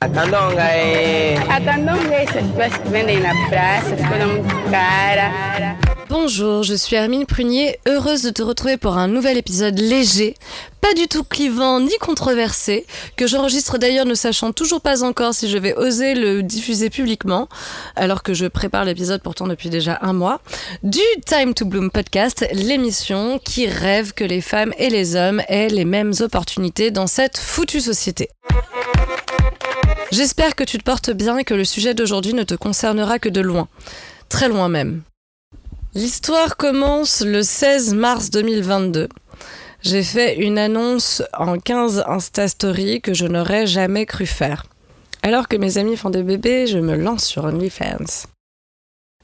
A candonga é. Eh. A candonga é essas que vende na praça, que coisa muito cara. Bonjour, je suis Hermine Prunier, heureuse de te retrouver pour un nouvel épisode léger, pas du tout clivant ni controversé, que j'enregistre d'ailleurs ne sachant toujours pas encore si je vais oser le diffuser publiquement, alors que je prépare l'épisode pourtant depuis déjà un mois, du Time to Bloom podcast, l'émission qui rêve que les femmes et les hommes aient les mêmes opportunités dans cette foutue société. J'espère que tu te portes bien et que le sujet d'aujourd'hui ne te concernera que de loin. Très loin même. L'histoire commence le 16 mars 2022. J'ai fait une annonce en 15 Insta Story que je n'aurais jamais cru faire. Alors que mes amis font des bébés, je me lance sur OnlyFans.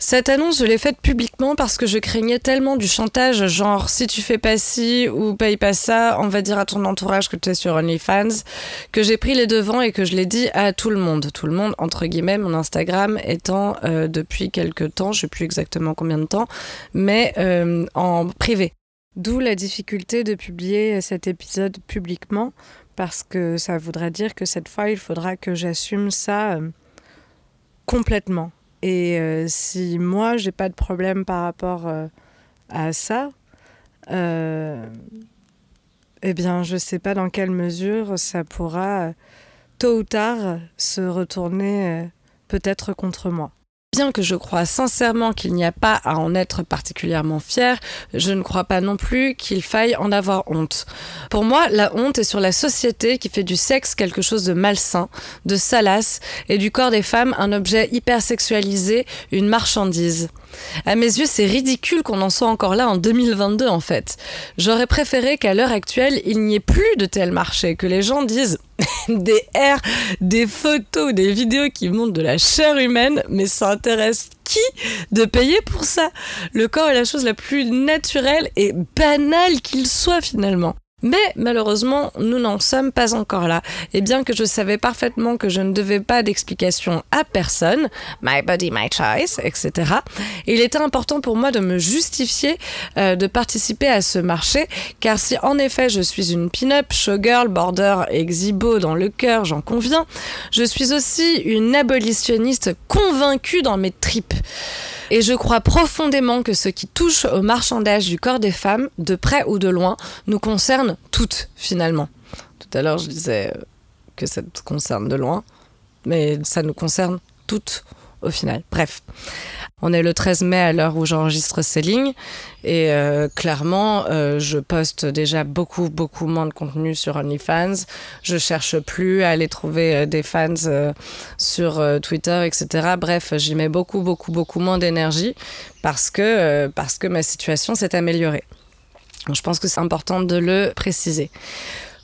Cette annonce, je l'ai faite publiquement parce que je craignais tellement du chantage, genre si tu fais pas ci ou paye pas ça, on va dire à ton entourage que tu es sur OnlyFans, que j'ai pris les devants et que je l'ai dit à tout le monde. Tout le monde, entre guillemets, mon Instagram étant euh, depuis quelques temps, je sais plus exactement combien de temps, mais euh, en privé. D'où la difficulté de publier cet épisode publiquement parce que ça voudrait dire que cette fois, il faudra que j'assume ça euh, complètement et euh, si moi, j'ai pas de problème par rapport euh, à ça, euh, eh bien, je sais pas dans quelle mesure ça pourra, tôt ou tard, se retourner peut-être contre moi. Bien que je crois sincèrement qu'il n'y a pas à en être particulièrement fier, je ne crois pas non plus qu'il faille en avoir honte. Pour moi, la honte est sur la société qui fait du sexe quelque chose de malsain, de salace, et du corps des femmes un objet hyper sexualisé, une marchandise. À mes yeux, c'est ridicule qu'on en soit encore là en 2022 en fait. J'aurais préféré qu'à l'heure actuelle, il n'y ait plus de tel marché, que les gens disent des airs, des photos, des vidéos qui montrent de la chair humaine, mais ça intéresse qui de payer pour ça? Le corps est la chose la plus naturelle et banale qu'il soit finalement. Mais malheureusement, nous n'en sommes pas encore là. Et bien que je savais parfaitement que je ne devais pas d'explication à personne, my body, my choice, etc., il était important pour moi de me justifier euh, de participer à ce marché, car si en effet je suis une pin-up, showgirl, border exhibo dans le cœur, j'en conviens, je suis aussi une abolitionniste convaincue dans mes tripes. Et je crois profondément que ce qui touche au marchandage du corps des femmes, de près ou de loin, nous concerne toutes finalement. Tout à l'heure, je disais que ça te concerne de loin, mais ça nous concerne toutes au final. Bref. On est le 13 mai à l'heure où j'enregistre ces lignes et euh, clairement, euh, je poste déjà beaucoup, beaucoup moins de contenu sur OnlyFans. Je cherche plus à aller trouver euh, des fans sur Twitter, etc. Bref, j'y mets beaucoup, beaucoup, beaucoup moins d'énergie parce que, parce que ma situation s'est améliorée. je pense que c'est important de le préciser.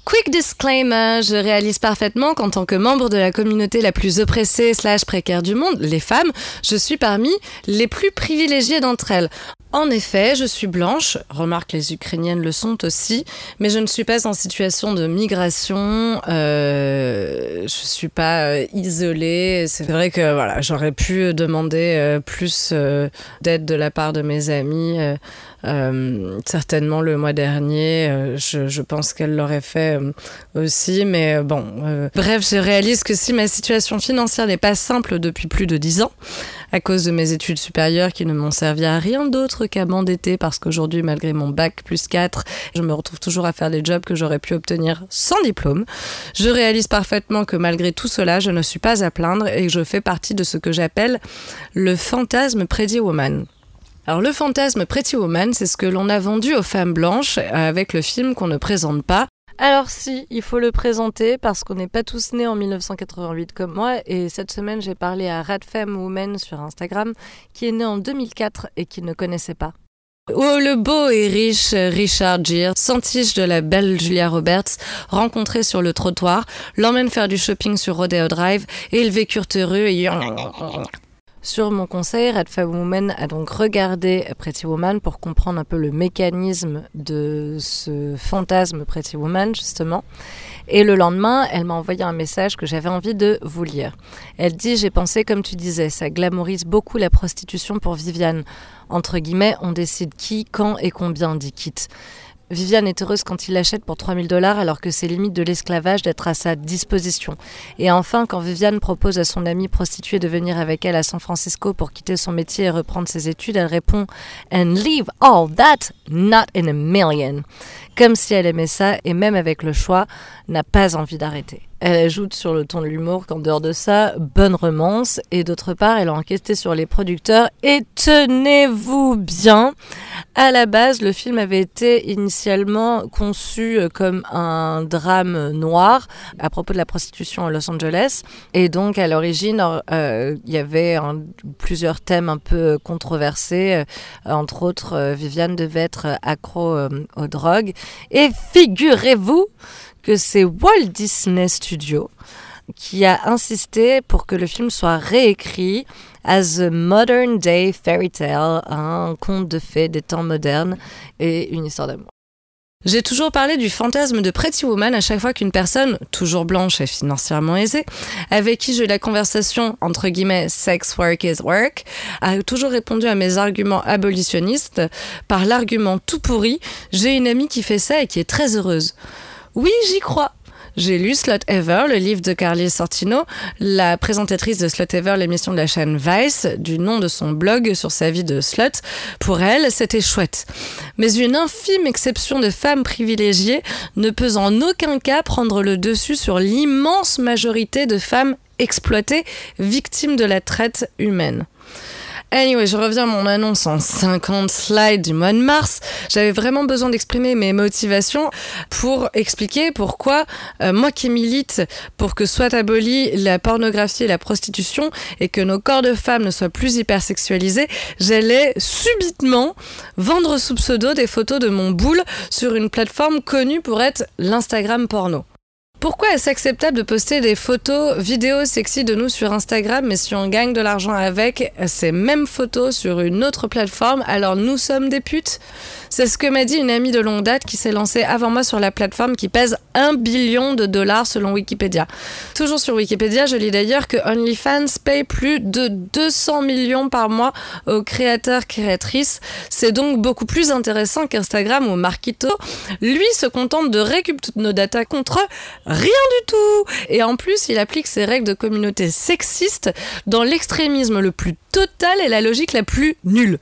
Quick disclaimer, je réalise parfaitement qu'en tant que membre de la communauté la plus oppressée slash précaire du monde, les femmes, je suis parmi les plus privilégiées d'entre elles. En effet, je suis blanche, remarque les Ukrainiennes le sont aussi, mais je ne suis pas en situation de migration, euh, je suis pas euh, isolée. C'est vrai que voilà, j'aurais pu demander euh, plus euh, d'aide de la part de mes amis. Certainement le mois dernier, je, je pense qu'elle l'aurait fait aussi, mais bon. bref, je réalise que si ma situation financière n'est pas simple depuis plus de dix ans, à cause de mes études supérieures qui ne m'ont servi à rien d'autre qu'à m'endetter parce qu'aujourd'hui, malgré mon bac plus 4, je me retrouve toujours à faire des jobs que j'aurais pu obtenir sans diplôme. Je réalise parfaitement que malgré tout cela, je ne suis pas à plaindre et je fais partie de ce que j'appelle le fantasme Pretty Woman. Alors le fantasme Pretty Woman, c'est ce que l'on a vendu aux femmes blanches avec le film qu'on ne présente pas, alors si, il faut le présenter parce qu'on n'est pas tous nés en 1988 comme moi et cette semaine j'ai parlé à Radfem Woman sur Instagram qui est né en 2004 et qui ne connaissait pas. Oh, le beau et riche Richard Gere, sentiche de la belle Julia Roberts, rencontré sur le trottoir, l'emmène faire du shopping sur Rodeo Drive et ils vécurent heureux et sur mon conseil, Red Woman a donc regardé Pretty Woman pour comprendre un peu le mécanisme de ce fantasme Pretty Woman, justement. Et le lendemain, elle m'a envoyé un message que j'avais envie de vous lire. Elle dit J'ai pensé, comme tu disais, ça glamourise beaucoup la prostitution pour Viviane. Entre guillemets, on décide qui, quand et combien, dit Kit. Viviane est heureuse quand il l'achète pour 3000 dollars alors que c'est limite de l'esclavage d'être à sa disposition. Et enfin, quand Viviane propose à son amie prostituée de venir avec elle à San Francisco pour quitter son métier et reprendre ses études, elle répond And leave all that, not in a million. Comme si elle aimait ça et même avec le choix, n'a pas envie d'arrêter. Elle ajoute sur le ton de l'humour qu'en dehors de ça, bonne romance. Et d'autre part, elle a enquêté sur les producteurs. Et tenez-vous bien, à la base, le film avait été initialement conçu euh, comme un drame noir à propos de la prostitution à Los Angeles. Et donc, à l'origine, euh, il y avait plusieurs thèmes un peu controversés. Euh, entre autres, Viviane devait être accro aux drogues. Et figurez-vous que c'est Walt Disney Studios qui a insisté pour que le film soit réécrit as a modern day fairy tale, un conte de fées des temps modernes et une histoire d'amour. J'ai toujours parlé du fantasme de Pretty Woman à chaque fois qu'une personne, toujours blanche et financièrement aisée, avec qui j'ai eu la conversation entre guillemets sex work is work, a toujours répondu à mes arguments abolitionnistes par l'argument tout pourri j'ai une amie qui fait ça et qui est très heureuse. Oui, j'y crois. J'ai lu Slot Ever, le livre de Carly Sortino, la présentatrice de Slot Ever, l'émission de la chaîne Vice, du nom de son blog sur sa vie de slot. Pour elle, c'était chouette. Mais une infime exception de femmes privilégiées ne peut en aucun cas prendre le dessus sur l'immense majorité de femmes exploitées, victimes de la traite humaine. Anyway, je reviens à mon annonce en 50 slides du mois de mars. J'avais vraiment besoin d'exprimer mes motivations pour expliquer pourquoi euh, moi qui milite pour que soit abolie la pornographie et la prostitution et que nos corps de femmes ne soient plus hypersexualisés, j'allais subitement vendre sous pseudo des photos de mon boule sur une plateforme connue pour être l'Instagram porno. Pourquoi est-ce acceptable de poster des photos, vidéos sexy de nous sur Instagram, mais si on gagne de l'argent avec ces mêmes photos sur une autre plateforme, alors nous sommes des putes? C'est ce que m'a dit une amie de longue date qui s'est lancée avant moi sur la plateforme qui pèse un billion de dollars selon Wikipédia. Toujours sur Wikipédia, je lis d'ailleurs que OnlyFans paye plus de 200 millions par mois aux créateurs créatrices. C'est donc beaucoup plus intéressant qu'Instagram ou Marquito. Lui se contente de récupérer toutes nos datas contre Rien du tout Et en plus, il applique ses règles de communauté sexiste dans l'extrémisme le plus total et la logique la plus nulle.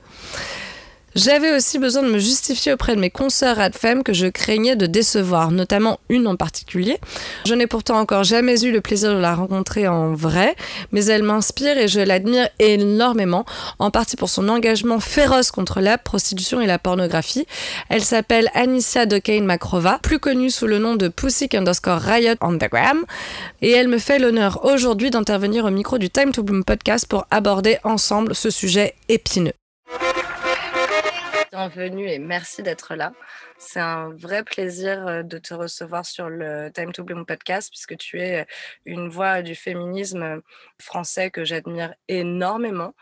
J'avais aussi besoin de me justifier auprès de mes consoeurs femmes que je craignais de décevoir, notamment une en particulier. Je n'ai pourtant encore jamais eu le plaisir de la rencontrer en vrai, mais elle m'inspire et je l'admire énormément, en partie pour son engagement féroce contre la prostitution et la pornographie. Elle s'appelle Anicia Dokane Makrova, plus connue sous le nom de Pussy Riot on the et elle me fait l'honneur aujourd'hui d'intervenir au micro du Time to Bloom podcast pour aborder ensemble ce sujet épineux bienvenue et merci d'être là. C'est un vrai plaisir euh, de te recevoir sur le Time to Bloom podcast puisque tu es euh, une voix du féminisme français que j'admire énormément.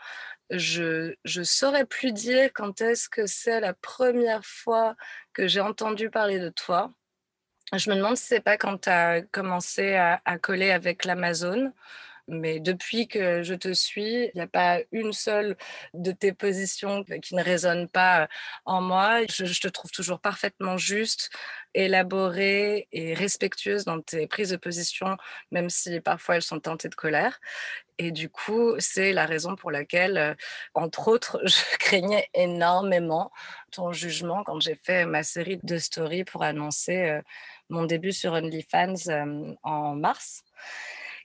Je ne saurais plus dire quand est-ce que c'est la première fois que j'ai entendu parler de toi. Je me demande si c'est pas quand tu as commencé à coller avec l'Amazon mais depuis que je te suis, il n'y a pas une seule de tes positions qui ne résonne pas en moi. Je, te trouve toujours parfaitement juste, élaborée et respectueuse dans tes prises de position, même si parfois elles sont teintées de colère. Et du coup, c'est la raison pour laquelle, entre autres, je craignais énormément ton jugement quand j'ai fait ma série de stories pour annoncer mon début sur OnlyFans en mars.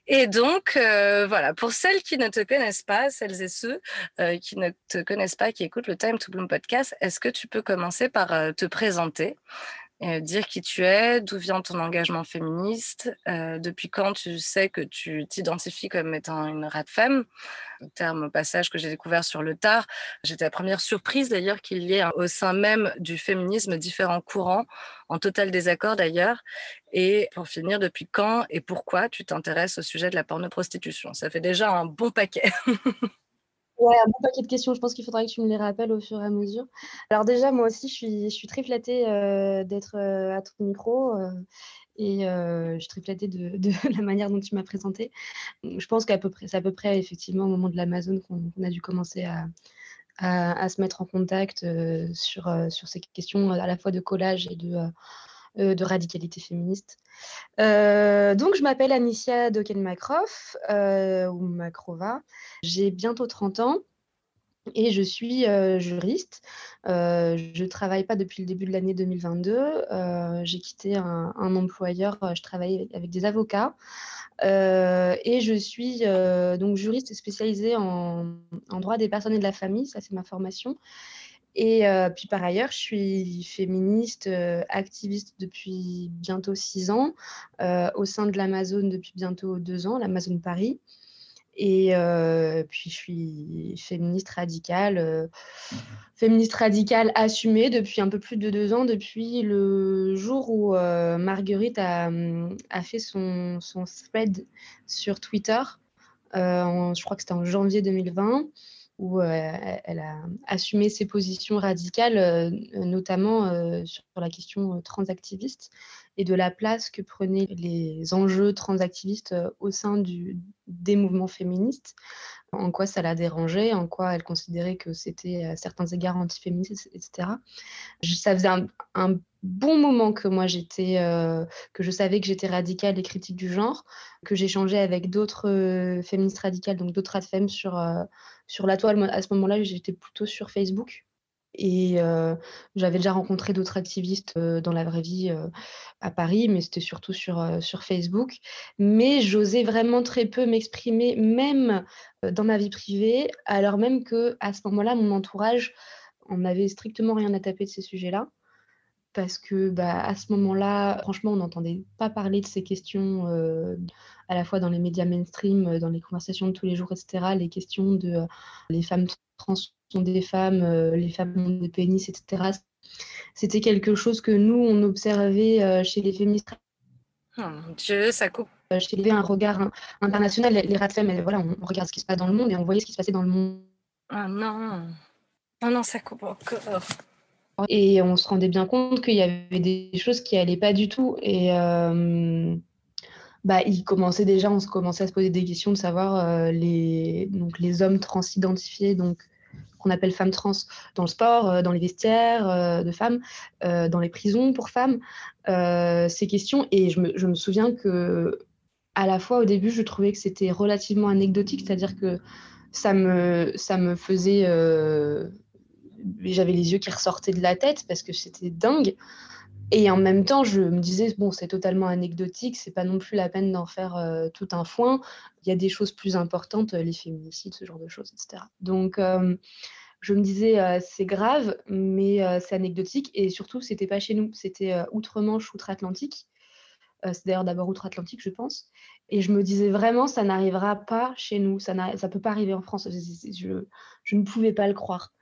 Et donc, euh, voilà, pour celles qui ne te connaissent pas, celles et ceux euh, qui ne te connaissent pas, qui écoutent le Time to Bloom podcast, est-ce que tu peux commencer par euh, te présenter? Dire qui tu es, d'où vient ton engagement féministe, euh, depuis quand tu sais que tu t'identifies comme étant une rat femme, terme au passage que j'ai découvert sur le tard. J'étais la première surprise d'ailleurs qu'il y ait au sein même du féminisme différents courants, en total désaccord d'ailleurs. Et pour finir, depuis quand et pourquoi tu t'intéresses au sujet de la porno-prostitution? Ça fait déjà un bon paquet. Ouais, un bon paquet de questions. Je pense qu'il faudra que tu me les rappelles au fur et à mesure. Alors déjà, moi aussi, je suis, très flattée euh, d'être euh, à ton micro euh, et je suis très flattée de, la manière dont tu m'as présenté. Je pense qu'à peu près, c'est à peu près effectivement au moment de l'Amazon qu'on a dû commencer à, se mettre en contact sur ces questions à la fois de collage et de, de radicalité féministe. donc, je m'appelle Anicia Doken-Macroff, ou Macrova. J'ai bientôt 30 ans. Et je suis juriste. je ne travaille pas depuis le début de l'année 2022. J'ai quitté un, un, employeur. Je travaille avec des avocats. et je suis donc juriste spécialisée en, en, droit des personnes et de la famille. Ça, c'est ma formation. Et puis par ailleurs, je suis féministe, activiste depuis bientôt six ans, au sein de l'Amazon depuis bientôt deux ans, l'Amazon Paris. Et puis, je suis féministe radicale, féministe radicale assumée depuis un peu plus de deux ans, depuis le jour où Marguerite a, mmh, a, fait son, son thread sur Twitter. je crois que c'était en janvier 2020 où elle a assumé ses positions radicales, notamment sur la question transactiviste et de la place que prenaient les enjeux transactivistes au sein des mouvements féministes, en quoi ça la dérangeait, en quoi elle considérait que c'était certains égards antiféministe, etc. Ça faisait un, bon moment que moi j'étais, que je savais que j'étais radicale et critique du genre, que j'échangeais avec d'autres féministes radicales, donc d'autres femmes sur, sur la toile. à ce moment-là, j'étais plutôt sur Facebook. Et j'avais déjà rencontré d'autres activistes dans la vraie vie à Paris, mais c'était surtout sur, sur Facebook. Mais j'osais vraiment très peu m'exprimer, même dans ma vie privée, alors même que à ce moment-là, mon entourage, on n'avait strictement rien à taper de ces sujets-là. Parce que bah, à ce moment-là, franchement, on n'entendait pas parler de ces questions à la fois dans les médias mainstream, dans les conversations de tous les jours, etc. Les questions de les femmes trans sont des femmes, euh, les femmes ont des pénis, etc. C'était quelque chose que nous, on observait euh, chez les féministes. Oh mon Dieu, ça coupe. Euh, chez les un regard international, les, les voilà, on, regarde ce qui se passe dans le monde et on voyait ce qui se passait dans le monde. Ah non, oh non, ça coupe encore. Et on se rendait bien compte qu'il y avait des choses qui allaient pas du tout. Et bah, il commençait déjà, on se commençait à se poser des questions de savoir les, donc, les hommes transidentifiés, donc qu'on appelle femmes trans dans le sport, euh, dans les vestiaires euh, de femmes, euh, dans les prisons pour femmes, ces questions. Et je me, souviens que à la fois au début, je trouvais que c'était relativement anecdotique, c'est-à-dire que ça me, ça me faisait... J'avais les yeux qui ressortaient de la tête parce que c'était dingue. Et en même temps, je me disais, bon, c'est totalement anecdotique, c'est pas non plus la peine d'en faire tout un foin. Il y a des choses plus importantes, les féminicides, ce genre de choses, etc. Donc, je me disais, c'est grave, mais c'est anecdotique. Et surtout, c'était pas chez nous, c'était outre-Manche, outre-Atlantique. c'est d'ailleurs d'abord outre-Atlantique, je pense. Et je me disais vraiment, ça n'arrivera pas chez nous, ça ne peut pas arriver en France. Je ne pouvais pas le croire.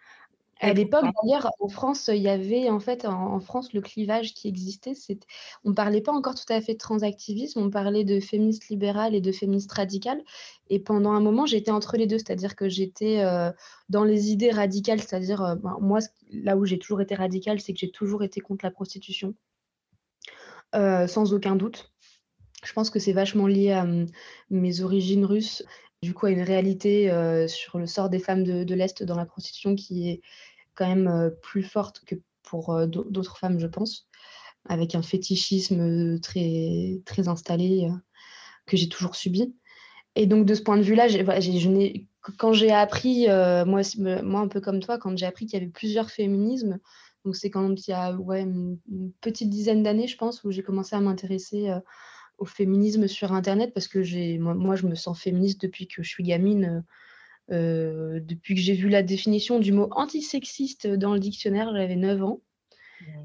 À l'époque, d'ailleurs, en France, il y avait en fait en, France le clivage qui existait. On ne parlait pas encore tout à fait de transactivisme, on parlait de féministe libérale et de féministe radicale. Et pendant un moment, j'étais entre les deux, c'est-à-dire que j'étais euh, dans les idées radicales, c'est-à-dire euh, ben, moi, là où j'ai toujours été radicale, c'est que j'ai toujours été contre la prostitution, euh, sans aucun doute. Je pense que c'est vachement lié à mes origines russes du coup à une réalité sur le sort des femmes de, de l'Est dans la prostitution qui est quand même plus forte que pour d'autres femmes, je pense, avec un fétichisme très, très installé que j'ai toujours subi. Et donc, de ce point de vue-là, quand j'ai appris, moi, un peu comme toi, quand j'ai appris qu'il y avait plusieurs féminismes, donc c'est quand il y a ouais, une, petite dizaine d'années, je pense, où j'ai commencé à m'intéresser au féminisme sur Internet, parce que moi, moi, je me sens féministe depuis que je suis gamine. Depuis que j'ai vu la définition du mot antisexiste dans le dictionnaire, j'avais 9 ans.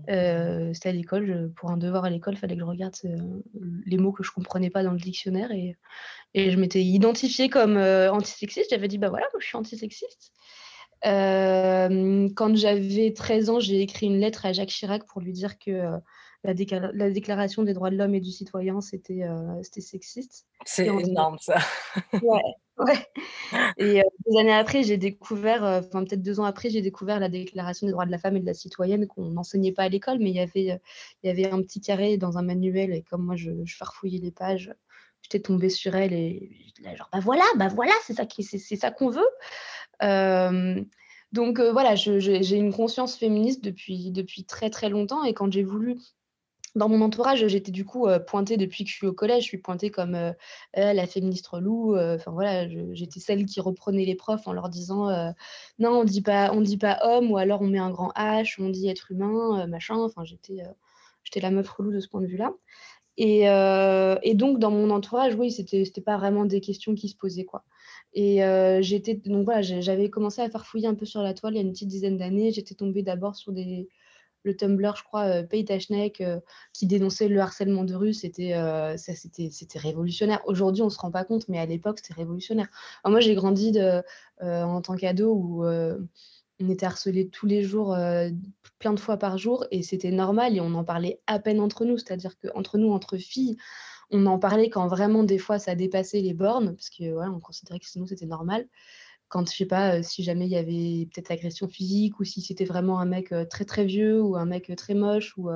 Euh, c'était à l'école, pour un devoir à l'école, il fallait que je regarde euh, les mots que je comprenais pas dans le dictionnaire et, et je m'étais identifiée comme antisexiste. J'avais dit, bah voilà, moi, je suis antisexiste. quand j'avais 13 ans, j'ai écrit une lettre à Jacques Chirac pour lui dire que la, la, déclaration des droits de l'homme et du citoyen, c'était sexiste. C'est énorme ça. ouais, Ouais. Et des années après, j'ai découvert, enfin peut-être deux ans après, j'ai découvert la Déclaration des droits de la femme et de la citoyenne qu'on n'enseignait pas à l'école, mais il y avait, il y avait un petit carré dans un manuel et comme moi, je, je farfouillais les pages, j'étais tombée sur elle et j'étais genre, bah voilà, bah voilà, c'est ça, c'est, ça qu'on veut. Donc voilà, j'ai une conscience féministe depuis, depuis très très longtemps et quand j'ai voulu dans mon entourage, j'étais du coup pointée depuis que je suis au collège, je suis pointée comme la féministe relou. Enfin voilà, j'étais celle qui reprenait les profs en leur disant non, on dit pas, on dit pas homme, ou alors on met un grand H, on dit être humain, machin. Enfin, j'étais, j'étais la meuf relou de ce point de vue-là. Et, et, donc dans mon entourage, oui, c'était, c'était pas vraiment des questions qui se posaient quoi. Et j'étais donc voilà, j'avais commencé à faire fouiller un peu sur la toile il y a une petite dizaine d'années. J'étais tombée d'abord sur des le Tumblr, je crois, euh, Pei euh, qui dénonçait le harcèlement de rue, c'était euh, c'était révolutionnaire. Aujourd'hui, on ne se rend pas compte, mais à l'époque, c'était révolutionnaire. moi, j'ai grandi en tant qu'ado où on était harcelé tous les jours, plein de fois par jour, et c'était normal, et on en parlait à peine entre nous, c'est-à-dire qu'entre nous, entre filles, on en parlait quand vraiment des fois ça dépassait les bornes, parce que on considérait que sinon c'était normal quand je sais pas si jamais il y avait peut-être agression physique ou si c'était vraiment un mec très très vieux ou un mec très moche ou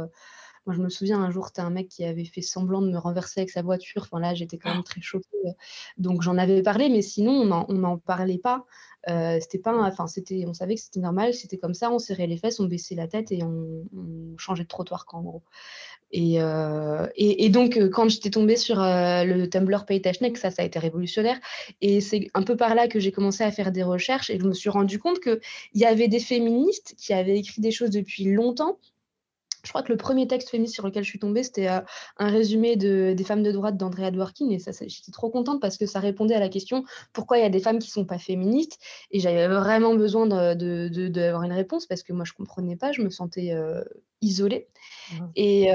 moi je me souviens un jour c'était un mec qui avait fait semblant de me renverser avec sa voiture. Enfin là j'étais quand même très choquée donc j'en avais parlé mais sinon on n'en parlait pas. C'était pas enfin c'était on savait que c'était normal c'était comme ça on serrait les fesses on baissait la tête et on, on changeait de trottoir qu'en gros euh, et, et, donc, euh, quand j'étais tombée sur euh, le Tumblr Paytashnek, ça, ça a été révolutionnaire. Et c'est un peu par là que j'ai commencé à faire des recherches et je me suis rendu compte qu'il y avait des féministes qui avaient écrit des choses depuis longtemps je crois que le premier texte féministe sur lequel je suis tombée, c'était un résumé de, des femmes de droite d'Andrea Dworkin. Et ça, j'étais trop contente parce que ça répondait à la question pourquoi il y a des femmes qui ne sont pas féministes? Et j'avais vraiment besoin d'avoir de, de, une réponse parce que moi, je ne comprenais pas, je me sentais isolée. Mmh. Et,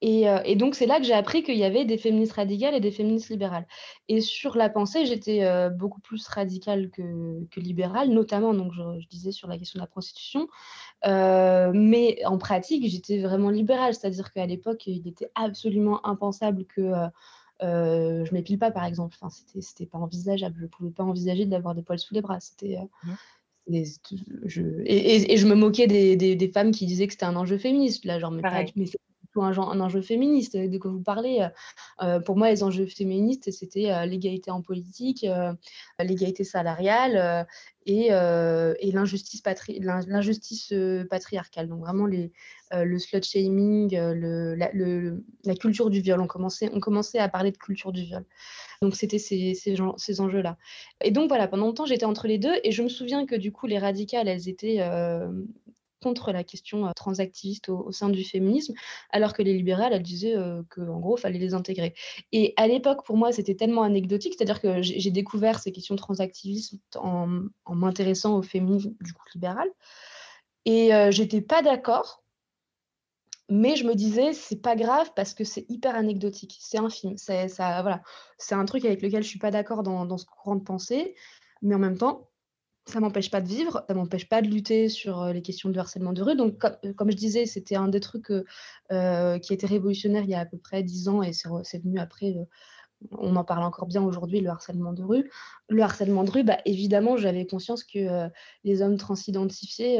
et, donc, c'est là que j'ai appris qu'il y avait des féministes radicales et des féministes libérales. Et sur la pensée, j'étais beaucoup plus radicale que, que, libérale, notamment, donc je, disais, sur la question de la prostitution. mais en pratique, j'étais vraiment libérale, c'est-à-dire qu'à l'époque, il était absolument impensable que je m'épile pas, par exemple. Enfin, c'était pas envisageable. Je ne pouvais pas envisager d'avoir des poils sous les bras. C'était. Mmh je, et, je me moquais des, des, femmes qui disaient que c'était un enjeu féministe. Là, genre, mais, pas, mais c'est un, un, enjeu féministe de quoi vous parlez. Euh, euh, pour moi, les enjeux féministes, c'était euh, l'égalité en politique, l'égalité salariale et, et l'injustice patri patriarcale. Donc vraiment les, le slut shaming, le, la, culture du viol. On commençait, on commençait à parler de culture du viol. Donc c'était ces, ces, ces enjeux-là. Et donc voilà, pendant longtemps, j'étais entre les deux. Et je me souviens que du coup, les radicales, elles étaient contre la question euh, transactiviste au, sein du féminisme, alors que les libérales, elles disaient euh, qu'en gros, il fallait les intégrer. Et à l'époque, pour moi, c'était tellement anecdotique, c'est-à-dire que j'ai découvert ces questions transactivistes en, m'intéressant au féminisme du coup libéral. Et euh, j'étais pas d'accord, mais je me disais, c'est pas grave parce que c'est hyper anecdotique. C'est un film. C'est ça, voilà. C'est un truc avec lequel je suis pas d'accord dans, ce courant de pensée, mais en même temps, ça m'empêche pas de vivre, ça m'empêche pas de lutter sur les questions de harcèlement de rue. Donc, comme, je disais, c'était un des trucs euh, qui était révolutionnaire il y a à peu près dix ans et c'est venu après. on en parle encore bien aujourd'hui, le harcèlement de rue. Le harcèlement de rue, bah, évidemment, j'avais conscience que les hommes transidentifiés,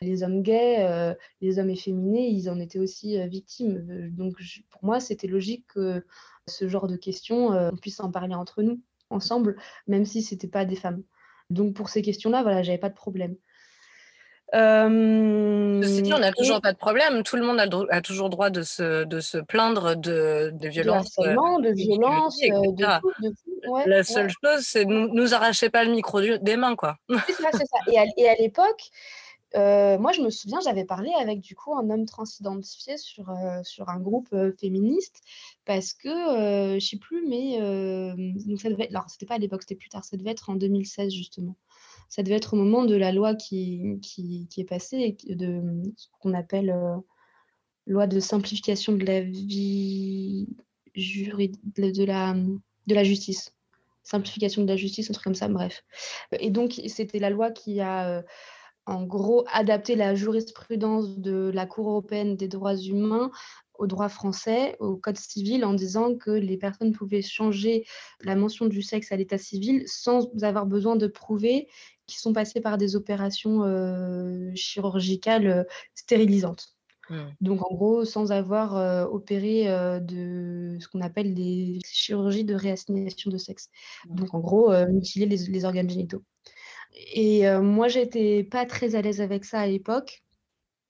les hommes gays, les hommes efféminés, ils en étaient aussi victimes. Donc, pour moi, c'était logique que ce genre de questions, on puisse en parler entre nous, ensemble, même si ce n'était pas des femmes. Donc pour ces questions-là, voilà, j'avais pas de problème. Euh, Ceci dit, on n'a toujours pas de problème. Tout le monde a, toujours droit de se, de se plaindre de, de violences. De, euh, de violences, de, de La seule chose, c'est nous, nous arrachez pas le micro des mains, quoi. C'est ça, c'est ça. Et à, et à l'époque, euh, moi, je me souviens, j'avais parlé avec du coup un homme transidentifié sur, euh, sur un groupe euh, féministe parce que, je ne sais plus, mais donc ça devait, alors c'était pas à l'époque, c'était plus tard, ça devait être en 2016 justement. Ça devait être au moment de la loi qui, qui, qui est passée, de ce qu'on appelle loi de simplification de la vie juridique, de la, de la justice. Simplification de la justice, un truc comme ça, bref. Et donc, c'était la loi qui a en gros, adapter la jurisprudence de la Cour européenne des droits humains au droit français, au code civil, en disant que les personnes pouvaient changer la mention du sexe à l'état civil sans avoir besoin de prouver qu'ils sont passés par des opérations euh, chirurgicales euh, stérilisantes. Mmh. Donc, en gros, sans avoir euh, opéré de ce qu'on appelle des chirurgies de réassignation de sexe. Mmh. Donc, en gros, mutiler les organes génitaux. Et moi, j'étais pas très à l'aise avec ça à l'époque.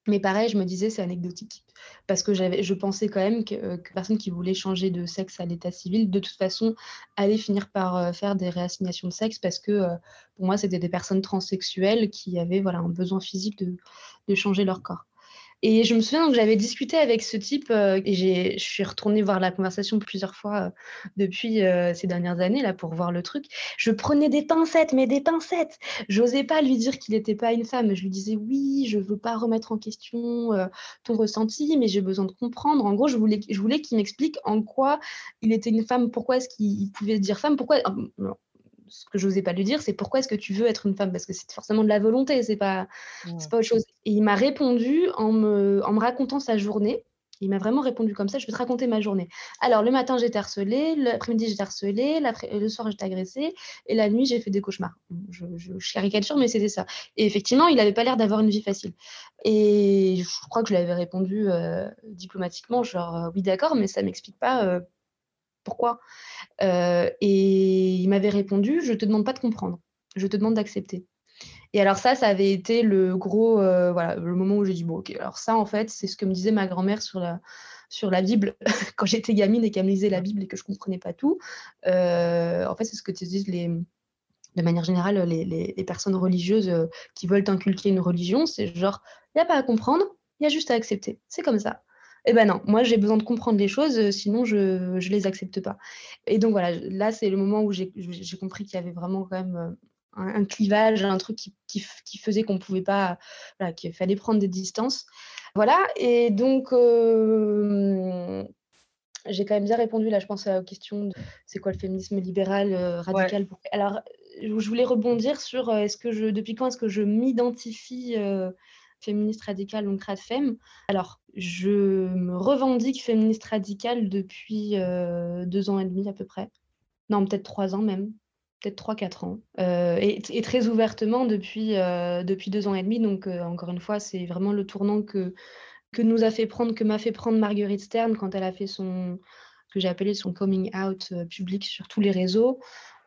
Mais pareil, je me disais, c'est anecdotique. Parce que je pensais quand même que, que, personne qui voulait changer de sexe à l'état civil, de toute façon, allait finir par faire des réassignations de sexe parce que pour moi, c'était des personnes transsexuelles qui avaient voilà, un besoin physique de changer leur corps. Et je me souviens que j'avais discuté avec ce type euh, et je suis retournée voir la conversation plusieurs fois euh, depuis euh, ces dernières années là pour voir le truc. Je prenais des pincettes, mais des pincettes. J'osais pas lui dire qu'il n'était pas une femme. Je lui disais oui, je veux pas remettre en question ton ressenti, mais j'ai besoin de comprendre. En gros, je voulais, je voulais qu'il m'explique en quoi il était une femme, pourquoi est-ce qu'il pouvait dire femme, pourquoi ce que je n'osais pas lui dire, c'est pourquoi est-ce que tu veux être une femme? Parce que c'est forcément de la volonté, c'est pas, pas autre chose. Et il m'a répondu en me, en me racontant sa journée. Il m'a vraiment répondu comme ça, je vais te raconter ma journée. Alors, le matin, j'étais harcelée, l'après-midi, j'étais harcelée, le soir, j'étais agressée, et la nuit, j'ai fait des cauchemars. Je, je, caricature, mais c'était ça. Et effectivement, il n'avait pas l'air d'avoir une vie facile. Et je crois que je lui avais répondu euh, diplomatiquement, genre, euh, oui, d'accord, mais ça ne m'explique pas euh, pourquoi euh, Et il m'avait répondu, je ne te demande pas de comprendre, je te demande d'accepter. Et alors ça, ça avait été le gros, euh, voilà, le moment où j'ai dit, bon, ok, alors ça, en fait, c'est ce que me disait ma grand-mère sur la, Bible quand j'étais gamine et qu'elle me lisait la Bible et que je ne comprenais pas tout. Euh, en fait, c'est ce que disent les, de manière générale les, les, personnes religieuses qui veulent inculquer une religion. C'est genre, il n'y a pas à comprendre, il y a juste à accepter. C'est comme ça. Eh ben non, moi j'ai besoin de comprendre les choses, euh, sinon je ne les accepte pas. Et donc voilà, là c'est le moment où j'ai compris qu'il y avait vraiment quand même euh, un, clivage, un truc qui, qui, faisait qu'on pouvait pas, voilà, qu'il fallait prendre des distances. Voilà, et donc euh, j'ai quand même bien répondu là, je pense à la question de c'est quoi le féminisme libéral radical. Alors je voulais rebondir sur est-ce que je, depuis quand est-ce que je m'identifie féministe radicale, donc RADFEM. Alors, je me revendique féministe radicale depuis euh, deux ans et demi à peu près. Non, peut-être trois ans même. Peut-être trois, quatre ans. Euh, et, très ouvertement depuis, euh, depuis deux ans et demi. Donc, encore une fois, c'est vraiment le tournant que, que nous a fait prendre, que m'a fait prendre Marguerite Stern quand elle a fait son, que j'ai appelé son coming out public sur tous les réseaux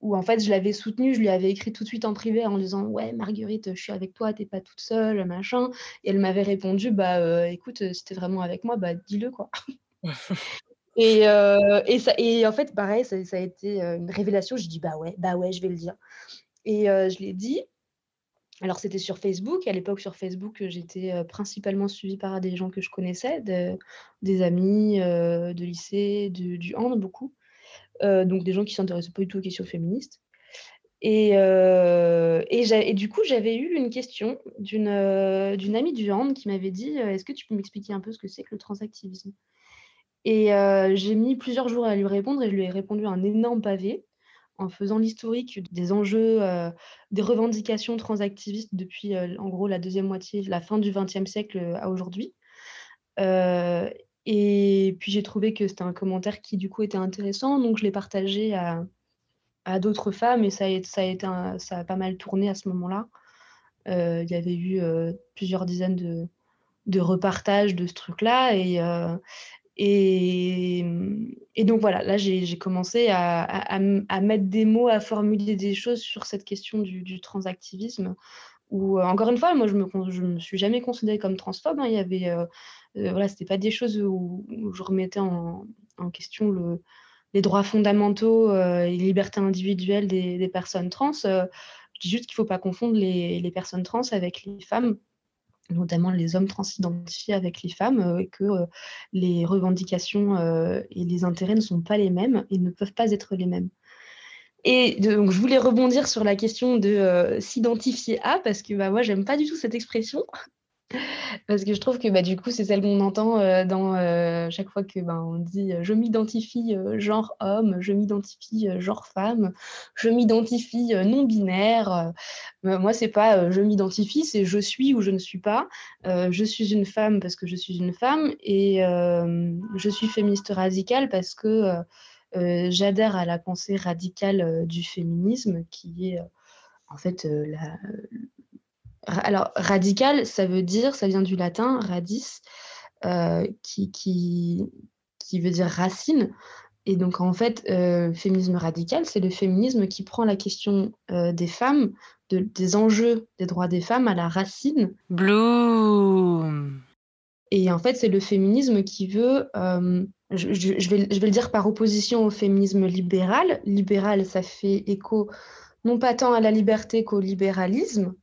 où en fait je l'avais soutenue, je lui avais écrit tout de suite en privé en disant ouais Marguerite, je suis avec toi, t'es pas toute seule, machin. Et elle m'avait répondu bah euh, écoute, euh, si t'es vraiment avec moi, bah dis-le quoi. et, euh, et, ça, et en fait pareil, ça, a été une révélation. Je dis bah ouais, bah ouais, je vais le dire. Et je l'ai dit. Alors c'était sur Facebook. À l'époque sur Facebook, j'étais principalement suivie par des gens que je connaissais, des amis de lycée, du hand beaucoup. Euh, donc des gens qui s'intéressaient pas du tout aux questions féministes. Et, euh, et, du coup, j'avais eu une question d'une euh, amie du hand qui m'avait dit Est-ce que tu peux m'expliquer un peu ce que c'est que le transactivisme? Et j'ai mis plusieurs jours à lui répondre et je lui ai répondu un énorme pavé en faisant l'historique des enjeux, des revendications transactivistes depuis en gros la deuxième moitié, la fin du XXe siècle à aujourd'hui. Et puis j'ai trouvé que c'était un commentaire qui du coup était intéressant, donc je l'ai partagé à, d'autres femmes et ça a, été ça a pas mal tourné à ce moment-là. Euh, il y avait eu euh, plusieurs dizaines de, de repartages de ce truc-là et, euh, et, donc voilà, là j'ai commencé à, à, mettre des mots, à formuler des choses sur cette question du transactivisme. Où, encore une fois, moi je me, je me suis jamais considérée comme transphobe. Hein. Il y avait euh, voilà, c'était pas des choses où, je remettais en, question le, les droits fondamentaux euh, et les libertés individuelles des, personnes trans. Euh, je dis juste qu'il ne faut pas confondre les, personnes trans avec les femmes notamment les hommes trans identifiés avec les femmes, et que les revendications et les intérêts ne sont pas les mêmes et ne peuvent pas être les mêmes. Et donc, je voulais rebondir sur la question de s'identifier à, parce que bah, moi, j'aime pas du tout cette expression. Parce que je trouve que bah, du coup, c'est celle qu'on entend euh, dans euh, chaque fois que bah, on dit euh, je m'identifie genre homme, je m'identifie genre femme, je m'identifie non binaire. moi, c'est pas je m'identifie, c'est je suis ou je ne suis pas. je suis une femme parce que je suis une femme et je suis féministe radicale parce que j'adhère à la pensée radicale du féminisme qui est en fait la, alors, radical, ça veut dire, ça vient du latin radis, euh, qui, qui, qui, veut dire racine. Et donc, en fait, euh, féminisme radical, c'est le féminisme qui prend la question euh, des femmes des enjeux des droits des femmes à la racine. Bloom. Et en fait, c'est le féminisme qui veut, euh, je, vais, le dire par opposition au féminisme libéral. Libéral, ça fait écho non pas tant à la liberté qu'au libéralisme,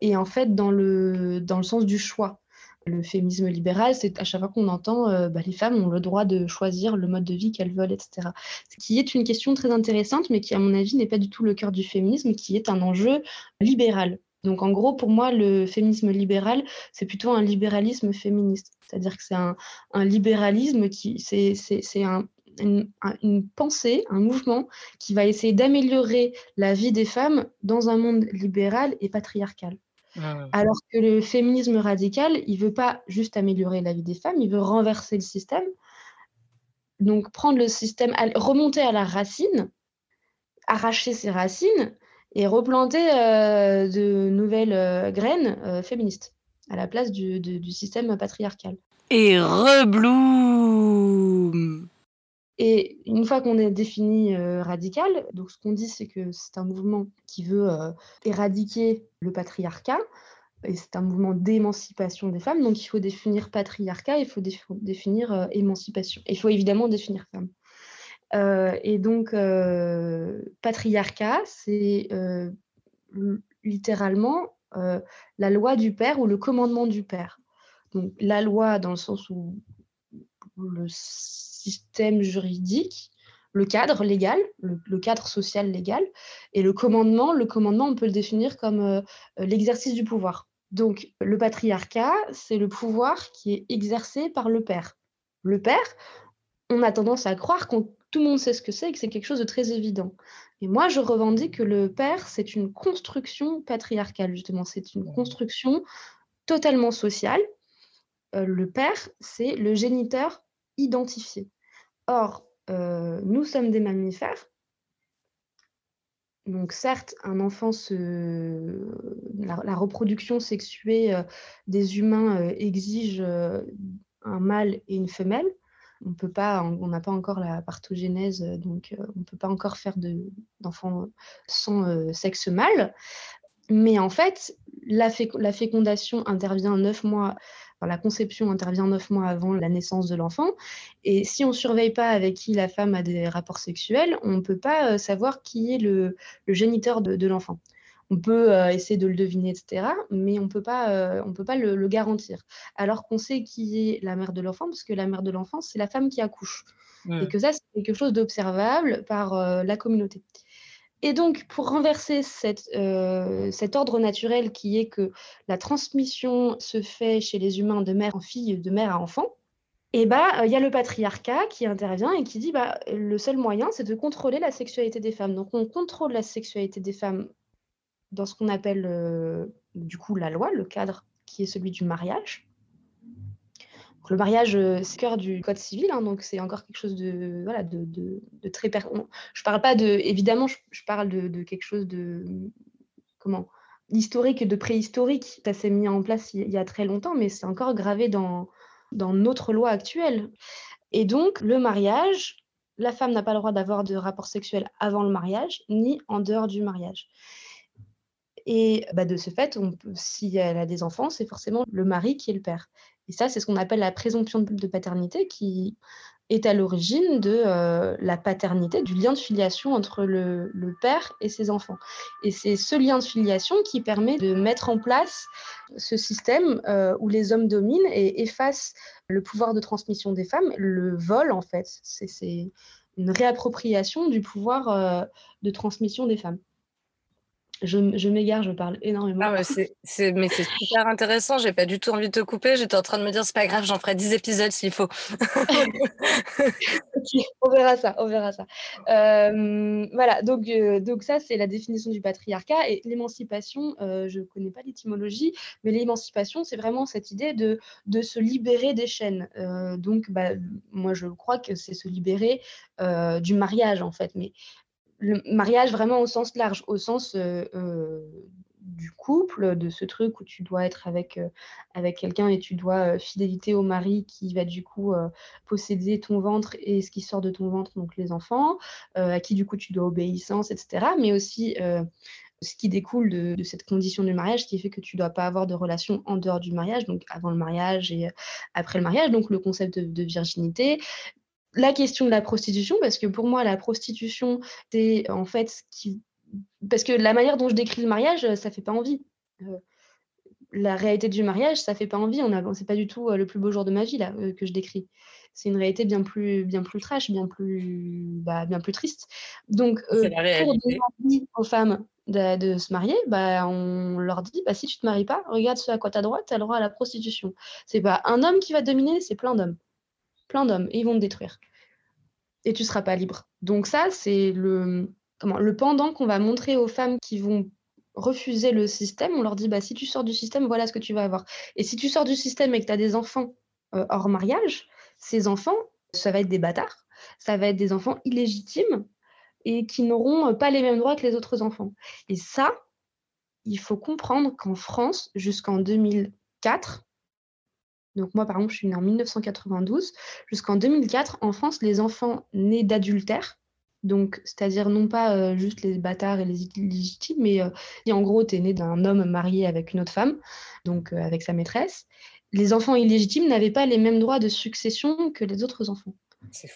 et en fait dans le, dans le sens du choix. Le féminisme libéral, c'est à chaque fois qu'on entend euh, bah, les femmes ont le droit de choisir le mode de vie qu'elles veulent, etc. Ce qui est une question très intéressante, mais qui, à mon avis, n'est pas du tout le cœur du féminisme, qui est un enjeu libéral. Donc en gros, pour moi, le féminisme libéral, c'est plutôt un libéralisme féministe. C'est-à-dire que c'est un, libéralisme qui, c'est un, une, une, pensée, un mouvement qui va essayer d'améliorer la vie des femmes dans un monde libéral et patriarcal. Ah. Alors que le féminisme radical, il veut pas juste améliorer la vie des femmes, il veut renverser le système. Donc prendre le système, remonter à la racine, arracher ses racines et replanter euh, de nouvelles euh, graines euh, féministes à la place du, du système patriarcal. Et rebloom et une fois qu'on est défini radical, donc ce qu'on dit, c'est que c'est un mouvement qui veut éradiquer le patriarcat, et c'est un mouvement d'émancipation des femmes. Donc il faut définir patriarcat, il faut définir émancipation. Il faut évidemment définir femme. Et donc patriarcat, c'est littéralement la loi du père ou le commandement du père. Donc la loi dans le sens où le système juridique, le cadre légal, le, cadre social légal, et le commandement. Le commandement, on peut le définir comme euh, l'exercice du pouvoir. Donc, le patriarcat, c'est le pouvoir qui est exercé par le père. Le père, on a tendance à croire que tout le monde sait ce que c'est et que c'est quelque chose de très évident. Et moi, je revendique que le père, c'est une construction patriarcale, justement. C'est une construction totalement sociale. Euh, le père, c'est le géniteur identifié. Or, euh, nous sommes des mammifères. Donc certes, un enfant se... la, reproduction sexuée euh, des humains exige un mâle et une femelle. On peut pas, on n'a pas encore la partogénèse, donc on ne peut pas encore faire d'enfants sans sexe mâle. Mais en fait, la, fécondation intervient neuf mois la conception intervient neuf mois avant la naissance de l'enfant. Et si on ne surveille pas avec qui la femme a des rapports sexuels, on ne peut pas euh, savoir qui est le, géniteur de, l'enfant. On peut euh, essayer de le deviner, etc., mais on ne peut pas, euh, on peut pas le, garantir. Alors qu'on sait qui est la mère de l'enfant, parce que la mère de l'enfant, c'est la femme qui accouche. Et que ça, c'est quelque chose d'observable par la communauté. Et donc, pour renverser euh, cet ordre naturel qui est que la transmission se fait chez les humains de mère en fille, de mère à enfant, et eh bah, il y a le patriarcat qui intervient et qui dit bah, le seul moyen, c'est de contrôler la sexualité des femmes. Donc, on contrôle la sexualité des femmes dans ce qu'on appelle euh, du coup la loi, le cadre qui est celui du mariage le mariage, euh, c'est cœur du code civil, hein, donc c'est encore quelque chose de, voilà, de, très... Je parle pas de... Évidemment, je, parle de, quelque chose de... Comment Historique, de préhistorique. Ça s'est mis en place il, y a très longtemps, mais c'est encore gravé dans, dans notre loi actuelle. Et donc, le mariage, la femme n'a pas le droit d'avoir de rapport sexuel avant le mariage, ni en dehors du mariage. Et bah, de ce fait, si elle a des enfants, c'est forcément le mari qui est le père. Et ça, c'est ce qu'on appelle la présomption de paternité qui est à l'origine de euh, la paternité, du lien de filiation entre le, père et ses enfants. Et c'est ce lien de filiation qui permet de mettre en place ce système euh, où les hommes dominent et effacent le pouvoir de transmission des femmes, le vol en fait. C'est une réappropriation du pouvoir euh, de transmission des femmes je, m'égare, je parle énormément. Ah mais c'est super intéressant. J'ai pas du tout envie de te couper. J'étais en train de me dire, c'est pas grave, j'en ferai 10 épisodes s'il faut. on verra ça, on verra ça. Euh, voilà, donc, euh, donc ça, c'est la définition du patriarcat. Et l'émancipation, euh, je ne connais pas l'étymologie, mais l'émancipation, c'est vraiment cette idée de, de se libérer des chaînes. donc, bah, moi, je crois que c'est se libérer du mariage, en fait. Mais le mariage vraiment au sens large, au sens euh, euh, du couple, de ce truc où tu dois être avec, avec quelqu'un et tu dois fidélité au mari qui va du coup posséder ton ventre et ce qui sort de ton ventre, donc les enfants, à qui du coup tu dois obéissance, etc. Mais aussi ce qui découle de, cette condition du mariage, qui fait que tu ne dois pas avoir de relation en dehors du mariage, donc avant le mariage et après le mariage, donc le concept de, virginité. La question de la prostitution, parce que pour moi, la prostitution, c'est en fait ce qui. Parce que la manière dont je décris le mariage, ça ne fait pas envie. la réalité du mariage, ça ne fait pas envie. On c'est pas du tout le plus beau jour de ma vie là que je décris. C'est une réalité bien plus, bien plus trash, bien plus, bah, bien plus triste. Donc, pour donner envie aux femmes de, se marier, bah, on leur dit bah, si tu te maries pas, regarde ce à quoi tu as droit, tu as le droit à la prostitution. C'est pas un homme qui va dominer, c'est plein d'hommes. Plein d'hommes, et ils vont te détruire. Et tu seras pas libre. Donc, ça, c'est le, pendant qu'on va montrer aux femmes qui vont refuser le système. On leur dit bah, si tu sors du système, voilà ce que tu vas avoir. Et si tu sors du système et que tu as des enfants euh, hors mariage, ces enfants, ça va être des bâtards, ça va être des enfants illégitimes et qui n'auront pas les mêmes droits que les autres enfants. Et ça, il faut comprendre qu'en France, jusqu'en 2004, donc moi par exemple, je suis née en 1992, jusqu'en 2004, en France, les enfants nés d'adultères, donc c'est-à-dire non pas euh, juste les bâtards et les illégitimes, mais euh, en gros tu es né d'un homme marié avec une autre femme, donc euh, avec sa maîtresse, les enfants illégitimes n'avaient pas les mêmes droits de succession que les autres enfants.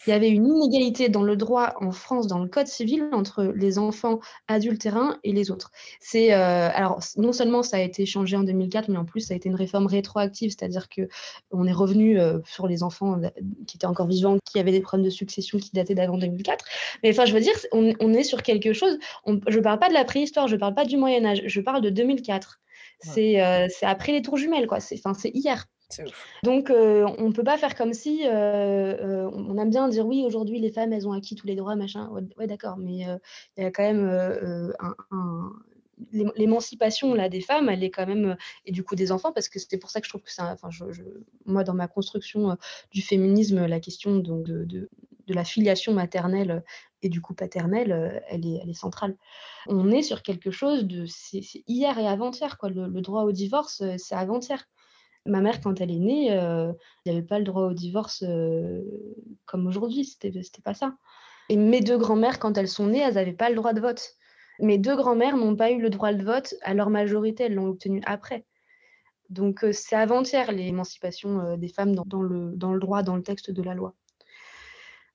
Il y avait une inégalité dans le droit en France, dans le code civil, entre les enfants adultérins et les autres. C'est euh, alors non seulement ça a été changé en 2004, mais en plus ça a été une réforme rétroactive, c'est-à-dire que on est revenu euh, sur les enfants euh, qui étaient encore vivants, qui avaient des problèmes de succession qui dataient d'avant 2004. Mais enfin, je veux dire, on, est sur quelque chose. je ne parle pas de la préhistoire, je ne parle pas du Moyen Âge, je parle de 2004. C'est après les tours jumelles, quoi. C'est hier. Donc, euh, on ne peut pas faire comme si, euh, euh, on aime bien dire oui, aujourd'hui, les femmes, elles ont acquis tous les droits, machin. Ouais, d'accord, mais il y a quand même l'émancipation là des femmes, elle est quand même et du coup des enfants parce que c'est pour ça que je trouve que ça, enfin, moi dans ma construction du féminisme, la question donc de, de, la filiation maternelle et du coup paternelle, elle est, elle est centrale. On est sur quelque chose de, hier et avant-hier quoi. Le, droit au divorce, c'est avant-hier. Ma mère, quand elle est née, euh, il n'y avait pas le droit au divorce euh, comme aujourd'hui, c'était, c'était pas ça. Et mes deux grand-mères, quand elles sont nées, elles n'avaient pas le droit de vote. Mes deux grand-mères n'ont pas eu le droit de vote à leur majorité, elles l'ont obtenu après. Donc euh, c'est avant-hier l'émancipation des femmes dans, le, dans le droit, dans le texte de la loi.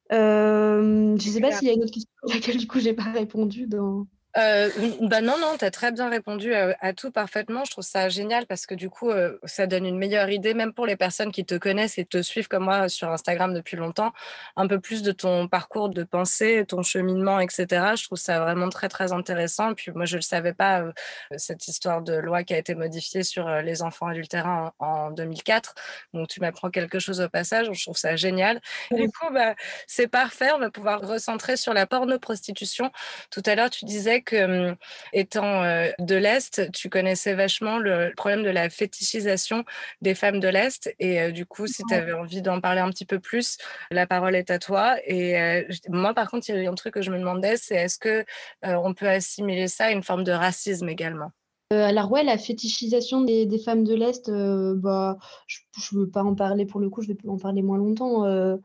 je ne sais pas s'il y a une autre question à laquelle du coup j'ai pas répondu dans. Euh, bah non, non, tu as très bien répondu à, tout parfaitement. Je trouve ça génial parce que du coup, euh, ça donne une meilleure idée, même pour les personnes qui te connaissent et te suivent comme moi sur Instagram depuis longtemps, un peu plus de ton parcours de pensée, ton cheminement, etc. Je trouve ça vraiment très, très intéressant. Puis moi, je ne le savais pas, euh, cette histoire de loi qui a été modifiée sur les enfants adultérins en, 2004. Donc, tu m'apprends quelque chose au passage. Je trouve ça génial. Du coup, bah, c'est parfait. On va pouvoir recentrer sur la porno-prostitution. Tout à l'heure, tu disais que étant euh, de l'Est, tu connaissais vachement le problème de la fétichisation des femmes de l'Est. Et euh, du coup, si tu avais envie d'en parler un petit peu plus, la parole est à toi. Et moi, par contre, il y a un truc que je me demandais, c'est est-ce que on peut assimiler ça à une forme de racisme également? Alors ouais, la fétichisation des, femmes de l'Est, bah, je ne veux pas en parler pour le coup, je vais en parler moins longtemps. Euh,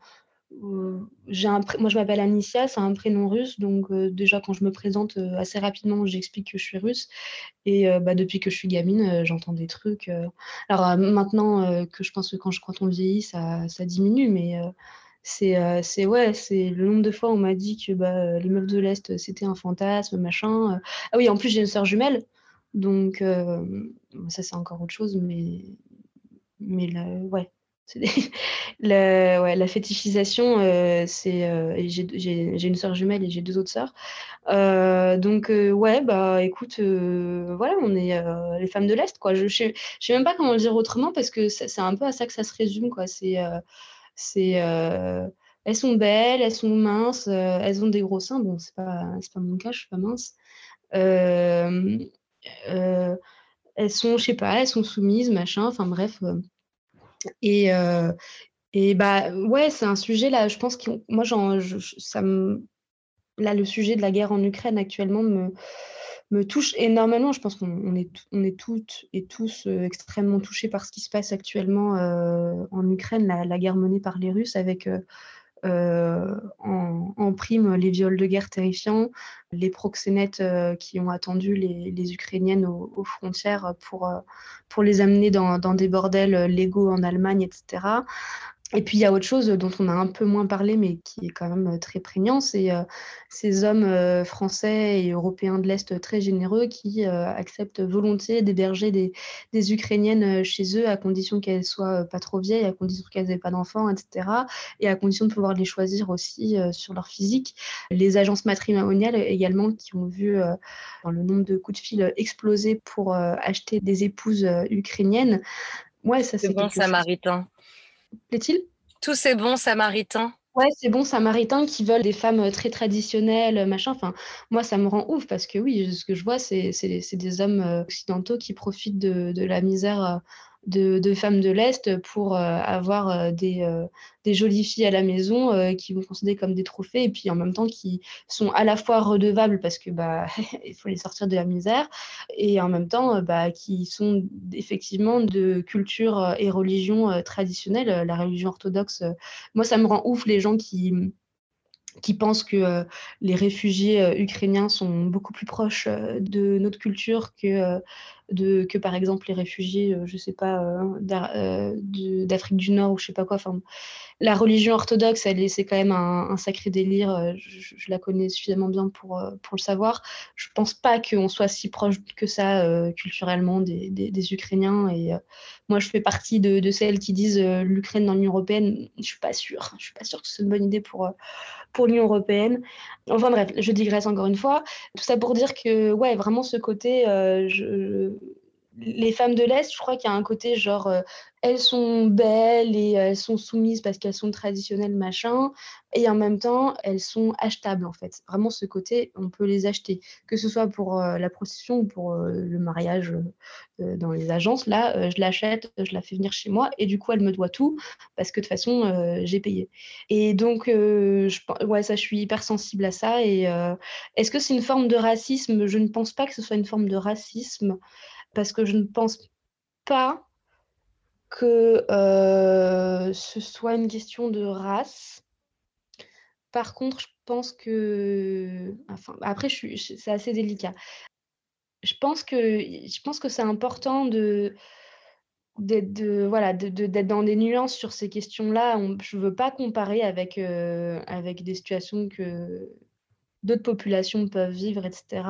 j'ai un moi, je m'appelle Anicia, c'est un prénom russe. Donc, euh, déjà, quand je me présente euh, assez rapidement, j'explique que je suis russe. Et bah, depuis que je suis gamine, j'entends des trucs. Alors, maintenant que je pense que quand, je, quand on vieillit, ça, ça diminue, mais c'est c'est ouais, c'est le nombre de fois où on m'a dit que bah, les meufs de l'Est, c'était un fantasme, machin. Ah oui, en plus, j'ai une sœur jumelle. Donc, ça, c'est encore autre chose, mais, mais là, ouais, ouais, la fétichisation, euh, c'est. Euh, j'ai une sœur jumelle et j'ai deux autres sœurs. Euh, donc, ouais, bah écoute, voilà, on est les femmes de l'Est, quoi. Je ne sais, même pas comment le dire autrement parce que c'est un peu à ça que ça se résume, quoi. C'est elles sont belles, elles sont minces, elles ont des gros seins. Bon, c'est pas, pas mon cas, je suis pas mince. elles sont, je sais pas, elles sont soumises, machin. Enfin bref. Et, et bah ouais, c'est un sujet là, je pense que moi, ça me, là, le sujet de la guerre en Ukraine actuellement me, me touche énormément. Je pense qu'on est, on est toutes et tous extrêmement touchés par ce qui se passe actuellement en Ukraine, la, guerre menée par les Russes avec en, prime les viols de guerre terrifiants, les proxénètes qui ont attendu les, Ukrainiennes aux, frontières pour, pour les amener dans, dans, des bordels légaux en Allemagne, etc. Et puis il y a autre chose dont on a un peu moins parlé, mais qui est quand même euh, très prégnant, c'est euh, ces hommes euh, français et européens de l'Est très généreux qui acceptent volontiers d'héberger des, des, Ukrainiennes chez eux à condition qu'elles soient pas trop vieilles, à condition qu'elles n'aient pas d'enfants, etc. Et à condition de pouvoir les choisir aussi sur leur physique. Les agences matrimoniales également qui ont vu le nombre de coups de fil exploser pour acheter des épouses ukrainiennes. Ouais, ça c'est bon samaritain plaît-il? Tous ces bons samaritains. Ouais, ces bons samaritains qui veulent des femmes très traditionnelles, machin. Enfin, moi, ça me rend ouf parce que oui, ce que je vois, c'est des hommes euh, occidentaux qui profitent de, de la misère de, femmes de l'Est pour euh, avoir euh, des, euh, des, jolies filles à la maison qui vont considérer comme des trophées et puis en même temps qui sont à la fois redevables parce que bah il faut les sortir de la misère et en même temps bah, qui sont effectivement de culture et religion traditionnelle, la religion orthodoxe. moi, ça me rend ouf les gens qui qui pensent que les réfugiés ukrainiens sont beaucoup plus proches de notre culture que que par exemple les réfugiés, euh, je sais pas, euh, euh, d'Afrique du Nord ou je sais pas quoi. La religion orthodoxe, elle c'est quand même un, sacré délire. Je, la connais suffisamment bien pour, pour le savoir. Je pense pas qu'on soit si proche que ça culturellement des, des, Ukrainiens. Et moi, je fais partie de, de celles qui disent l'Ukraine dans l'Union européenne. Je suis pas sûre. Je suis pas sûre que c'est une bonne idée pour pour l'Union européenne. Enfin bref, je digresse encore une fois. Tout ça pour dire que, ouais, vraiment ce côté, je, les femmes de l'Est, je crois qu'il y a un côté genre, euh, elles sont belles et elles sont soumises parce qu'elles sont traditionnelles, machin, et en même temps, elles sont achetables, en fait. Vraiment, ce côté, on peut les acheter, que ce soit pour euh, la prostitution ou pour euh, le mariage dans les agences. Là, je l'achète, je la fais venir chez moi, et du coup, elle me doit tout, parce que de toute façon, j'ai payé. Et donc, je, ouais, ça, je suis hyper sensible à ça. Et est-ce que c'est une forme de racisme? Je ne pense pas que ce soit une forme de racisme parce que je ne pense pas que euh, ce soit une question de race. Par contre, je pense que, enfin, après, c'est assez délicat. Je pense que, je pense que c'est important de d'être voilà, d'être dans des nuances sur ces questions-là. Je ne veux pas comparer avec, euh, avec des situations que, d'autres populations peuvent vivre, etc.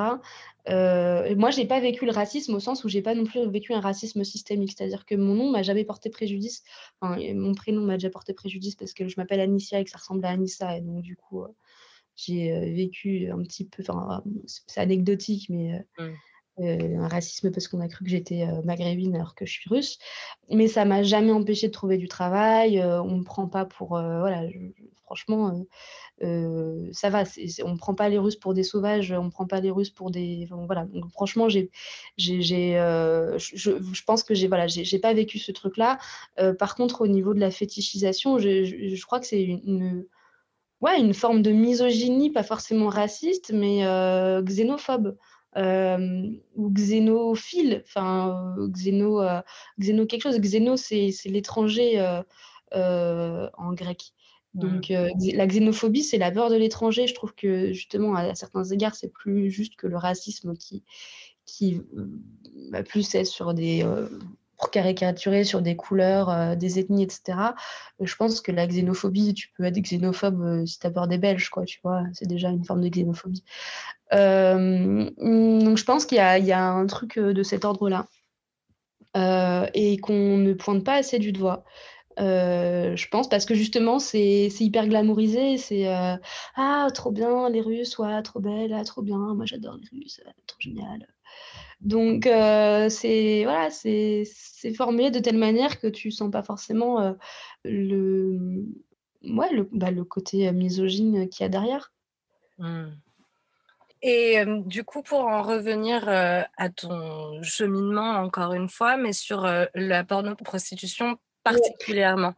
Euh, moi, je n'ai pas vécu le racisme au sens où j'ai pas non plus vécu un racisme systémique. C'est-à-dire que mon nom m'a jamais porté préjudice. Enfin, mon prénom m'a déjà porté préjudice parce que je m'appelle Anicia et que ça ressemble à Anissa. Et donc, du coup, euh, j'ai euh, vécu un petit peu. Enfin, c'est anecdotique, mais. Mmh. un racisme parce qu'on a cru que j'étais maghrébine alors que je suis russe. Mais ça m'a jamais empêché de trouver du travail. on me prend pas pour. voilà, franchement, ça va. on ne prend pas les Russes pour des sauvages, on prend pas les Russes pour des. voilà. Franchement, j'ai, je, pense que j'ai voilà, j'ai, pas vécu ce truc-là. par contre, au niveau de la fétichisation, je, je crois que c'est une, ouais, une forme de misogynie, pas forcément raciste, mais xénophobe. Ou xénophile, enfin xéno, xéno quelque chose. Xéno, c'est, l'étranger en grec. Donc, euh, la xénophobie, c'est la peur de l'étranger. Je trouve que, justement, à, certains égards, c'est plus juste que le racisme qui, qui plus est sur des. Euh, pour caricaturer sur des couleurs, euh, des ethnies, etc. Je pense que la xénophobie, tu peux être xénophobe si tu as peur des Belges, quoi, tu vois. C'est déjà une forme de xénophobie. donc, je pense qu'il y, a un truc de cet ordre-là. et qu'on ne pointe pas assez du doigt. Euh, je pense parce que justement c'est hyper glamourisé c'est euh, ah trop bien les Russes ouais trop belle ah, trop bien moi j'adore les Russes trop génial donc euh, c'est voilà formé de telle manière que tu sens pas forcément le ouais le, bah, le côté misogyne qu'il y a derrière mmh. Et du coup, pour en revenir à ton cheminement, encore une fois, mais sur la porno-prostitution particulièrement.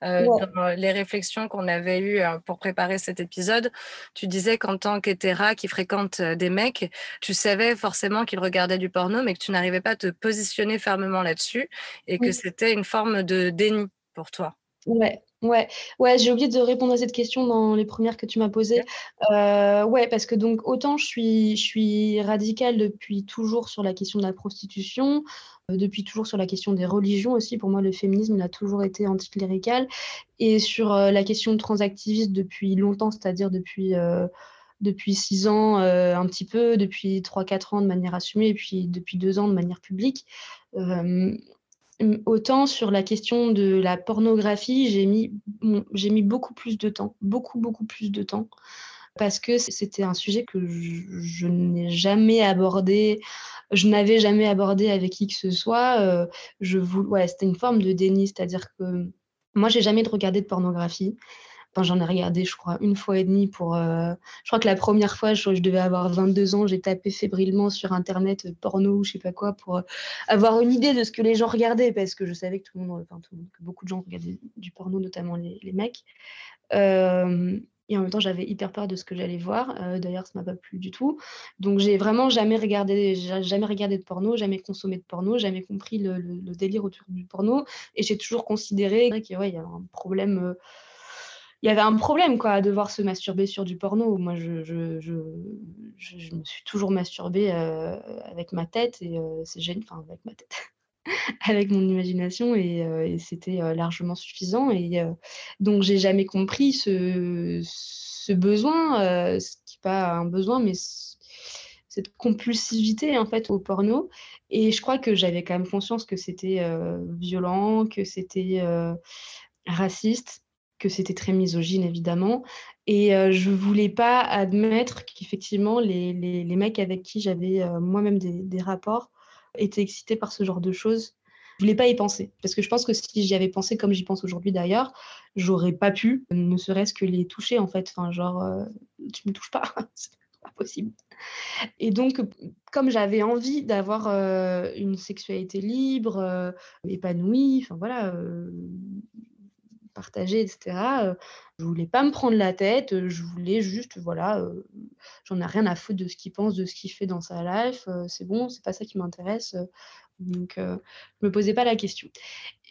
Dans les réflexions qu'on avait eues pour préparer cet épisode, tu disais qu'en tant qu'hétéra qui fréquente des mecs, tu savais forcément qu'ils regardaient du porno, mais que tu n'arrivais pas à te positionner fermement là-dessus et que c'était une forme de déni pour toi. Ouais, Ouais, ouais, j'ai oublié de répondre à cette question dans les premières que tu m'as posées. Euh, ouais, parce que donc autant je suis, je suis radicale depuis toujours sur la question de la prostitution, euh, depuis toujours sur la question des religions aussi. Pour moi, le féminisme il a toujours été anticlérical. Et sur euh, la question de transactiviste depuis longtemps, c'est-à-dire depuis, depuis six ans un petit peu, depuis trois, quatre ans de manière assumée, et puis depuis deux ans de manière publique. Autant sur la question de la pornographie, j'ai mis, beaucoup plus de temps, beaucoup, beaucoup plus de temps, parce que c'était un sujet que je, n'ai jamais abordé, je n'avais jamais abordé avec qui que ce soit. Euh, c'était une forme de déni, c'est-à-dire que moi, j'ai jamais regardé de pornographie j'en ai regardé, je crois, une fois et demie pour. Euh, je crois que la première fois, je, devais avoir 22 ans, j'ai tapé fébrilement sur Internet euh, porno ou je sais pas quoi pour euh, avoir une idée de ce que les gens regardaient parce que je savais que tout le monde, que beaucoup de gens regardaient du porno, notamment les, mecs. et en même temps, j'avais hyper peur de ce que j'allais voir. D'ailleurs, ça m'a pas plu du tout. Donc, j'ai vraiment jamais regardé, jamais regardé de porno, jamais consommé de porno, jamais compris le, délire autour du porno. Et j'ai toujours considéré qu'il ouais, y avait un problème il y avait un problème quoi à devoir se masturber sur du porno. Moi, je, me suis toujours masturbée euh, avec ma tête et euh, c'est génial, enfin avec ma tête, avec mon imagination et, euh, c'était largement suffisant. Et donc, j'ai jamais compris ce, ce besoin, ce qui n'est pas un besoin, mais cette compulsivité en fait au porno. Et je crois que j'avais quand même conscience que c'était violent, que c'était raciste que c'était très misogyne, évidemment. Et euh, je voulais pas admettre qu'effectivement, les, les, mecs avec qui j'avais euh, moi-même des, des, rapports étaient excités par ce genre de choses. Je voulais pas y penser. Parce que je pense que si j'y avais pensé comme j'y pense aujourd'hui d'ailleurs, j'aurais pas pu, ne serait-ce que les toucher, en fait. Enfin, genre, euh, tu me touches pas, c'est pas possible. Et donc, comme j'avais envie d'avoir une sexualité libre, épanouie, enfin voilà, partager, etc. Euh, je voulais pas me prendre la tête, euh, je voulais juste, voilà, euh, j'en ai rien à foutre de ce qu'il pense, de ce qu'il fait dans sa life, c'est bon, c'est pas ça qui m'intéresse. Donc, je me posais pas la question.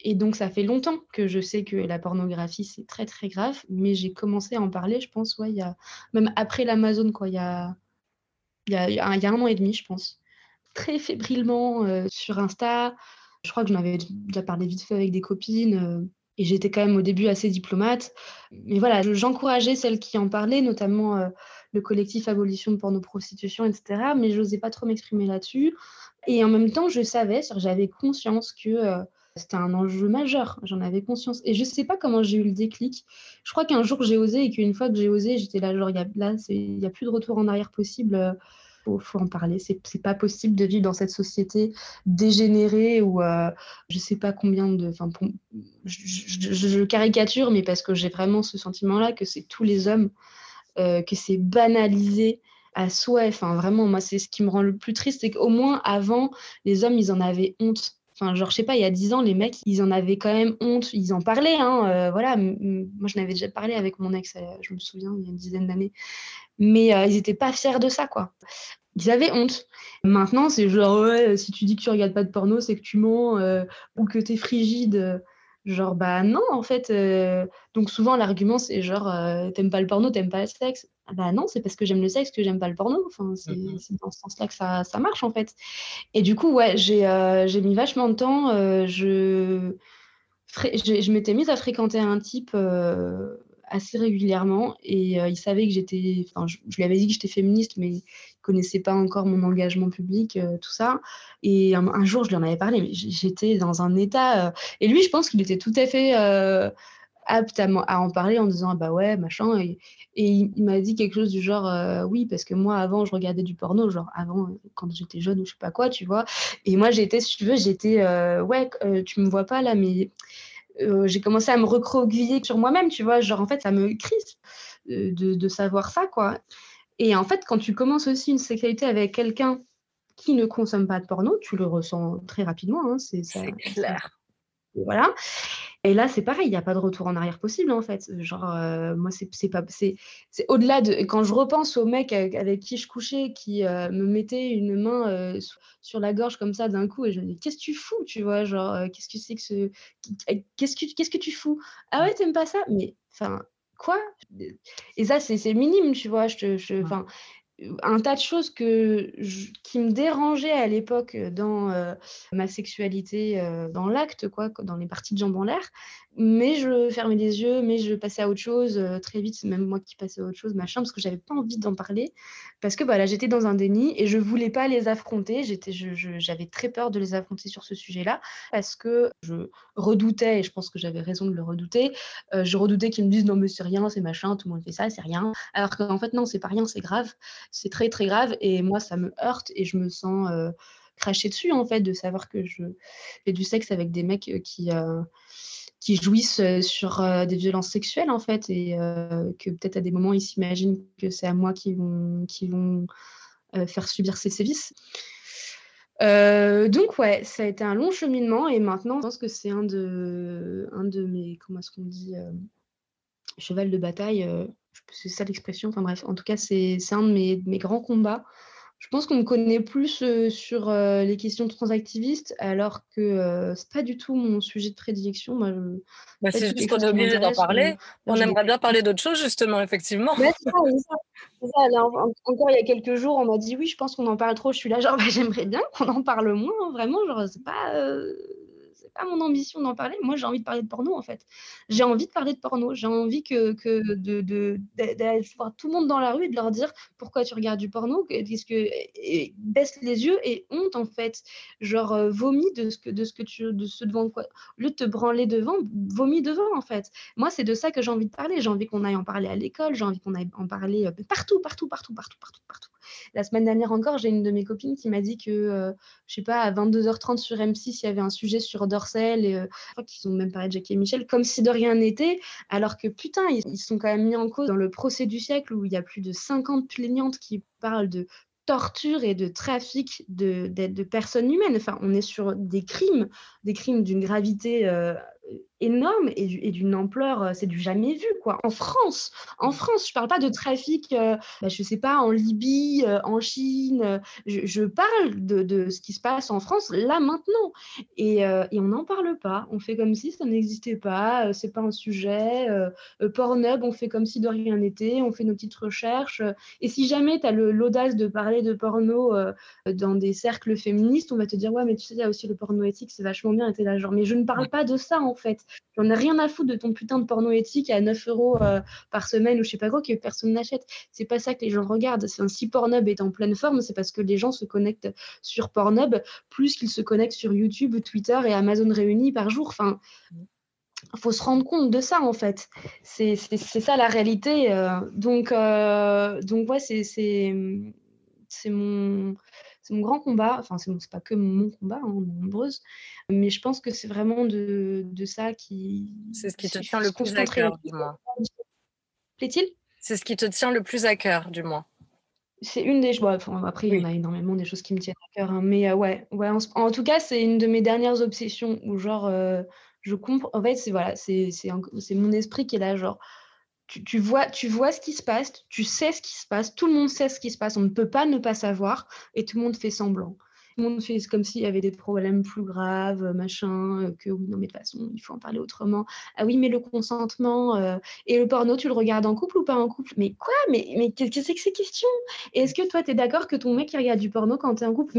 Et donc, ça fait longtemps que je sais que la pornographie, c'est très, très grave, mais j'ai commencé à en parler, je pense, ouais, y a, même après l'Amazon, quoi, il y a, y, y a un an et demi, je pense. Très fébrilement sur Insta. Je crois que j'en avais déjà parlé vite fait avec des copines. Et j'étais quand même au début assez diplomate. Mais voilà, j'encourageais celles qui en parlaient, notamment euh, le collectif Abolition de porno-prostitution, etc. Mais je n'osais pas trop m'exprimer là-dessus. Et en même temps, je savais, j'avais conscience que euh, c'était un enjeu majeur. J'en avais conscience. Et je ne sais pas comment j'ai eu le déclic. Je crois qu'un jour j'ai osé et qu'une fois que j'ai osé, j'étais là, genre, il n'y a, plus de retour en arrière possible. Euh, faut, faut en parler. C'est, pas possible de vivre dans cette société dégénérée où euh, je sais pas combien de. Enfin, je, je, caricature, mais parce que j'ai vraiment ce sentiment-là que c'est tous les hommes, euh, que c'est banalisé à souhait. Enfin, vraiment, moi, c'est ce qui me rend le plus triste, c'est qu'au moins avant, les hommes, ils en avaient honte. Enfin, genre, je sais pas, il y a dix ans, les mecs, ils en avaient quand même honte. Ils en parlaient, hein, euh, voilà. Moi, je n'avais déjà parlé avec mon ex, je me souviens, il y a une dizaine d'années mais euh, ils n'étaient pas fiers de ça, quoi. Ils avaient honte. Maintenant, c'est genre, ouais, si tu dis que tu regardes pas de porno, c'est que tu mens euh, ou que tu es frigide. Genre, bah non, en fait. Euh, donc, souvent, l'argument, c'est genre, t'aimes pas le porno, t'aimes pas le sexe. Ah bah non, c'est parce que j'aime le sexe que j'aime pas le porno. Enfin, c'est mm-hmm. dans ce sens-là que ça, ça, marche, en fait. Et du coup, ouais, j'ai mis vachement de temps. je je m'étais mise à fréquenter un type assez régulièrement et euh, il savait que j'étais, enfin, je, lui avais dit que j'étais féministe, mais il connaissait pas encore mon engagement public, euh, tout ça. Et un, jour, je lui en avais parlé, mais j'étais dans un état. Euh, et lui, je pense qu'il était tout à fait apte à, en parler en disant ah bah ouais, machin. Et, il, m'a dit quelque chose du genre oui, parce que moi, avant, je regardais du porno, genre avant, quand j'étais jeune ou je sais pas quoi, tu vois. Et moi, j'étais, si tu veux, j'étais ouais, tu me vois pas là, mais euh, j'ai commencé à me recroqueviller sur moi-même, tu vois. Genre, en fait, ça me crispe euh, de, savoir ça, quoi. Et en fait, quand tu commences aussi une sexualité avec quelqu'un qui ne consomme pas de porno, tu le ressens très rapidement. Hein, c'est clair. Voilà. Et là, c'est pareil, il n'y a pas de retour en arrière possible, en fait. Genre, euh, moi, c'est pas. C'est au-delà de. Quand je repense au mec avec, qui je couchais, qui euh, me mettait une main euh, sur la gorge comme ça d'un coup, et je me dis, qu'est-ce que tu fous, tu vois Genre, qu'est-ce que c'est que ce. Qu'est-ce que, qu'est-ce que tu fous? Ah ouais, t'aimes pas ça? Mais, enfin, quoi? Et ça, c'est minime, tu vois. Je, je, un tas de choses que qui me dérangeaient à l'époque dans ma sexualité, dans l'acte, quoi, dans les parties de jambes en l'air mais je fermais les yeux, mais je passais à autre chose euh, très vite, même moi qui passais à autre chose, machin, parce que j'avais pas envie d'en parler, parce que voilà, j'étais dans un déni et je voulais pas les affronter, j'avais très peur de les affronter sur ce sujet-là, parce que je redoutais, et je pense que j'avais raison de le redouter, euh, je redoutais qu'ils me disent non mais c'est rien, c'est machin, tout le monde fait ça, c'est rien, alors qu'en fait non, c'est pas rien, c'est grave, c'est très très grave, et moi ça me heurte et je me sens euh, cracher dessus en fait, de savoir que je fais du sexe avec des mecs qui qui jouissent euh, sur euh, des violences sexuelles en fait et euh, que peut-être à des moments ils s'imaginent que c'est à moi qui vont, qui vont faire subir ces sévices. donc ouais, ça a été un long cheminement et maintenant je pense que c'est un de, un de mes, comment est-ce dit, cheval de bataille, c'est ça l'expression, enfin bref, en tout cas c'est un de mes, mes grands combats je pense qu'on me connaît plus sur les questions transactivistes, alors que c'est pas du tout mon sujet de prédilection. Moi, bah, c'est juste qu'on est obligé d'en parler. On aimerait bien parler d'autre chose, justement, effectivement. ça, encore il y a quelques jours, on m'a dit oui, je pense qu'on en parle trop. Je suis là, genre, bah, j'aimerais bien qu'on en parle moins, hein, vraiment. Genre, c'est pas mon ambition d'en parler. Moi, j'ai envie de parler de porno, en fait. J'ai envie de parler de porno. J'ai envie que, que de, de, d'aller voir tout le monde dans la rue et de leur dire pourquoi tu regardes du porno, qu'est-ce que et baisse les yeux et honte, en fait. Genre, euh, vomis de ce que, de ce que tu, de ce devant quoi. Au lieu de te branler devant, vomis devant, en fait. Moi, c'est de ça que j'ai envie de parler. J'ai envie qu'on aille en parler à l'école. J'ai envie qu'on aille en parler euh, partout, partout, partout, partout, partout, partout. La semaine dernière encore, j'ai une de mes copines qui m'a dit que, euh, je sais pas, à 22h30 sur M6, il y avait un sujet sur Dorsel et euh, je crois qu'ils ont même parlé de Jackie et Michel comme si de rien n'était, alors que putain, ils, sont quand même mis en cause dans le procès du siècle où il y a plus de 50 plaignantes qui parlent de torture et de trafic de, de, personnes humaines. Enfin, on est sur des crimes, des crimes d'une gravité euh, énorme et, d'une ampleur, euh, c'est du jamais vu, quoi. En France, en France, je parle pas de trafic, euh, bah, je sais pas, en Libye, euh, en Chine, je, parle de, ce qui se passe en France, là, maintenant. Et, on n'en parle pas, on fait comme si ça n'existait pas, c'est pas un sujet. Pornhub, on fait comme si de rien n'était, on fait nos petites recherches. et si jamais tu as l'audace de parler de porno dans des cercles féministes, on va te dire, ouais, mais tu sais, il y a aussi le porno éthique, c'est vachement bien, et es là, genre, mais je ne parle pas de ça, en fait. J'en ai rien à foutre de ton putain de porno éthique à 9 euros euh, par semaine ou je sais pas quoi que personne n'achète. C'est pas ça que les gens regardent. Si Pornhub est en pleine forme, c'est parce que les gens se connectent sur Pornhub plus qu'ils se connectent sur YouTube, Twitter et Amazon réunis par jour. Enfin, faut se rendre compte de ça en fait. C'est ça la réalité. Euh. donc, euh, donc ouais, c'est mon c'est mon grand combat. Enfin, c'est pas que mon combat, hein, nombreuses, mais je pense que c'est vraiment de, de, ça qui. C'est ce qui te tient le plus à cœur, du moins. Plaît-il? C'est ce qui te tient le plus à cœur, du moins. C'est une des choses. Enfin, après, il y en a énormément des choses qui me tiennent à cœur. Hein, mais euh, ouais, ouais en, tout cas, c'est une de mes dernières obsessions où, genre, euh, je comprends. En fait, c'est voilà, c'est mon esprit qui est là, genre, tu, vois, tu vois ce qui se passe, tu sais ce qui se passe, tout le monde sait ce qui se passe, on ne peut pas ne pas savoir, et tout le monde fait semblant. Tout le monde fait comme s'il y avait des problèmes plus graves, machin, euh, que oui, non, mais de toute façon, il faut en parler autrement. Ah oui, mais le consentement euh, et le porno, tu le regardes en couple ou pas en couple? Mais quoi? Mais, mais qu'est-ce que c'est que ces questions? Est-ce que toi, tu es d'accord que ton mec, il regarde du porno quand tu es en couple?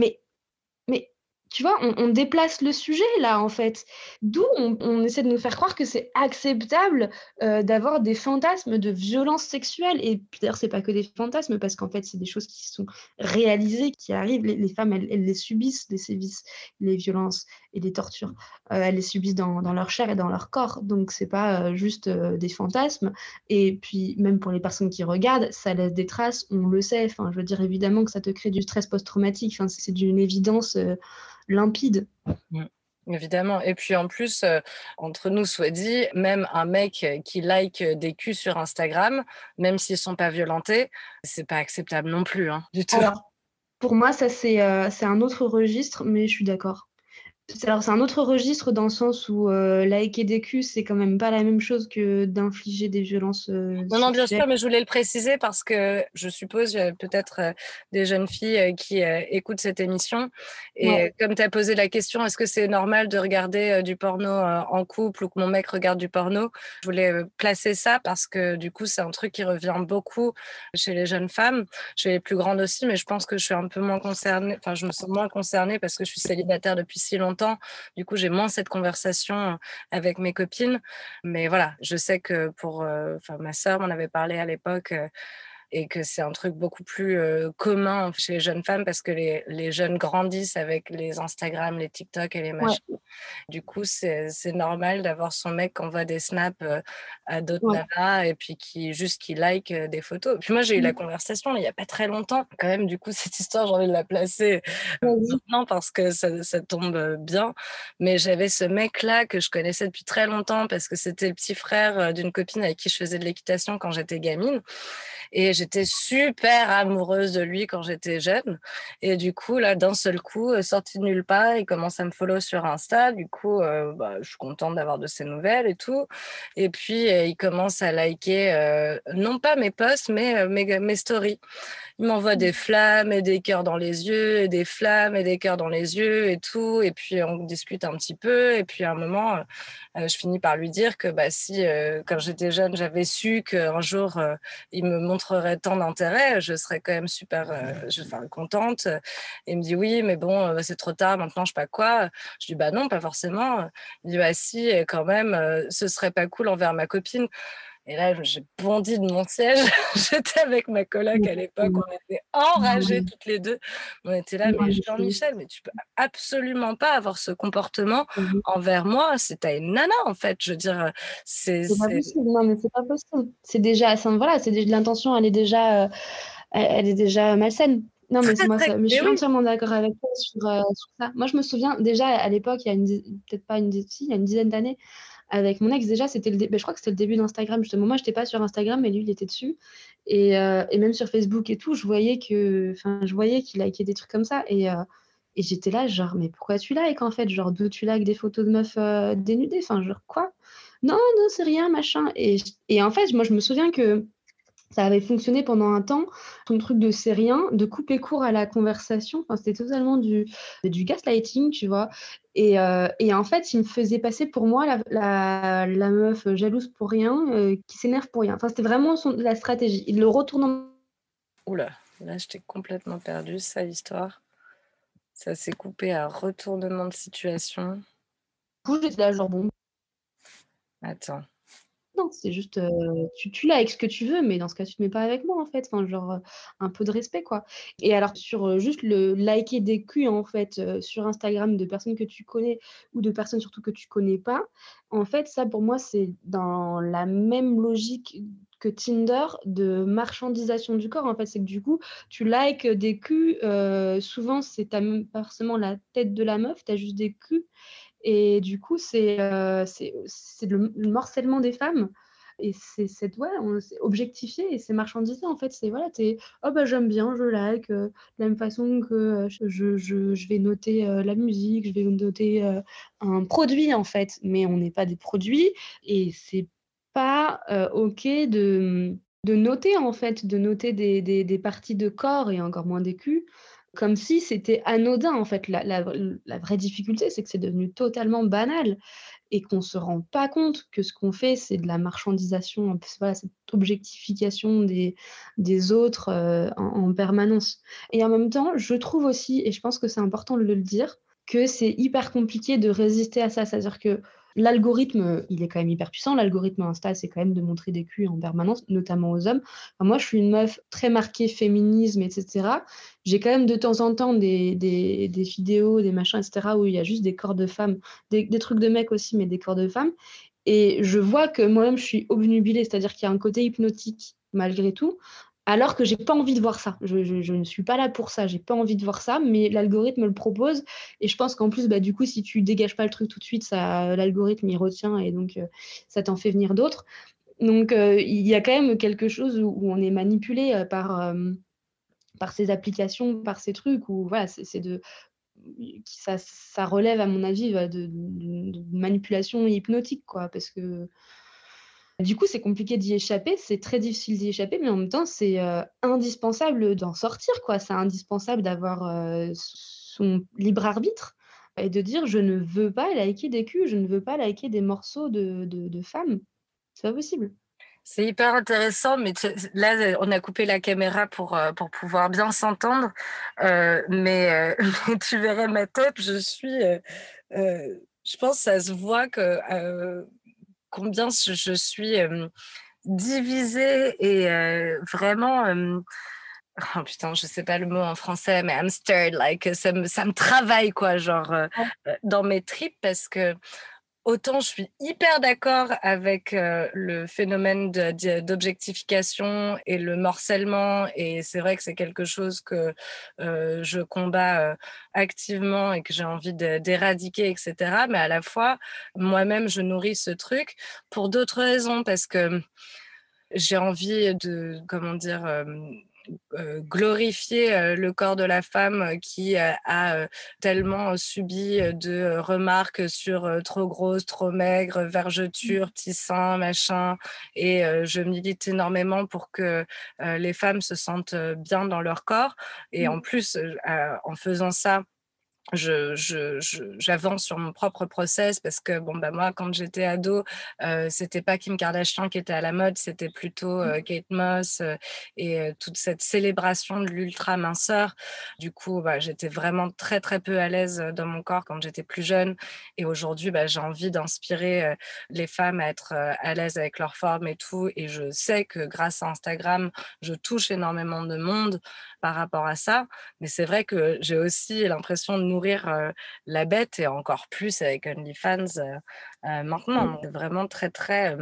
Tu vois, on, déplace le sujet là, en fait. D'où on, essaie de nous faire croire que c'est acceptable euh, d'avoir des fantasmes de violence sexuelle. Et d'ailleurs, c'est pas que des fantasmes, parce qu'en fait, c'est des choses qui sont réalisées, qui arrivent. Les, femmes, elles, les subissent, les sévices, les violences et les tortures. Euh, elles les subissent dans, leur chair et dans leur corps. Donc, c'est pas euh, juste des fantasmes. Et puis, même pour les personnes qui regardent, ça laisse des traces, on le sait. Enfin, je veux dire, évidemment que ça te crée du stress post-traumatique. Enfin, c'est d'une évidence limpide. Mmh. Évidemment. Et puis en plus, euh, entre nous soit dit, même un mec qui like des culs sur Instagram, même s'ils sont pas violentés, c'est pas acceptable non plus, hein, du tout. pour moi, ça c'est euh, un autre registre, mais je suis d'accord. C'est un autre registre dans le sens où euh, liker des culs, c'est quand même pas la même chose que d'infliger des violences. Euh, non, non, bien sûr, mais je voulais le préciser parce que je suppose peut-être euh, des jeunes filles qui écoutent cette émission. Et comme tu as posé la question, est-ce que c'est normal de regarder du porno en couple ou que mon mec regarde du porno? Je voulais placer ça parce que du coup, c'est un truc qui revient beaucoup chez les jeunes femmes, chez les plus grandes aussi, mais je pense que je suis un peu moins concernée, enfin, je me sens moins concernée parce que je suis célibataire depuis si longtemps du coup, j'ai moins cette conversation avec mes copines. Mais voilà, je sais que pour ma sœur m'en avait parlé à l'époque et que c'est un truc beaucoup plus commun chez les jeunes femmes parce que les, les, jeunes grandissent avec les Instagram, les TikTok et les machins. Du coup, c'est normal d'avoir son mec qui envoie des snaps à d'autres ouais. et puis qui juste qui like des photos. puis moi, j'ai eu la mmh. conversation il n'y a pas très longtemps. Quand même, du coup, cette histoire, j'ai envie de la placer maintenant parce que ça, ça tombe bien. Mais j'avais ce mec-là que je connaissais depuis très longtemps parce que c'était le petit frère d'une copine avec qui je faisais de l'équitation quand j'étais gamine. Et j'étais super amoureuse de lui quand j'étais jeune. Et du coup, là, d'un seul coup, euh, sorti de nulle part, il commence à me follow sur Insta. Du coup, euh, bah, je suis contente d'avoir de ses nouvelles et tout. Et puis, euh, il commence à liker, non pas mes posts, mais mes, mes stories. Il m'envoie des flammes et des cœurs dans les yeux, et des flammes et des cœurs dans les yeux et tout. Et puis, on discute un petit peu. Et puis, à un moment, je finis par lui dire que bah, si, quand j'étais jeune, j'avais su qu'un jour, il me montrerait tant d'intérêt, je serais quand même super je, enfin, contente. Et il me dit oui, mais bon, c'est trop tard, maintenant, je sais pas quoi. Je dis bah non, pas forcément. Il dit bah si, quand même, ce serait pas cool envers ma copine. Et là, j'ai bondi de mon siège. J'étais avec ma coloc à l'époque. On était enragés toutes les deux. On était là, mais Jean-Michel, mais tu peux absolument pas avoir ce comportement envers moi. C'est à une nana, en fait. Je veux dire, c'est. pas possible. Non, mais c'est pas possible. C'est déjà. Voilà, c'est l'intention, elle est déjà. Euh, elle est déjà malsaine. Non, mais, moi, mais je suis entièrement d'accord avec toi sur, euh, sur, ça. Moi, je me souviens déjà à l'époque, il y a peut-être pas une, il y a une dizaine d'années, avec mon ex, déjà, c'était le ben, je crois que c'était le début d'Instagram, justement. Moi, je n'étais pas sur Instagram, mais lui, il était dessus. Et, euh, et, même sur Facebook et tout, je voyais que, enfin, je voyais qu'il likait des trucs comme ça. Et, euh, et j'étais là, genre, mais pourquoi tu likes en fait? Genre, d'où tu likes des photos de meufs euh, dénudées? Enfin, genre, quoi? Non, non, c'est rien, machin. Et, et en fait, moi, je me souviens que ça avait fonctionné pendant un temps, ton truc de c'est rien, de couper court à la conversation. Enfin, c'était totalement du, du gaslighting, tu vois. Et, euh, et, en fait, il me faisait passer pour moi la, la, la meuf jalouse pour rien, euh, qui s'énerve pour rien. Enfin, c'était vraiment son, la stratégie. Il le retourne en... Oula, là, je t'ai complètement perdu, ça, l'histoire. Ça s'est coupé à retournement de situation. Du coup, j'étais là, genre, bon. Attends c'est juste, tu tu likes ce que tu veux, mais dans ce cas, tu te mets pas avec moi, en fait. Enfin, genre, un peu de respect, quoi. Et alors sur, juste le liker des culs, en fait, sur Instagram de personnes que tu connais ou de personnes surtout que tu connais pas, en fait, ça pour moi, c'est dans la même logique que Tinder de marchandisation du corps, en fait. C'est que du coup, tu likes des culs, souvent, c'est pas forcément la tête de la meuf, tu as juste des culs et du coup, c'est euh, le, le, morcellement des femmes. Et c'est cette ouais, objectifié et c'est marchandisé en fait. C'est voilà, es, oh bah j'aime bien, je like, euh, de la même façon que euh, je, je, je vais noter euh, la musique, je vais noter un produit en fait, mais on n'est pas des produits et c'est pas ok de, de noter en fait, de noter des, des, des, parties de corps et encore moins des culs comme si c'était anodin en fait. La, vraie difficulté, c'est que c'est devenu totalement banal et qu'on ne se rend pas compte que ce qu'on fait, c'est de la marchandisation, voilà, cette objectification des, des autres euh, en, en, permanence. Et en même temps, je trouve aussi, et je pense que c'est important de le dire, que c'est hyper compliqué de résister à ça. C'est-à-dire que L'algorithme, il est quand même hyper puissant. L'algorithme Insta, c'est quand même de montrer des culs en permanence, notamment aux hommes. moi, je suis une meuf très marquée féminisme, etc. J'ai quand même de temps en temps des, des, vidéos, des machins, etc., où il y a juste des corps de femmes, des, des trucs de mecs aussi, mais des corps de femmes. Et je vois que moi-même, je suis obnubilée, c'est-à-dire qu'il y a un côté hypnotique malgré tout, alors que j'ai pas envie de voir ça. Je, ne suis pas là pour ça, j'ai pas envie de voir ça, mais l'algorithme le propose. Et je pense qu'en plus, bah, du coup, si tu dégages pas le truc tout de suite, l'algorithme il retient et donc euh, ça t'en fait venir d'autres. Donc euh, il y a quand même quelque chose où, on est manipulé euh, par, ces applications, par ces trucs, où voilà, c'est de ça, relève, à mon avis, bah, de, manipulation hypnotique, quoi, parce que du coup, c'est compliqué d'y échapper, c'est très difficile d'y échapper, mais en même temps, c'est indispensable d'en sortir, quoi. C'est indispensable d'avoir son libre arbitre et de dire je ne veux pas liker des culs, je ne veux pas liker des morceaux de, de, femmes. C'est pas possible. C'est hyper intéressant, mais là, on a coupé la caméra pour, pour pouvoir bien s'entendre. mais, tu verrais ma tête, je suis. je pense que ça se voit que combien je, suis divisée et vraiment. Oh putain, je sais pas le mot en français, mais I'm stirred, like ça me, ça me travaille quoi, genre dans mes tripes parce que Autant je suis hyper d'accord avec le phénomène d'objectification et le morcellement, et c'est vrai que c'est quelque chose que je combats activement et que j'ai envie d'éradiquer, etc. Mais à la fois, moi-même, je nourris ce truc pour d'autres raisons, parce que j'ai envie de, comment dire, euh, glorifier le corps de la femme qui a tellement subi de remarques sur trop grosse, trop maigre, vergeture, mmh. petit sein, machin. Et je milite énormément pour que les femmes se sentent bien dans leur corps. Et en mmh. plus, en faisant ça, je, je, sur mon propre process parce que bon bah moi quand j'étais ado euh, c'était pas Kim Kardashian qui était à la mode c'était plutôt mmh. euh, Kate Moss euh, et euh, toute cette célébration de l'ultra minceur du coup bah, j'étais vraiment très très peu à l'aise dans mon corps quand j'étais plus jeune et aujourd'hui bah, j'ai envie d'inspirer les femmes à être à l'aise avec leur forme et tout et je sais que grâce à Instagram je touche énormément de monde par rapport à ça mais c'est vrai que j'ai aussi l'impression de nourrir la bête et encore plus avec OnlyFans maintenant. Mmh. C'est vraiment très, très.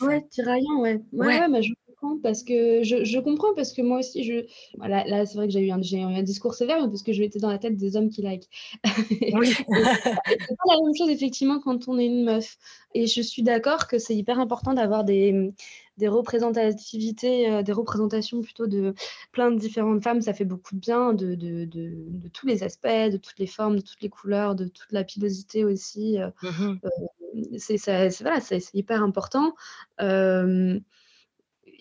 ouais, tiraillant, ouais. Ouais, mais je comprends parce que je, je, comprends parce que moi aussi, je. Là, là c'est vrai que j'ai eu, un, eu un discours sévère parce que je été dans la tête des hommes qui like. Oui. c'est pas la même chose, effectivement, quand on est une meuf. Et je suis d'accord que c'est hyper important d'avoir des, des représentativités, euh, des représentations plutôt de plein de différentes femmes, ça fait beaucoup de bien, de, de, de, tous les aspects, de toutes les formes, de toutes les couleurs, de toute la pilosité aussi. Euh, mmh euh, c'est voilà, hyper important.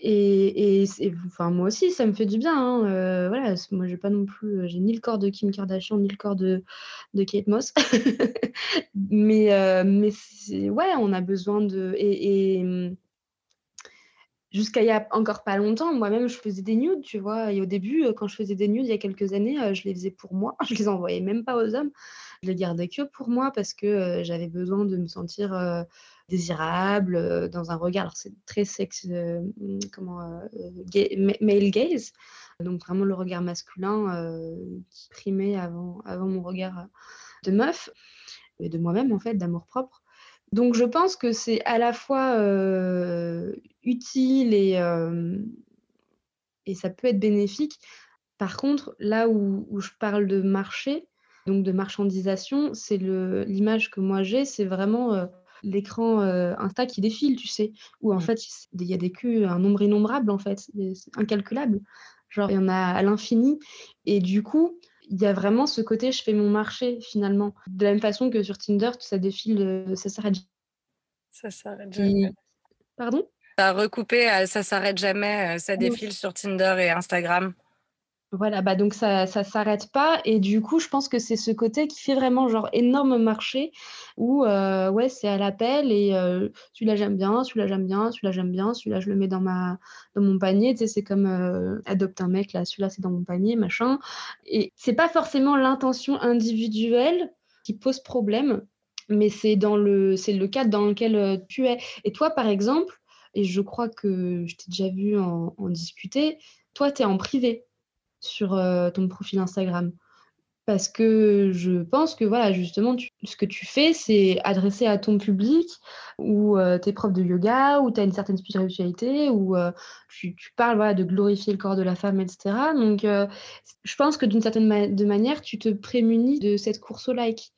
Et, et enfin, moi aussi, ça me fait du bien. Hein, voilà, moi, j'ai pas non plus, j'ai ni le corps de Kim Kardashian, ni le corps de, Kate Moss. mais mais ouais, on a besoin de. et jusqu'à il y a encore pas longtemps, moi-même, je faisais des nudes, tu vois. Et au début, euh, quand je faisais des nudes, il y a quelques années, euh, je les faisais pour moi. Je les envoyais même pas aux hommes. Je les gardais que pour moi parce que euh, j'avais besoin de me sentir désirable dans un regard. Alors, c'est très sexe, comment, male gaze. Donc, vraiment le regard masculin qui primait avant, avant mon regard de meuf et de moi-même, en fait, d'amour propre. Donc je pense que c'est à la fois utile et, et ça peut être bénéfique. Par contre, là où, je parle de marché, donc de marchandisation, c'est l'image que moi j'ai, c'est vraiment l'écran Insta qui défile, tu sais, où en mmh. fait il y a des culs, un nombre innombrable en fait, c'est incalculable. Genre il y en a à l'infini. Et du coup, il y a vraiment ce côté je fais mon marché finalement. De la même façon que sur Tinder, ça défile, euh, ça s'arrête Ça s'arrête jamais. Pardon? Ça a recoupé, euh, ça s'arrête jamais, euh, ça défile sur Tinder et Instagram. Voilà, bah donc ça ça s'arrête pas. Et du coup, je pense que c'est ce côté qui fait vraiment genre énorme marché où euh, ouais, c'est à l'appel et euh, celui-là j'aime bien, celui-là j'aime bien, celui-là j'aime bien, celui-là je le mets dans ma dans mon panier, tu sais, c'est comme euh, adopte un mec là, celui-là c'est dans mon panier, machin. Et c'est pas forcément l'intention individuelle qui pose problème, mais c'est dans le c'est cadre dans lequel tu es. Et toi par exemple, et je crois que je t'ai déjà vu en, en discuter, toi tu es en privé sur ton profil Instagram. Parce que je pense que voilà, justement, ce que tu fais, c'est adressé à ton public, ou tu es prof de yoga, ou tu as une certaine spiritualité, ou tu, parles de glorifier le corps de la femme, etc. Donc, je pense que d'une certaine manière, tu te prémunis de cette course au like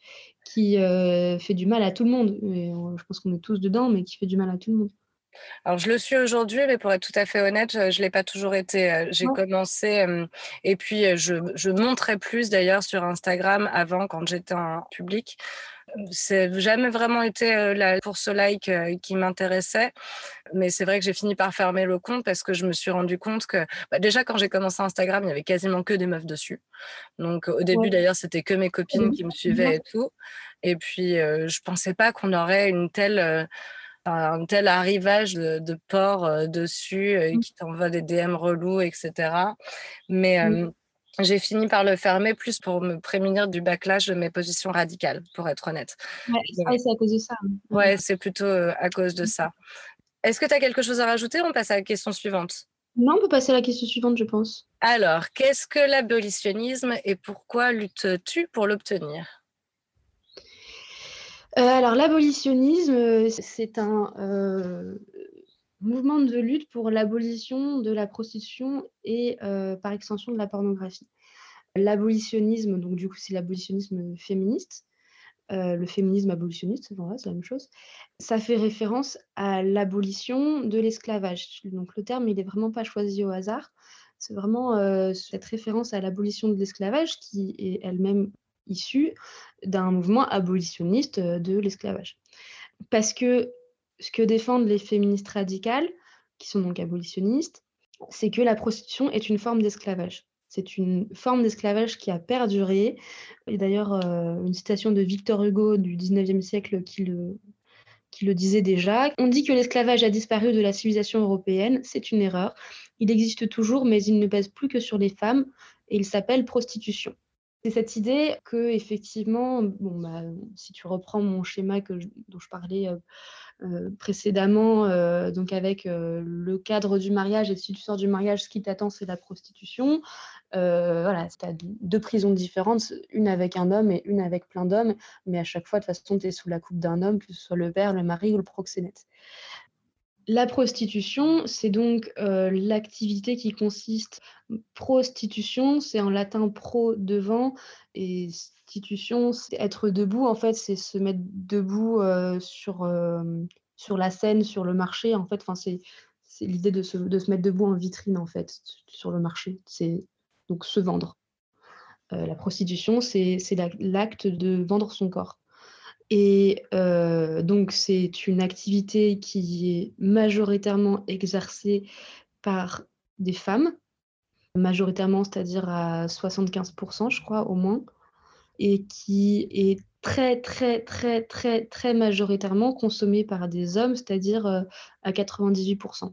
qui fait du mal à tout le monde. je pense qu'on est tous dedans, mais qui fait du mal à tout le monde. Alors, je le suis aujourd'hui, mais pour être tout à fait honnête, je ne l'ai pas toujours été. J'ai commencé, et puis je, je montrais plus d'ailleurs sur Instagram avant, quand j'étais en public. C'est jamais vraiment été la course au like qui m'intéressait, mais c'est vrai que j'ai fini par fermer le compte parce que je me suis rendu compte que bah, déjà quand j'ai commencé Instagram, il y avait quasiment que des meufs dessus. Donc au début d'ailleurs, c'était que mes copines qui me suivaient et tout. Et puis je pensais pas qu'on aurait une telle un tel arrivage de, de porcs dessus mmh. qui t'envoient des DM relous, etc. Mais j'ai fini par le fermer plus pour me prémunir du backlash de mes positions radicales, pour être honnête. Ouais, c'est à cause de ça. Hein. Ouais, c'est plutôt à cause de ça. Est-ce que tu as quelque chose à rajouter? On passe à la question suivante. Non, on peut passer à la question suivante, je pense. Alors, qu'est-ce que l'abolitionnisme et pourquoi luttes-tu pour l'obtenir? Euh, Alors, l'abolitionnisme, c'est un, euh, mouvement de lutte pour l'abolition de la prostitution et euh, par extension de la pornographie. L'abolitionnisme, donc du coup c'est l'abolitionnisme féministe, euh, le féminisme abolitionniste, c'est la même chose. Ça fait référence à l'abolition de l'esclavage. Donc le terme, il n'est vraiment pas choisi au hasard. C'est vraiment euh, cette référence à l'abolition de l'esclavage qui est elle-même issue d'un mouvement abolitionniste de l'esclavage. Parce que ce que défendent les féministes radicales, qui sont donc abolitionnistes, c'est que la prostitution est une forme d'esclavage. C'est une forme d'esclavage qui a perduré. Et d'ailleurs, euh, une citation de Victor Hugo du 19e siècle qui le, qui le disait déjà. On dit que l'esclavage a disparu de la civilisation européenne. C'est une erreur. Il existe toujours, mais il ne pèse plus que sur les femmes et il s'appelle prostitution. C'est cette idée que, effectivement, bah, si tu reprends mon schéma dont je parlais précédemment, donc avec le cadre du mariage, et si tu sors du mariage, ce qui t'attend, c'est la prostitution. voilà, tu as deux prisons différentes, une avec un homme et une avec plein d'hommes, mais à chaque fois, de toute façon, tu es sous la coupe d'un homme, que ce soit le père, le mari ou le proxénète. La prostitution, c'est donc euh, l'activité qui consiste. Prostitution, c'est en latin pro devant, et stitution, c'est être debout. En fait, c'est se mettre debout euh, sur, euh, sur la scène, sur le marché. En fait, c'est l'idée de se, de se mettre debout en vitrine, en fait, sur le marché. C'est donc se vendre. la prostitution, c'est l'acte de vendre son corps. Et euh, donc, c'est une activité qui est majoritairement exercée par des femmes, majoritairement, c'est-à-dire à 75%, je crois, au moins, et qui est très, très, très, très, très majoritairement consommée par des hommes, c'est-à-dire euh, à 98%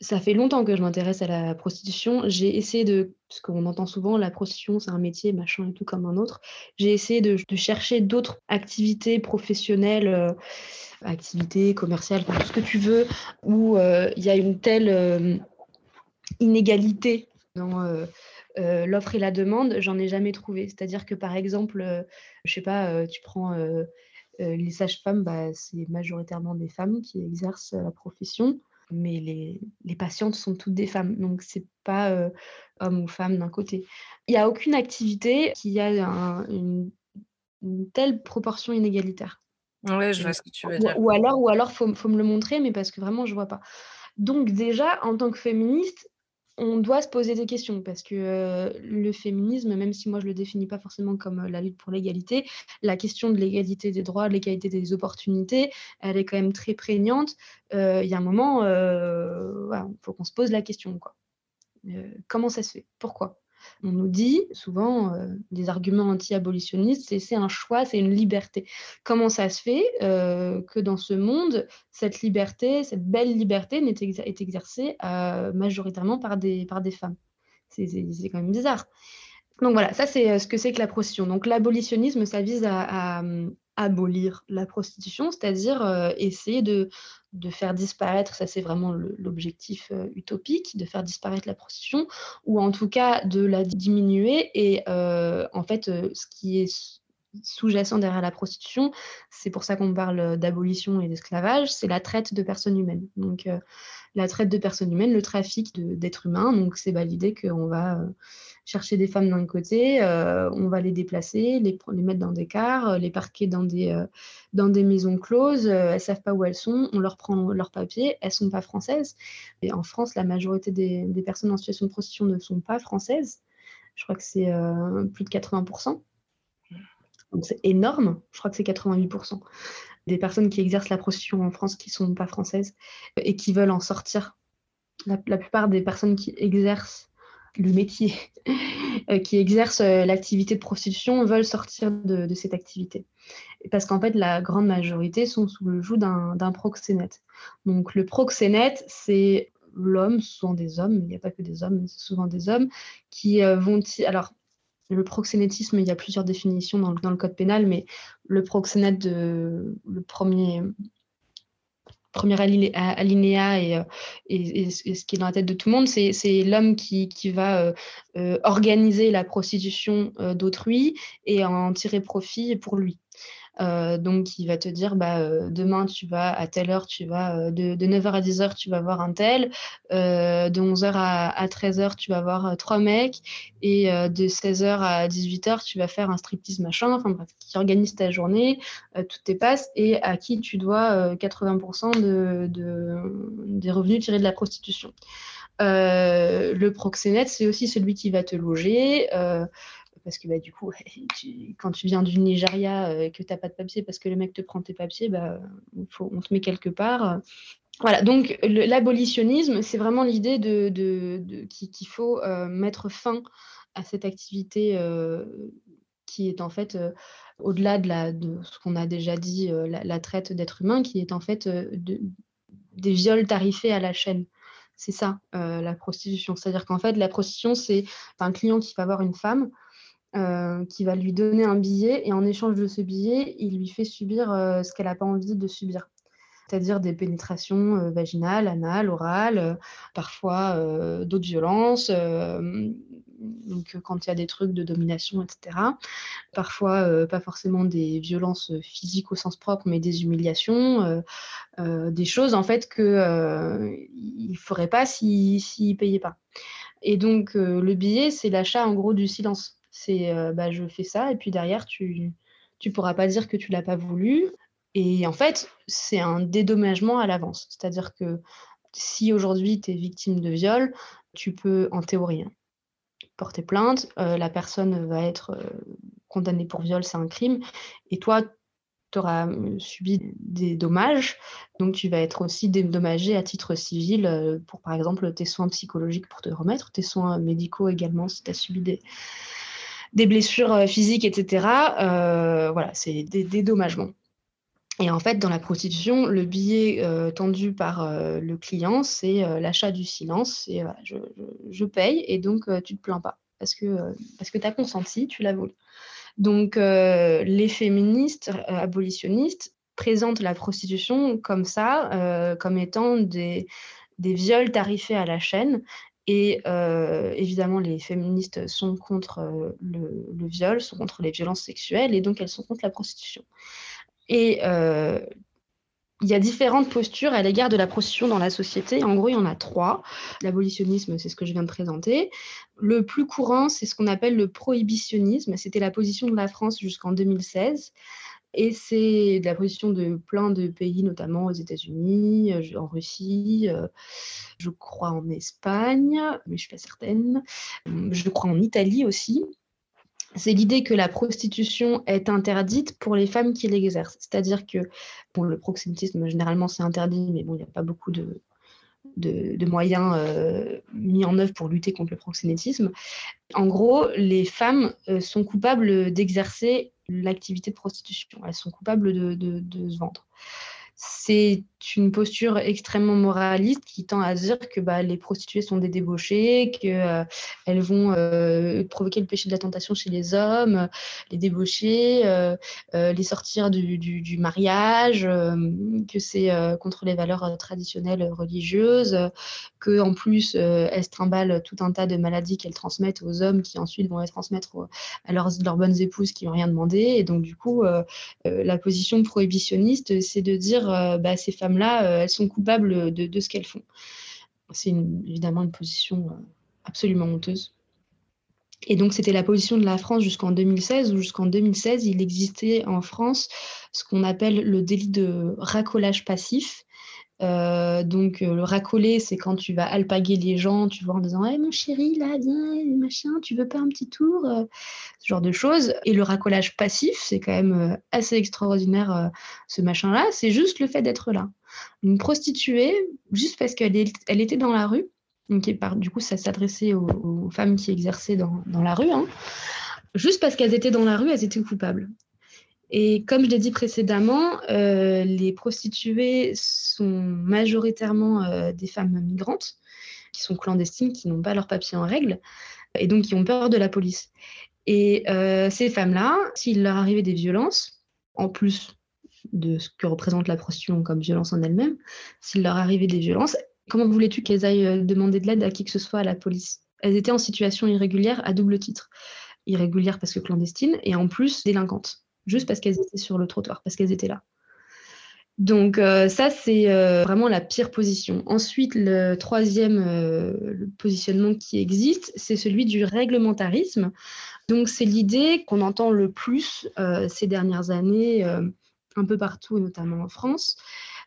ça fait longtemps que je m'intéresse à la prostitution. J'ai essayé de, parce qu'on entend souvent la prostitution, c'est un métier, machin et tout comme un autre. J'ai essayé de, chercher d'autres activités professionnelles, euh, activités commerciales, tout ce que tu veux, où euh, il y a une telle euh, inégalité dans l'offre et la demande. J'en ai jamais trouvé. C'est-à-dire que par exemple, je sais pas, tu prends les sages-femmes, bah, c'est majoritairement des femmes qui exercent la profession mais les, les, patientes sont toutes des femmes, donc c'est pas euh, homme ou femme d'un côté. Il n'y a aucune activité qui a une, telle proportion inégalitaire. Oui, je vois ce que tu veux dire. Ou, alors, ou alors faut, faut me le montrer, mais parce que vraiment, je vois pas. Donc déjà, en tant que féministe, on doit se poser des questions parce que euh, le féminisme, même si moi je le définis pas forcément comme euh, la lutte pour l'égalité, la question de l'égalité des droits, de l'égalité des opportunités, elle est quand même très prégnante. Euh, il y a un moment, il faut qu'on se pose la question. Quoi. comment ça se fait? Pourquoi? On nous dit souvent euh, des arguments anti-abolitionnistes, c'est un choix, c'est une liberté. Comment ça se fait euh, que dans ce monde, cette liberté, cette belle liberté est exercée euh, majoritairement par des, par des femmes? C'est quand même bizarre. Donc voilà, ça c'est ce que c'est que la prostitution. Donc l'abolitionnisme, ça vise à, abolir la prostitution, c'est-à-dire euh, essayer de, faire disparaître, ça c'est vraiment l'objectif euh, utopique, de faire disparaître la prostitution, ou en tout cas de la diminuer. Et euh, en fait, ce qui est sous-jacent derrière la prostitution, c'est pour ça qu'on parle d'abolition et d'esclavage, c'est la traite de personnes humaines. Donc la traite de personnes humaines, le trafic d'êtres humains, donc c'est l'idée qu'on va chercher des femmes d'un côté, on va les déplacer, les, les, mettre dans des cars, les parquer dans des, dans des maisons closes, elles ne savent pas où elles sont, on leur prend leurs papiers, elles ne sont pas françaises. Et en France, la majorité des, des, personnes en situation de prostitution ne sont pas françaises. Je crois que c'est plus de 80%. Donc c'est énorme, je crois que c'est 88% des personnes qui exercent la prostitution en France qui ne sont pas françaises et qui veulent en sortir. La, plupart des personnes qui exercent le métier, euh, qui exercent euh, l'activité de prostitution, veulent sortir de, cette activité. Parce qu'en fait, la grande majorité sont sous le joug d'un proxénète. Donc le proxénète, c'est l'homme, souvent des hommes, il n'y a pas que des hommes, mais c'est souvent des hommes, qui euh, vont... Alors, le proxénétisme, il y a plusieurs définitions dans, le code pénal, mais le proxénète, de, le premier, premier alinéa et, et, ce qui est dans la tête de tout le monde, c'est l'homme qui, va euh, euh, organiser la prostitution euh, d'autrui et en tirer profit pour lui. Euh, donc, il va te dire, bah, euh, demain, tu vas à telle heure, tu vas euh, de, 9h à 10h, tu vas voir un tel. de 11h à, 13h, tu vas voir trois mecs. Et de 16h à 18h, tu vas faire un striptease machin. Enfin, bref, qui organise ta journée, toutes tes passes et à qui tu dois 80% de, des revenus tirés de la prostitution. le proxénète, c'est aussi celui qui va te loger parce que bah, du coup, quand tu viens du Nigeria et euh, que tu n'as pas de papier parce que le mec te prend tes papiers, bah, faut, on te met quelque part. Voilà, donc l'abolitionnisme, c'est vraiment l'idée de, de, qu'il faut euh, mettre fin à cette activité euh, qui est en fait, au-delà de, ce qu'on a déjà dit, la, traite d'êtres humains, qui est en fait des viols tarifés à la chaîne. C'est ça, la prostitution. C'est-à-dire qu'en fait, la prostitution, c'est un client qui va voir une femme, euh, qui va lui donner un billet et en échange de ce billet, il lui fait subir euh, ce qu'elle n'a pas envie de subir. C'est-à-dire des pénétrations euh, vaginales, anales, orales, parfois d'autres violences, donc quand il y a des trucs de domination, etc. Parfois, pas forcément des violences physiques au sens propre, mais des humiliations, des choses en fait qu'il ne ferait pas s'il ne payait pas. Et donc, le billet, c'est l'achat en gros du silence. C'est bah, je fais ça et puis derrière, tu ne pourras pas dire que tu l'as pas voulu. Et en fait, c'est un dédommagement à l'avance. C'est-à-dire que si aujourd'hui tu es victime de viol, tu peux en théorie hein, porter plainte, la personne va être condamnée pour viol, c'est un crime, et toi, tu auras subi des dommages, donc tu vas être aussi dédommagé à titre civil pour, par exemple, tes soins psychologiques pour te remettre, tes soins médicaux également si tu as subi des, des blessures euh, physiques, etc. Euh, voilà, c'est des dédommagements. Et en fait, dans la prostitution, le billet euh, tendu par le client, c'est l'achat du silence. C'est je, paye et donc tu ne te plains pas parce que, parce que tu as consenti, tu l'as voulu. Donc, les féministes abolitionnistes présentent la prostitution comme ça, comme étant des viols tarifés à la chaîne et euh, évidemment, les féministes sont contre euh, le, viol, sont contre les violences sexuelles, et donc elles sont contre la prostitution. Et euh, il y a différentes postures à l'égard de la prostitution dans la société. En gros, il y en a trois. L'abolitionnisme, c'est ce que je viens de présenter. Le plus courant, c'est ce qu'on appelle le prohibitionnisme. C'était la position de la France jusqu'en 2016. Et c'est la position de plein de pays, notamment aux États-Unis, euh, en Russie, euh, je crois en Espagne, mais je ne suis pas certaine. Hum, je crois en Italie aussi. C'est l'idée que la prostitution est interdite pour les femmes qui l'exercent. C'est-à-dire que bon, le proxénétisme, généralement, c'est interdit, mais bon, il n'y a pas beaucoup de, de, moyens euh, mis en œuvre pour lutter contre le proxénétisme. En gros, les femmes sont coupables d'exercer l'activité de prostitution. Elles sont coupables de, se vendre. C'est une posture extrêmement moraliste qui tend à dire que bah, les prostituées sont des débauchées, qu'elles euh, vont euh, provoquer le péché de la tentation chez les hommes, les débaucher, euh, les sortir du, mariage, que c'est contre les valeurs traditionnelles religieuses, que en plus elles trimballent tout un tas de maladies qu'elles transmettent aux hommes qui ensuite vont les transmettre à leurs, leurs bonnes épouses qui n'ont rien demandé. Et donc du coup, la position prohibitionniste, c'est de dire bah, ces femmes là euh, elles sont coupables de, ce qu'elles font. C'est évidemment une position euh, absolument honteuse. Et donc, c'était la position de la France jusqu'en 2016, où jusqu'en 2016, il existait en France ce qu'on appelle le délit de racolage passif. Euh, donc, euh, le racoler, c'est quand tu vas alpaguer les gens, tu vois, en disant hey, mon chéri, là, viens, machin, tu veux pas un petit tour euh, Ce genre de choses. Et le racolage passif, c'est quand même assez extraordinaire, ce machin-là. C'est juste le fait d'être là. Une prostituée, juste parce qu'elle elle était dans la rue, du coup, ça s'adressait aux, femmes qui exerçaient dans, la rue. Hein. Juste parce qu'elles étaient dans la rue, elles étaient coupables. Et comme je l'ai dit précédemment, euh, les prostituées sont majoritairement euh, des femmes migrantes qui sont clandestines, qui n'ont pas leurs papiers en règle et donc qui ont peur de la police. Et euh, ces femmes-là, s'il leur arrivait des violences, en plus de ce que représente la prostitution comme violence en elle-même, s'il leur arrivait des violences, Comment voulais-tu qu'elles aillent demander de l'aide à qui que ce soit à la police? Elles étaient en situation irrégulière à double titre. Irrégulière parce que clandestine et en plus délinquantes, juste parce qu'elles étaient sur le trottoir, parce qu'elles étaient là. Donc euh, ça, c'est euh, vraiment la pire position. Ensuite, le troisième positionnement qui existe, c'est celui du réglementarisme. Donc c'est l'idée qu'on entend le plus ces dernières années, un peu partout, notamment en France,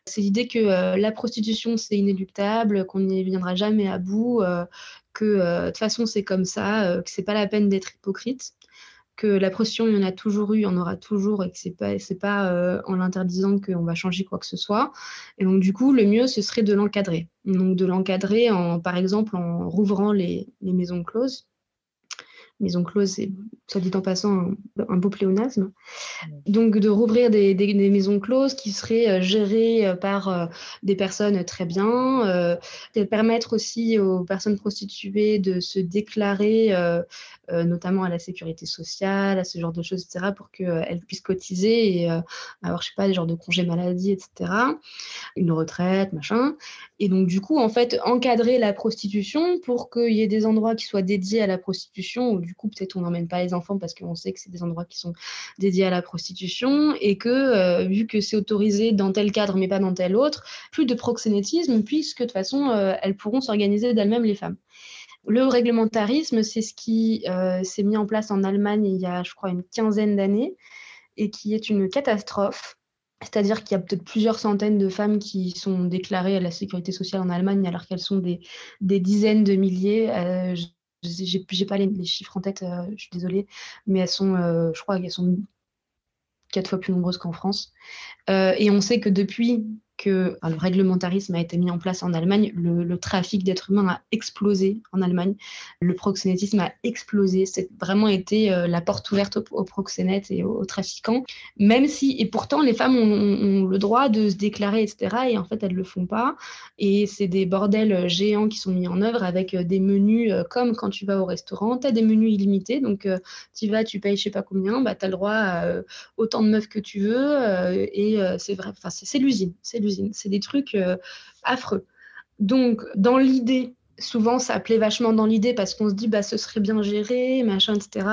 c'est l'idée que euh, la prostitution, c'est inéluctable, qu'on n'y viendra jamais à bout, euh, que euh, de toute façon, c'est comme ça, que c'est pas la peine d'être hypocrite que la prostitution, il y en a toujours eu, il y en aura toujours, et que c'est pas, c'est pas en l'interdisant qu'on va changer quoi que ce soit. Et donc, du coup, le mieux, ce serait de l'encadrer. Donc, de l'encadrer, en, par exemple, en rouvrant les maisons closes maison close, c'est, soit dit en passant, un, beau pléonasme. Donc, de rouvrir des, maisons closes qui seraient euh, gérées euh, par euh, des personnes très bien, de permettre aussi aux personnes prostituées de se déclarer, notamment à la sécurité sociale, à ce genre de choses, etc., pour qu'elles puissent cotiser et avoir, je sais pas, des genres de congés maladie, etc., une retraite, machin. Et donc, du coup, en fait, encadrer la prostitution pour qu'il y ait des endroits qui soient dédiés à la prostitution, ou du coup, peut-être on n'emmène pas les enfants parce qu'on sait que c'est des endroits qui sont dédiés à la prostitution, et que, euh, vu que c'est autorisé dans tel cadre, mais pas dans tel autre, plus de proxénétisme, puisque de toute façon, euh, elles pourront s'organiser d'elles-mêmes, les femmes. Le réglementarisme, c'est ce qui euh, s'est mis en place en Allemagne il y a, je crois, une quinzaine d'années, et qui est une catastrophe c'est-à-dire qu'il y a peut-être plusieurs centaines de femmes qui sont déclarées à la sécurité sociale en Allemagne alors qu'elles sont des, dizaines de milliers. Je n'ai pas les, chiffres en tête, euh, je suis désolée, mais elles sont, euh, je crois qu'elles sont quatre fois plus nombreuses qu'en France. et on sait que depuis que le réglementarisme a été mis en place en Allemagne, le, trafic d'êtres humains a explosé en Allemagne, le proxénétisme a explosé, c'est vraiment été euh, la porte ouverte aux, proxénètes et aux, trafiquants, même si, et pourtant les femmes ont, le droit de se déclarer, etc., et en fait elles ne le font pas, et c'est des bordels géants qui sont mis en œuvre avec euh, des menus euh, comme quand tu vas au restaurant, tu as des menus illimités, donc tu vas, tu payes je sais pas combien, bah, tu as le droit à autant de meufs que tu veux, et c'est vrai, enfin c'est l'usine, c'est c'est des trucs euh, affreux. Donc, dans l'idée, souvent ça plaît vachement dans l'idée parce qu'on se dit bah ce serait bien géré, machin, etc.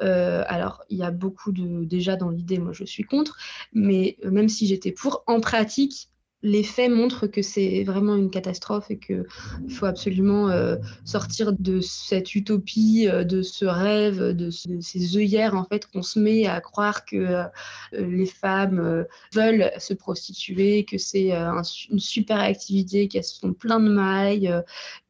Euh, alors il y a beaucoup de déjà dans l'idée, moi je suis contre, mais euh, même si j'étais pour, en pratique, les faits montrent que c'est vraiment une catastrophe et qu'il faut absolument euh, sortir de cette utopie, euh, de ce rêve, de, ces œillères en fait qu'on se met à croire que euh, les femmes veulent se prostituer, que c'est une super activité, qu'elles sont plein de mailles,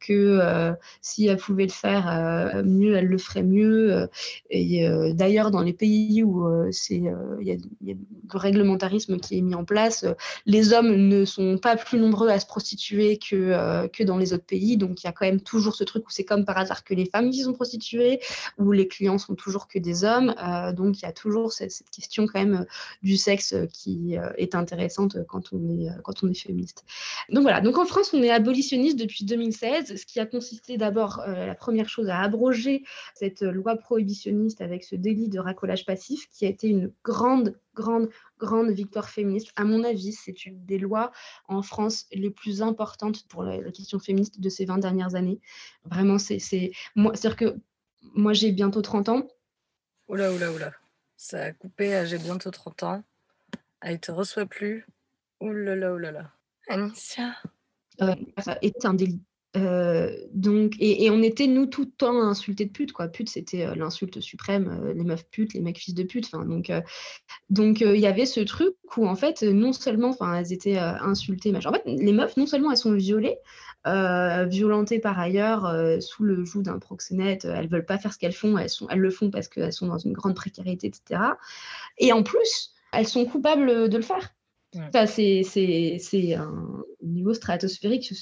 que si elles pouvaient le faire mieux, elles le feraient mieux. et d'ailleurs, dans les pays où il y, a le réglementarisme qui est mis en place, les hommes ne sont pas plus nombreux à se prostituer que, euh, que dans les autres pays. Donc il y a quand même toujours ce truc où c'est comme par hasard que les femmes qui sont prostituées, où les clients sont toujours que des hommes. Euh, donc il y a toujours cette, question quand même euh, du sexe qui est intéressante quand on est, quand on est féministe. Donc voilà, donc en France on est abolitionniste depuis 2016, ce qui a consisté d'abord, la première chose, à abroger cette loi prohibitionniste avec ce délit de racolage passif qui a été une grande grande, grande victoire féministe. À mon avis, c'est une des lois en France les plus importantes pour la, question féministe de ces 20 dernières années. Vraiment, c'est. C'est-à-dire que moi, j'ai bientôt 30 ans. Oula, oula, oula. Ça a coupé, j'ai bientôt 30 ans. Ah, il te reçoit plus. Oula, là, oula, là. Anicia. Euh, ça est un délit donc, et, on était, nous, tout le temps insultés de pute, quoi. Pute, c'était l'insulte suprême, les meufs putes, les mecs fils de pute. Donc, donc il y avait ce truc où, en fait, non seulement, elles étaient insultées, En fait, les meufs, non seulement elles sont violées, violentées par ailleurs sous le joug d'un proxénète, elles veulent pas faire ce qu'elles font, elles le font parce qu'elles sont dans une grande précarité, etc. Et en plus, elles sont coupables de le faire. C'est un niveau stratosphérique.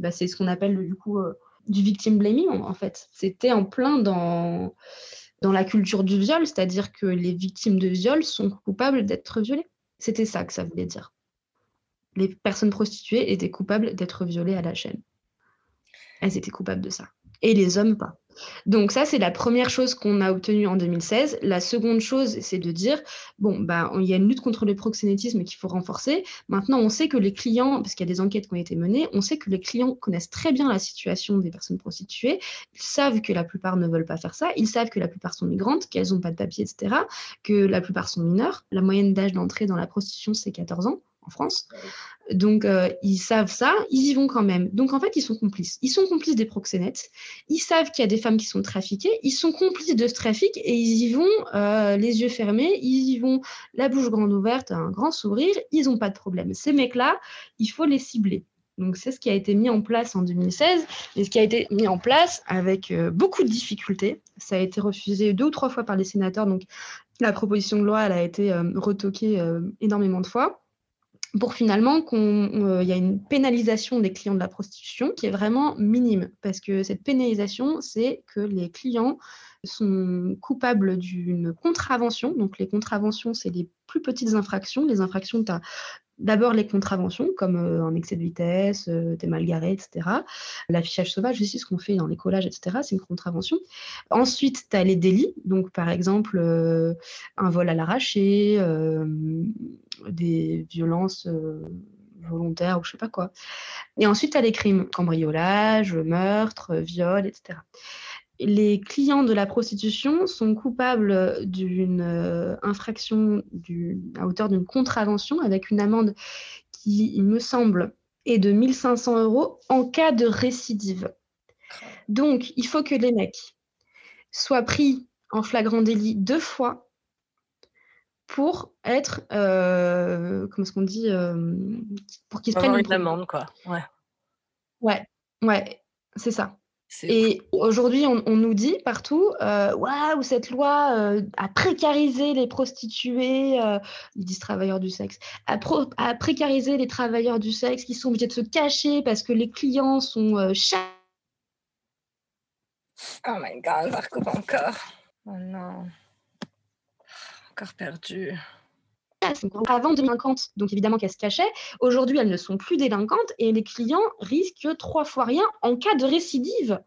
Bah, c'est ce qu'on appelle du coup euh, du victim blaming, en, fait. C'était en plein dans la culture du viol, c'est-à-dire que les victimes de viol sont coupables d'être violées. C'était ça que ça voulait dire. Les personnes prostituées étaient coupables d'être violées à la chaîne. Elles étaient coupables de ça. Et les hommes pas. Donc ça, c'est la première chose qu'on a obtenue en 2016. La seconde chose, c'est de dire, bon, bah, il y a une lutte contre le proxénétisme qu'il faut renforcer. Maintenant, on sait que les clients, parce qu'il y a des enquêtes qui ont été menées, on sait que les clients connaissent très bien la situation des personnes prostituées. Ils savent que la plupart ne veulent pas faire ça. Ils savent que la plupart sont migrantes, qu'elles n'ont pas de papier, etc. Que la plupart sont mineures. La moyenne d'âge d'entrée dans la prostitution, c'est 14 ans en France. Donc, euh, ils savent ça, ils y vont quand même. Donc, en fait, ils sont complices. Ils sont complices des proxénètes. Ils savent qu'il y a des femmes qui sont trafiquées. Ils sont complices de ce trafic et ils y vont euh, les yeux fermés. Ils y vont la bouche grande ouverte, un grand sourire. Ils n'ont pas de problème. Ces mecs-là, il faut les cibler. Donc, c'est ce qui a été mis en place en 2016 et ce qui a été mis en place avec euh, beaucoup de difficultés. Ça a été refusé deux ou trois fois par les sénateurs. Donc, la proposition de loi, elle a été retoquée énormément de fois pour finalement qu'il euh, y a une pénalisation des clients de la prostitution qui est vraiment minime. Parce que cette pénalisation, c'est que les clients sont coupables d'une contravention. Donc les contraventions, c'est les plus petites infractions. Les infractions, tu as D'abord les contraventions, comme euh, un excès de vitesse, euh, t'es mal garé, etc. L'affichage sauvage aussi, ce qu'on fait dans les collages, etc., c'est une contravention. Ensuite, tu as les délits, donc par exemple euh, un vol à l'arraché, des violences volontaires ou je sais pas quoi. Et ensuite, tu as les crimes, cambriolage, meurtre, viol, etc les clients de la prostitution sont coupables d'une euh, infraction à hauteur d'une contravention avec une amende qui, il me semble, est de 1500 euros en cas de récidive. Donc, il faut que les mecs soient pris en flagrant délit deux fois pour être, euh, comment est-ce qu'on dit, euh, pour qu'ils se prennent une amende, quoi. Ouais. Ouais, ouais, c'est ça. Et aujourd'hui, on, nous dit partout, euh, waouh, cette loi euh, a précarisé les prostituées, euh, ils disent travailleurs du sexe, a, précarisé les travailleurs du sexe qui sont obligés de se cacher parce que les clients sont chats. Oh my god, ça recoupe encore. Oh non. Encore perdu avant délinquantes, donc évidemment qu'elles se cachaient. Aujourd'hui, elles ne sont plus délinquantes et les clients risquent trois fois rien en cas de récidive.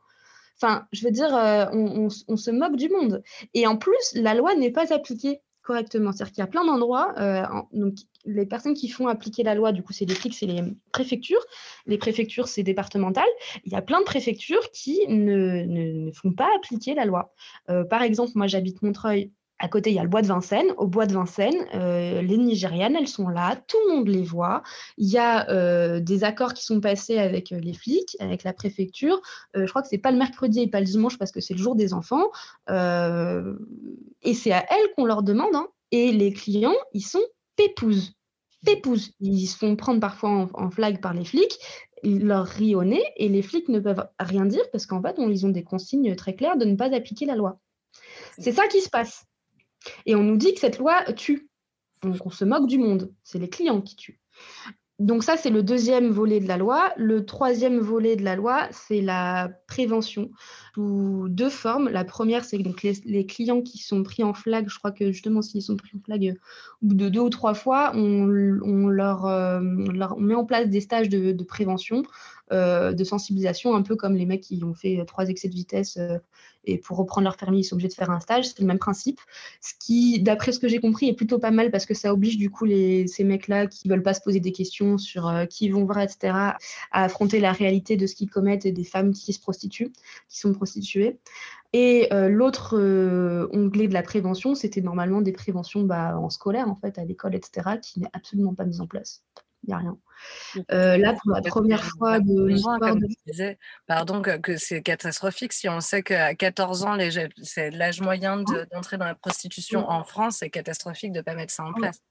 Enfin, je veux dire, euh, on, se moque du monde. Et en plus, la loi n'est pas appliquée correctement. C'est-à-dire qu'il y a plein d'endroits, euh, donc les personnes qui font appliquer la loi, du coup, c'est les flics, c'est les préfectures. Les préfectures, c'est départemental. Il y a plein de préfectures qui ne, font pas appliquer la loi. Euh, par exemple, moi, j'habite Montreuil. À côté, il y a le bois de Vincennes. Au bois de Vincennes, euh, les Nigérianes, elles sont là, tout le monde les voit. Il y a euh, des accords qui sont passés avec euh, les flics, avec la préfecture. je crois que c'est pas le mercredi et pas le dimanche parce que c'est le jour des enfants. et c'est à elles qu'on leur demande. Hein. Et les clients, ils sont pépouses. Pépouses. Ils se font prendre parfois en, flag par les flics ils leur rient au nez et les flics ne peuvent rien dire parce qu'en fait, ils ont des consignes très claires de ne pas appliquer la loi. C'est ça qui se passe. Et on nous dit que cette loi tue. Donc on se moque du monde. C'est les clients qui tuent. Donc ça, c'est le deuxième volet de la loi. Le troisième volet de la loi, c'est la prévention sous deux formes. La première, c'est donc les, clients qui sont pris en flag. Je crois que justement, s'ils sont pris en flag au bout de deux ou trois fois, on, leur, euh, met en place des stages de, prévention de sensibilisation, un peu comme les mecs qui ont fait trois excès de vitesse euh, et pour reprendre leur permis, ils sont obligés de faire un stage. C'est le même principe. Ce qui, d'après ce que j'ai compris, est plutôt pas mal parce que ça oblige du coup les, ces mecs-là qui veulent pas se poser des questions sur euh, qui ils vont voir, etc., à affronter la réalité de ce qu'ils commettent et des femmes qui se prostituent, qui sont prostituées. Et l'autre onglet de la prévention, c'était normalement des préventions bah, en scolaire, en fait, à l'école, etc., qui n'est absolument pas mise en place. Il n'y a rien. Euh, là, pour la première fois de l'histoire de... pardon, que, c'est catastrophique si on sait qu'à 14 ans, c'est l'âge moyen d'entrer dans la prostitution en France, c'est catastrophique de ne pas mettre ça en place.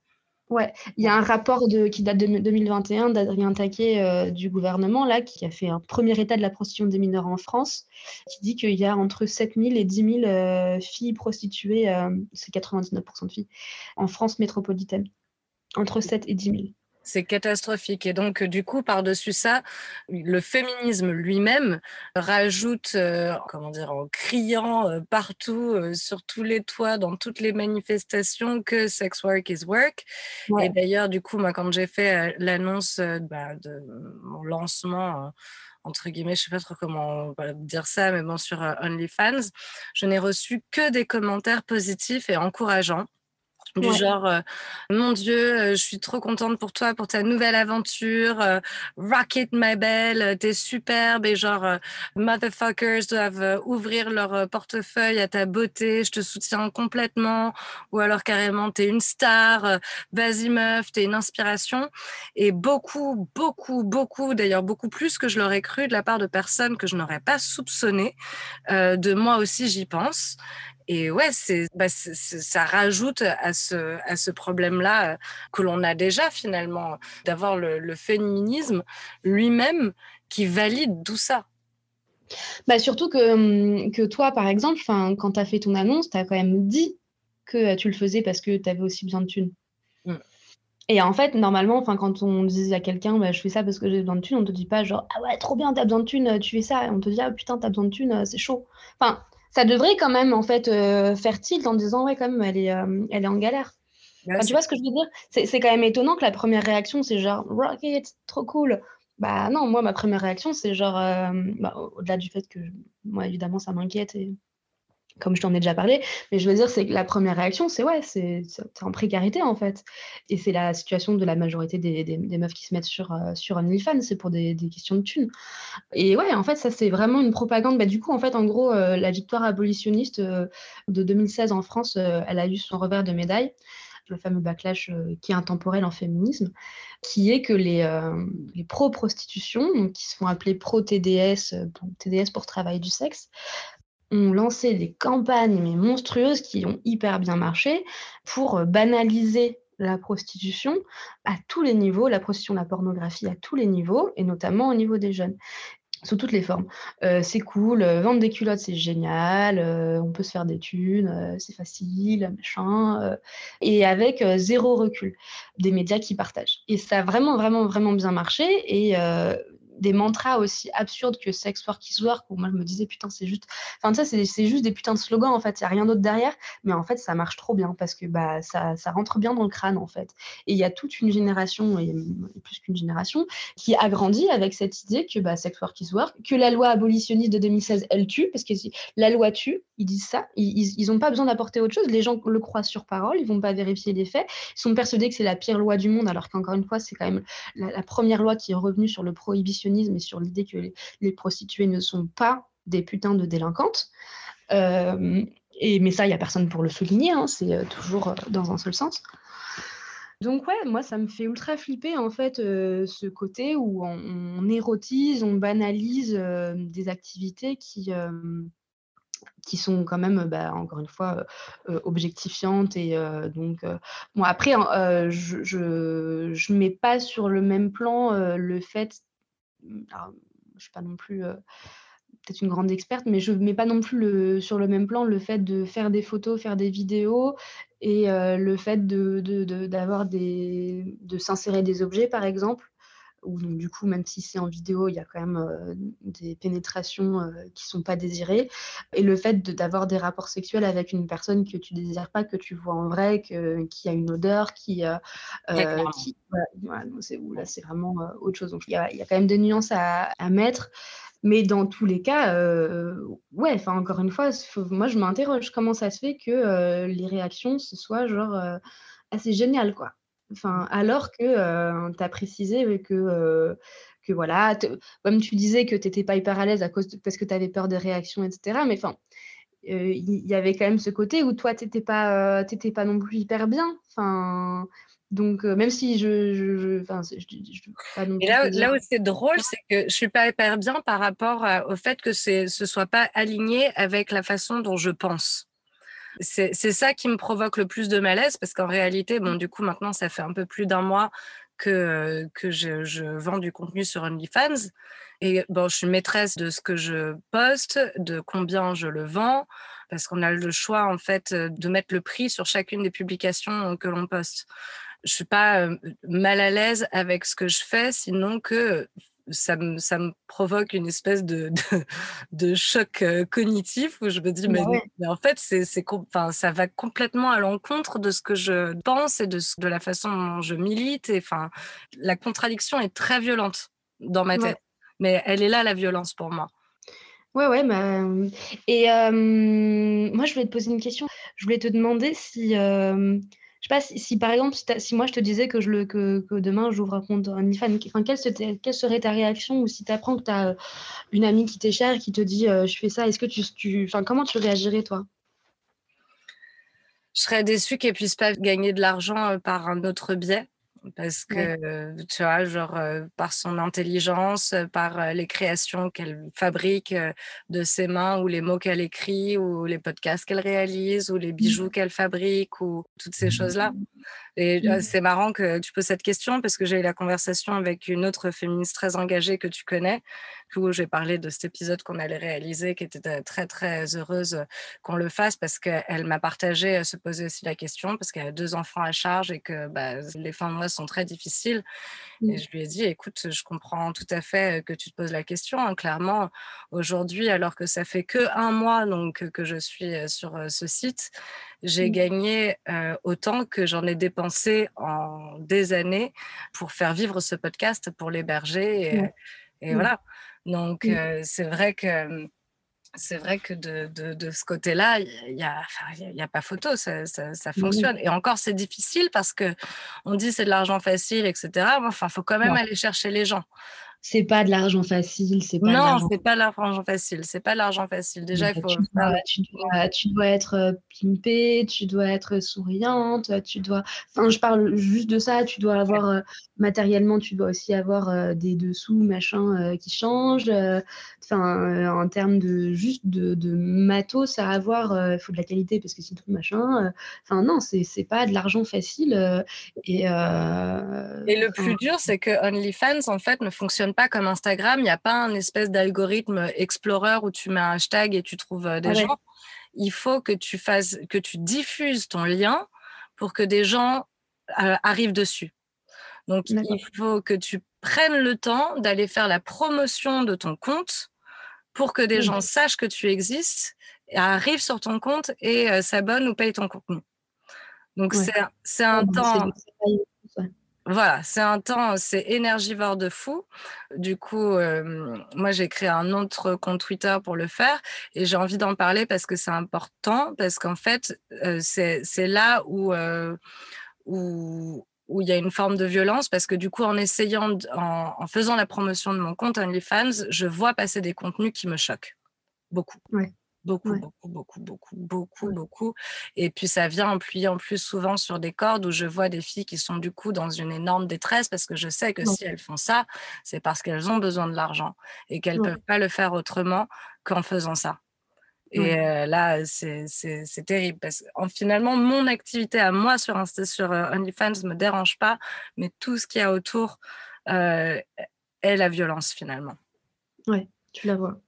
Ouais, il y a un rapport de, qui date de 2021 d'Adrien Taquet euh, du gouvernement, là, qui a fait un premier état de la prostitution des mineurs en France, qui dit qu'il y a entre 7000 et 10 000 euh, filles prostituées, c'est 99% de filles, en France métropolitaine. Entre 7 et 10 000. C'est catastrophique. Et donc, du coup, par-dessus ça, le féminisme lui-même rajoute, euh, comment dire, en criant euh, partout, euh, sur tous les toits, dans toutes les manifestations, que sex work is work. Et d'ailleurs, du coup, moi, quand j'ai fait l'annonce bah, de mon lancement, entre guillemets, je sais pas trop comment dire ça, mais bon, sur OnlyFans, je n'ai reçu que des commentaires positifs et encourageants. Du genre, euh, mon Dieu, euh, je suis trop contente pour toi, pour ta nouvelle aventure. Euh, rocket, my belle, t'es superbe. Et genre, motherfuckers doivent ouvrir leur portefeuille à ta beauté. Je te soutiens complètement. Ou alors carrément, t'es une star. Vas-y, meuf, t'es une inspiration. Et beaucoup, beaucoup, beaucoup, d'ailleurs beaucoup plus que je l'aurais cru de la part de personnes que je n'aurais pas soupçonnées. de moi aussi, j'y pense. Et ouais, c'est, bah, ça rajoute à ce, à ce problème-là euh, que l'on a déjà finalement, d'avoir le, féminisme lui-même qui valide tout ça. Bah surtout que, hum, que toi, par exemple, quand tu as fait ton annonce, tu as quand même dit que tu le faisais parce que tu avais aussi besoin de thunes. Mmh. Et en fait, normalement, quand on dit à quelqu'un, bah, je fais ça parce que j'ai besoin de thunes, on te dit pas genre, ah ouais, trop bien, tu as besoin de thunes, tu fais ça. on te dit, ah putain, tu as besoin de thunes, c'est chaud. Enfin, ça devrait quand même en fait euh, faire tilt en disant ouais quand même elle est, euh, elle est en galère. tu vois ce que je veux dire? C'est quand même étonnant que la première réaction c'est genre Rocket, trop cool. Bah non, moi ma première réaction c'est genre euh, bah, au-delà du fait que moi évidemment ça m'inquiète et comme je t'en ai déjà parlé, mais je veux dire, c'est que la première réaction, c'est ouais, c'est en précarité en fait. Et c'est la situation de la majorité des, meufs qui se mettent sur, euh, sur OnlyFans, c'est pour des, questions de thunes. Et ouais, en fait, ça c'est vraiment une propagande. Bah, du coup, en fait, en gros, euh, la victoire abolitionniste euh, de 2016 en France, elle a eu son revers de médaille le fameux backlash qui est intemporel en féminisme, qui est que les, les pro-prostitution, qui se font appeler pro-TDS, TDS pour travail du sexe, ont lancé des campagnes mais monstrueuses qui ont hyper bien marché pour euh, banaliser la prostitution à tous les niveaux, la prostitution, la pornographie à tous les niveaux, et notamment au niveau des jeunes sous toutes les formes. Euh, c'est cool, euh, vendre des culottes, c'est génial, on peut se faire des thunes, c'est facile, machin, et avec zéro recul des médias qui partagent. Et ça a vraiment, vraiment, vraiment bien marché, et des mantras aussi absurdes que sex work is work, où moi je me disais putain, c'est juste. Enfin, ça, c'est juste des putains de slogans en fait, il n'y a rien d'autre derrière, mais en fait, ça marche trop bien parce que bah, ça, ça rentre bien dans le crâne en fait. Et il y a toute une génération, et plus qu'une génération, qui a grandi avec cette idée que bah, sex work is work, que la loi abolitionniste de 2016, elle tue, parce que la loi tue, ils disent ça, ils n'ont pas besoin d'apporter autre chose, les gens le croient sur parole, ils vont pas vérifier les faits, ils sont persuadés que c'est la pire loi du monde, alors qu'encore une fois, c'est quand même la, la première loi qui est revenue sur le prohibitionnisme mais sur l'idée que les, prostituées ne sont pas des putains de délinquantes. Euh, et, mais ça, il n'y a personne pour le souligner, hein, c'est euh, toujours euh, dans un seul sens. Donc ouais, moi ça me fait ultra flipper en fait ce côté où on, érotise, on banalise des activités qui, qui sont quand même, bah, encore une fois, objectifiantes. Et donc, bon, après, hein, je ne je, mets pas sur le même plan le fait alors, je ne suis pas non plus peut-être une grande experte, mais je ne mets pas non plus sur le même plan le fait de faire des photos, faire des vidéos et le fait de, de s'insérer des objets, par exemple où donc, du coup, même si c'est en vidéo, il y a quand même euh, des pénétrations euh, qui ne sont pas désirées. Et le fait d'avoir des rapports sexuels avec une personne que tu désires pas, que tu vois en vrai, que, qui a une odeur, qui. Euh, qui voilà, c'est là, c'est vraiment autre chose. Donc il y, a, il y, a, quand même des nuances à, à mettre. Mais dans tous les cas, ouais, enfin encore une fois, moi je m'interroge comment ça se fait que les réactions ce soit genre assez génial quoi? Enfin, alors que euh, tu as précisé que, euh, que voilà, comme tu disais que tu n'étais pas hyper à l'aise à cause parce que tu avais peur des réactions, etc. Mais enfin, il y, avait quand même ce côté où toi, tu n'étais pas, pas non plus hyper bien. Enfin, Donc, même si je. je, Et là, là où c'est drôle, c'est que je suis pas hyper bien par rapport au fait que ce soit pas aligné avec la façon dont je pense. C'est ça qui me provoque le plus de malaise parce qu'en réalité, bon, du coup, maintenant, ça fait un peu plus d'un mois que, je, je, vends du contenu sur OnlyFans. Et bon, je suis maîtresse de ce que je poste, de combien je le vends, parce qu'on a le choix, en fait, de mettre le prix sur chacune des publications que l'on poste. Je suis pas mal à l'aise avec ce que je fais, sinon que ça me, ça me provoque une espèce de, de, choc cognitif où je me dis, mais, mais en fait, c'est, enfin, ça va complètement à l'encontre de ce que je pense et de, de la façon dont je milite. Et, enfin, la contradiction est très violente dans ma tête mais elle est là la violence pour moi. Ouais, ouais, bah, et moi je voulais te poser une question. Je voulais te demander si, je sais pas, si, par exemple, si, moi je te disais que, je le, que, demain j'ouvre un compte OnlyFans, enfin, quelle, serait ta réaction ou si tu apprends que tu as une amie qui t'est chère qui te dit je fais ça, est-ce que tu, comment tu réagirais toi? Je serais déçue qu'elle puisse pas gagner de l'argent par un autre biais parce que, tu vois, genre, par son intelligence, par les créations qu'elle fabrique de ses mains, ou les mots qu'elle écrit, ou les podcasts qu'elle réalise, ou les mmh. bijoux qu'elle fabrique, ou toutes ces choses-là. Et mmh. c'est marrant que tu poses cette question, parce que j'ai eu la conversation avec une autre féministe très engagée que tu connais, où j'ai parlé de cet épisode qu'on allait réaliser, qui était très, très heureuse qu'on le fasse, parce qu'elle m'a partagé se poser aussi la question, parce qu'elle a deux enfants à charge et que bah, les fins de mois sont très difficiles. Et mmh. je lui ai dit, écoute, je comprends tout à fait que tu te poses la question. Hein. Clairement, aujourd'hui, alors que ça fait que un mois donc que je suis sur ce site, j'ai mmh. gagné autant que j'en ai dépensé en des années pour faire vivre ce podcast, pour l'héberger. Et, voilà. Donc, c'est vrai que c'est vrai que de, de, ce côté-là, il n'y a, a, pas photo, ça, ça, ça fonctionne. Et encore, c'est difficile parce que on dit c'est de l'argent facile, etc. Enfin, il faut quand même aller chercher les gens c'est pas de l'argent facile, c'est pas Non, c'est pas l'argent facile, c'est pas l'argent facile. Déjà, il faut tu dois, tu dois, être euh, pimpée, tu dois être souriante, tu dois enfin je parle juste de ça, tu dois avoir euh, matériellement, tu dois aussi avoir euh, des dessous, machin qui changent enfin en termes de juste de, de matos à avoir, il faut de la qualité parce que sinon machin enfin non, c'est c'est pas de l'argent facile et Et le plus dur, c'est que OnlyFans en fait ne fonctionne pas comme Instagram. Il n'y a pas un espèce d'algorithme explorer où tu mets un hashtag et tu trouves euh, des gens. Il faut que tu fasses, que tu diffuses ton lien pour que des gens euh, arrivent dessus. Donc, il faut que tu prennes le temps d'aller faire la promotion de ton compte pour que des gens sachent que tu existes, arrivent sur ton compte et euh, s'abonnent ou payent ton contenu. Donc, c'est un temps. Voilà, c'est un temps, c'est énergivore de fou. Du coup, moi, j'ai créé un autre compte Twitter pour le faire et j'ai envie d'en parler parce que c'est important, parce qu'en fait, c'est là où, où, où il y a une forme de violence parce que du coup, en essayant, en, faisant la promotion de mon compte OnlyFans, je vois passer des contenus qui me choquent beaucoup. Beaucoup, beaucoup, beaucoup, beaucoup, beaucoup, beaucoup. Et puis ça vient appuyer en plus souvent sur des cordes où je vois des filles qui sont du coup dans une énorme détresse parce que je sais que si elles font ça, c'est parce qu'elles ont besoin de l'argent et qu'elles ne peuvent pas le faire autrement qu'en faisant ça. Et là, c'est terrible parce que finalement, mon activité à moi sur, sur OnlyFans ne me dérange pas, mais tout ce qu'il y a autour est la violence finalement. Oui, tu la vois.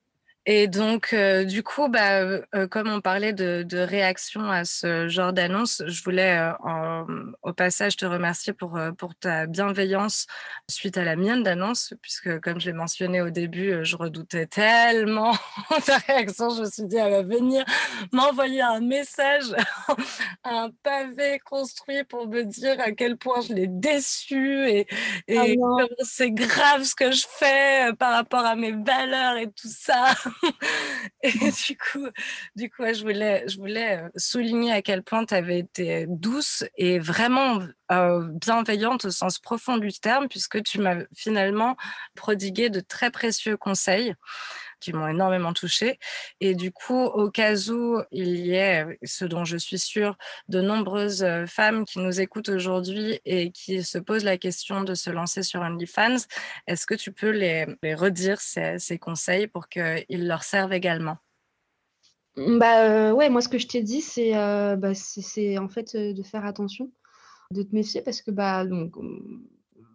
Et donc, euh, du coup, bah, euh, euh, comme on parlait de, de, réaction à ce genre d'annonce, je voulais en, au passage te remercier pour, pour ta bienveillance suite à la mienne d'annonce, puisque comme je l'ai mentionné au début, je redoutais tellement ta réaction. Je me suis dit, elle va venir m'envoyer un message, un pavé construit pour me dire à quel point je l'ai déçu et, et ah c'est grave ce que je fais par rapport à mes valeurs et tout ça. et du coup, du coup je, voulais, je voulais euh, souligner à quel point tu avais été douce et vraiment euh, bienveillante au sens profond du terme, puisque tu m'as finalement prodigué de très précieux conseils qui m'ont énormément touchée. Et du coup, au cas où il y ait, ce dont je suis sûre, de nombreuses femmes qui nous écoutent aujourd'hui et qui se posent la question de se lancer sur OnlyFans, est-ce que tu peux les, redire ces, conseils pour qu'ils leur servent également? Bah ouais, moi ce que je t'ai dit, c'est bah, en fait de faire attention, de te méfier parce que bah donc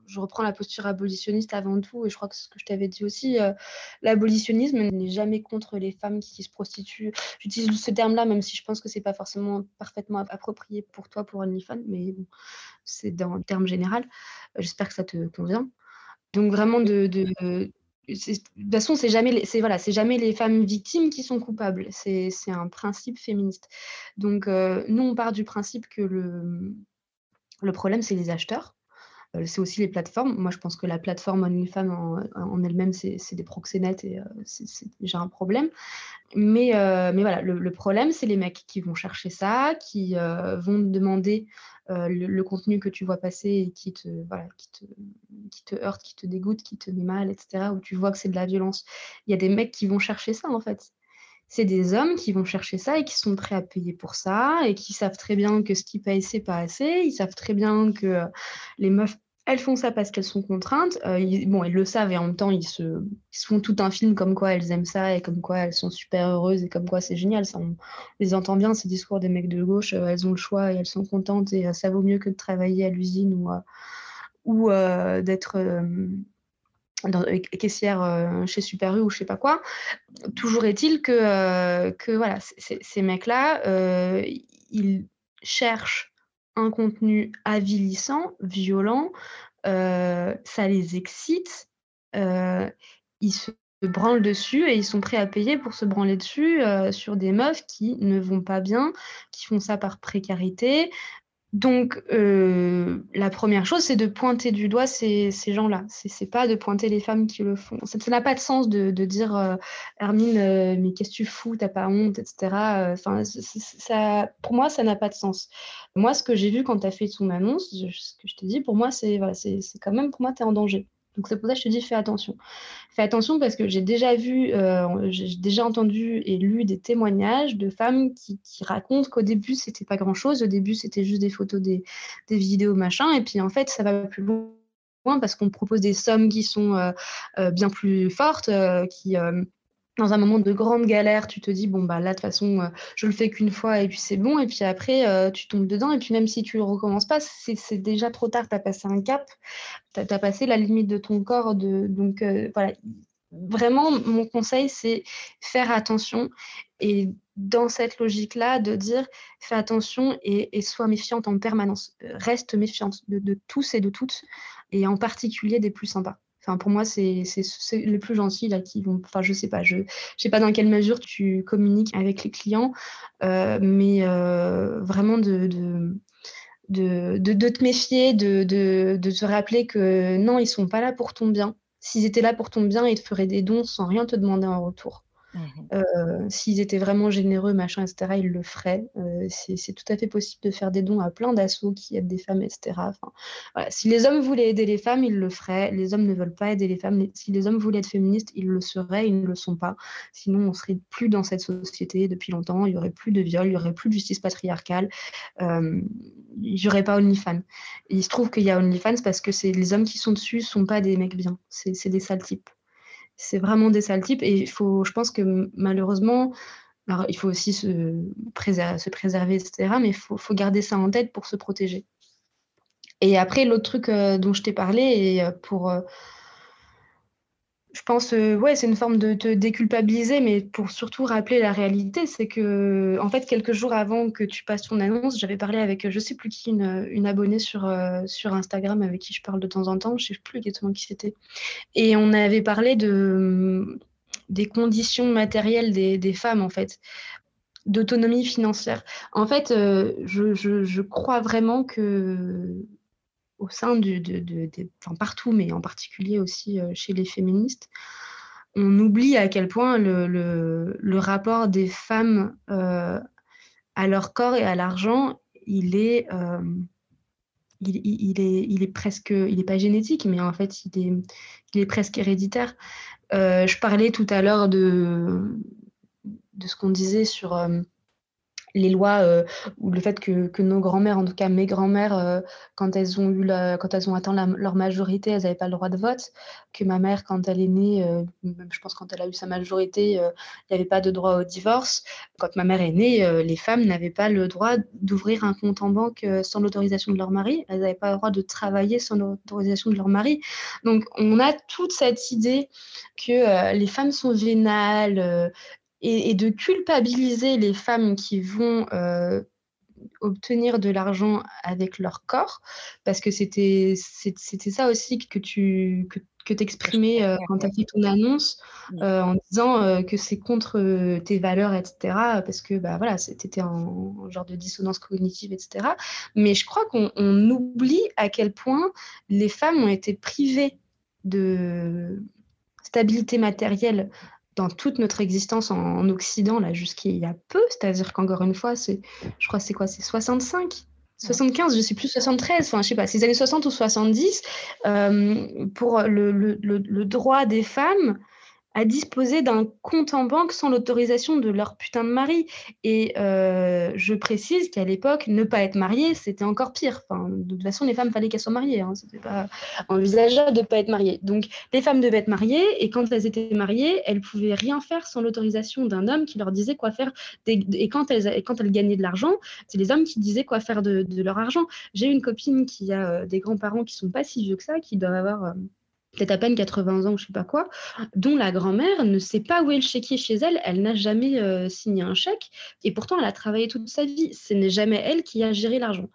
je reprends la posture abolitionniste avant tout, et je crois que ce que je t'avais dit aussi, l'abolitionnisme n'est jamais contre les femmes qui se prostituent. J'utilise ce terme-là, même si je pense que c'est pas forcément parfaitement approprié pour toi, pour OnlyFans, mais bon, c'est dans le terme général. J'espère que ça te convient. Donc vraiment de, de toute façon, c'est jamais, les, voilà, jamais les femmes victimes qui sont coupables. C'est un principe féministe. Donc, euh, nous, on part du principe que le, le problème, c'est les acheteurs. Euh, c'est aussi les plateformes. Moi, je pense que la plateforme OnlyFans en, en elle-même, c'est des proxénètes et euh, c'est déjà un problème. Mais, euh, mais voilà, le, problème, c'est les mecs qui vont chercher ça, qui vont demander le, contenu que tu vois passer et qui te, voilà, qui, te, qui te heurte, qui te dégoûte, qui te met mal, etc., où tu vois que c'est de la violence. Il y a des mecs qui vont chercher ça, en fait c'est des hommes qui vont chercher ça et qui sont prêts à payer pour ça et qui savent très bien que ce qu'ils payent, c'est pas assez. Ils savent très bien que les meufs, elles font ça parce qu'elles sont contraintes. Euh, ils, ils le savent et en même temps, ils se, font tout un film comme quoi elles aiment ça et comme quoi elles sont super heureuses et comme quoi c'est génial. Ça, on, les entend bien, ces discours des mecs de gauche. Euh, elles ont le choix et elles sont contentes et euh, ça vaut mieux que de travailler à l'usine ou, ou d'être euh, caissière euh, chez Super U ou je sais pas quoi. Toujours est-il que, euh, ces mecs-là, ils cherchent un contenu avilissant, violent, ça les excite, ils se branlent dessus et ils sont prêts à payer pour se branler dessus sur des meufs qui ne vont pas bien, qui font ça par précarité, donc, euh, la première chose, c'est de pointer du doigt ces, gens-là. Ce n'est pas de pointer les femmes qui le font. Ça n'a pas de sens de, dire euh, Hermine, euh, mais qu'est-ce que tu fous? T'as pas honte, etc. Ça, pour moi, ça n'a pas de sens. Moi, ce que j'ai vu quand tu as fait ton annonce, ce que je te dis, pour moi, c'est quand même, pour moi, tu es en danger. Donc c'est pour ça que je te dis fais attention. Fais attention parce que j'ai déjà vu, euh, j'ai déjà entendu et lu des témoignages de femmes qui, racontent qu'au début c'était pas grand chose, au début c'était juste des photos, des, vidéos, machin, et puis en fait ça va plus loin parce qu'on propose des sommes qui sont euh, euh, bien plus fortes, qui dans un moment de grande galère, tu te dis, bon, bah là, de toute façon, euh, je le fais qu'une fois et puis c'est bon. Et puis après, euh, tu tombes dedans. Et puis même si tu ne recommences pas, c'est déjà trop tard. Tu as passé un cap, tu as, passé la limite de ton corps. De, donc euh, voilà, vraiment, mon conseil, c'est faire attention. Et dans cette logique-là, de dire, fais attention et, sois méfiante en permanence. Reste méfiante de tous et de toutes, et en particulier des plus sympas pour moi, c'est les plus gentils là qui vont. Enfin, je sais pas, je sais pas dans quelle mesure tu communiques avec les clients, euh, mais euh, vraiment de, de, de, te méfier, de, de, te rappeler que non, ils sont pas là pour ton bien. S'ils étaient là pour ton bien, ils te feraient des dons sans rien te demander en retour. Mmh euh, s'ils étaient vraiment généreux, machin, etc., ils le feraient. Euh, c'est tout à fait possible de faire des dons à plein d'assauts qui aident des femmes, etc. Si les hommes voulaient aider les femmes, ils le feraient. Les hommes ne veulent pas aider les femmes. Si les hommes voulaient être féministes, ils le seraient. Ils ne le sont pas. Sinon, on serait plus dans cette société depuis longtemps. Il y aurait plus de viol, il y aurait plus de justice patriarcale. Euh, il n'y aurait pas OnlyFans. il se trouve qu'il y a OnlyFans parce que les hommes qui sont dessus sont pas des mecs bien. C'est des sales types c'est vraiment des sales types. Et il faut, je pense que malheureusement, alors il faut aussi se préserver, se préserver etc. Mais il faut, garder ça en tête pour se protéger. Et après, l'autre truc euh, dont je t'ai parlé, et euh, pour, euh, je pense, euh, ouais, c'est une forme de te déculpabiliser, mais pour surtout rappeler la réalité, c'est que, en fait, quelques jours avant que tu passes ton annonce, j'avais parlé avec, je sais plus qui, une, abonnée sur, euh, sur Instagram avec qui je parle de temps en temps, je sais plus exactement qui c'était. Et on avait parlé de, des conditions matérielles des, femmes, en fait d'autonomie financière. En fait, euh, je, je, crois vraiment que au sein de, partout, mais en particulier aussi euh, chez les féministes, on oublie à quel point le, rapport des femmes euh, à leur corps et à l'argent, il est, euh, il, est, il est presque, il n'est pas génétique, mais en fait, il est, il est presque héréditaire. Je parlais tout à l'heure de, de ce qu'on disait sur les lois euh, ou le fait que, que nos grands-mères, en tout cas mes grands-mères, euh, quand elles ont eu la, quand elles ont atteint leur majorité, elles n'avaient pas le droit de vote. Que ma mère, quand elle est née, euh, je pense quand elle a eu sa majorité, il n'y avait pas de droit au divorce. Quand ma mère est née, les femmes n'avaient pas le droit d'ouvrir un compte en banque sans l'autorisation de leur mari. Elles n'avaient pas le droit de travailler sans l'autorisation de leur mari. Donc on a toute cette idée que les femmes sont vénales, et, de culpabiliser les femmes qui vont euh, obtenir de l'argent avec leur corps, parce que c'était ça aussi que tu que, que t'exprimais euh, quand tu as fait ton annonce euh, en disant que c'est contre tes valeurs, etc. Parce que bah, voilà, c'était un, genre de dissonance cognitive, etc. Mais je crois qu'on oublie à quel point les femmes ont été privées de stabilité matérielle dans toute notre existence en, Occident, là, jusqu'il y a peu. C'est-à-dire qu'encore une fois, c'est, je crois, c'est quoi C'est 65 75, je sais plus, 73, enfin, je sais pas, c'est les années 60 ou 70, euh, pour le, le, le, droit des femmes à disposer d'un compte en banque sans l'autorisation de leur putain de mari. Et euh, je précise qu'à l'époque, ne pas être mariée, c'était encore pire. Enfin, de toute façon, les femmes, fallait qu'elles soient mariées. Hein. C'était pas envisageable de ne pas être mariée. Donc, les femmes devaient être mariées, et quand elles étaient mariées, elles pouvaient rien faire sans l'autorisation d'un homme qui leur disait quoi faire. Et quand elles, quand elles gagnaient de l'argent, c'est les hommes qui disaient quoi faire de, leur argent. J'ai une copine qui a euh, des grands-parents qui sont pas si vieux que ça, qui doivent avoir... Euh, peut-être à peine 80 ans, je sais pas quoi, dont la grand-mère ne sait pas où est le chéquier chez elle, elle n'a jamais euh, signé un chèque, et pourtant elle a travaillé toute sa vie. Ce n'est jamais elle qui a géré l'argent.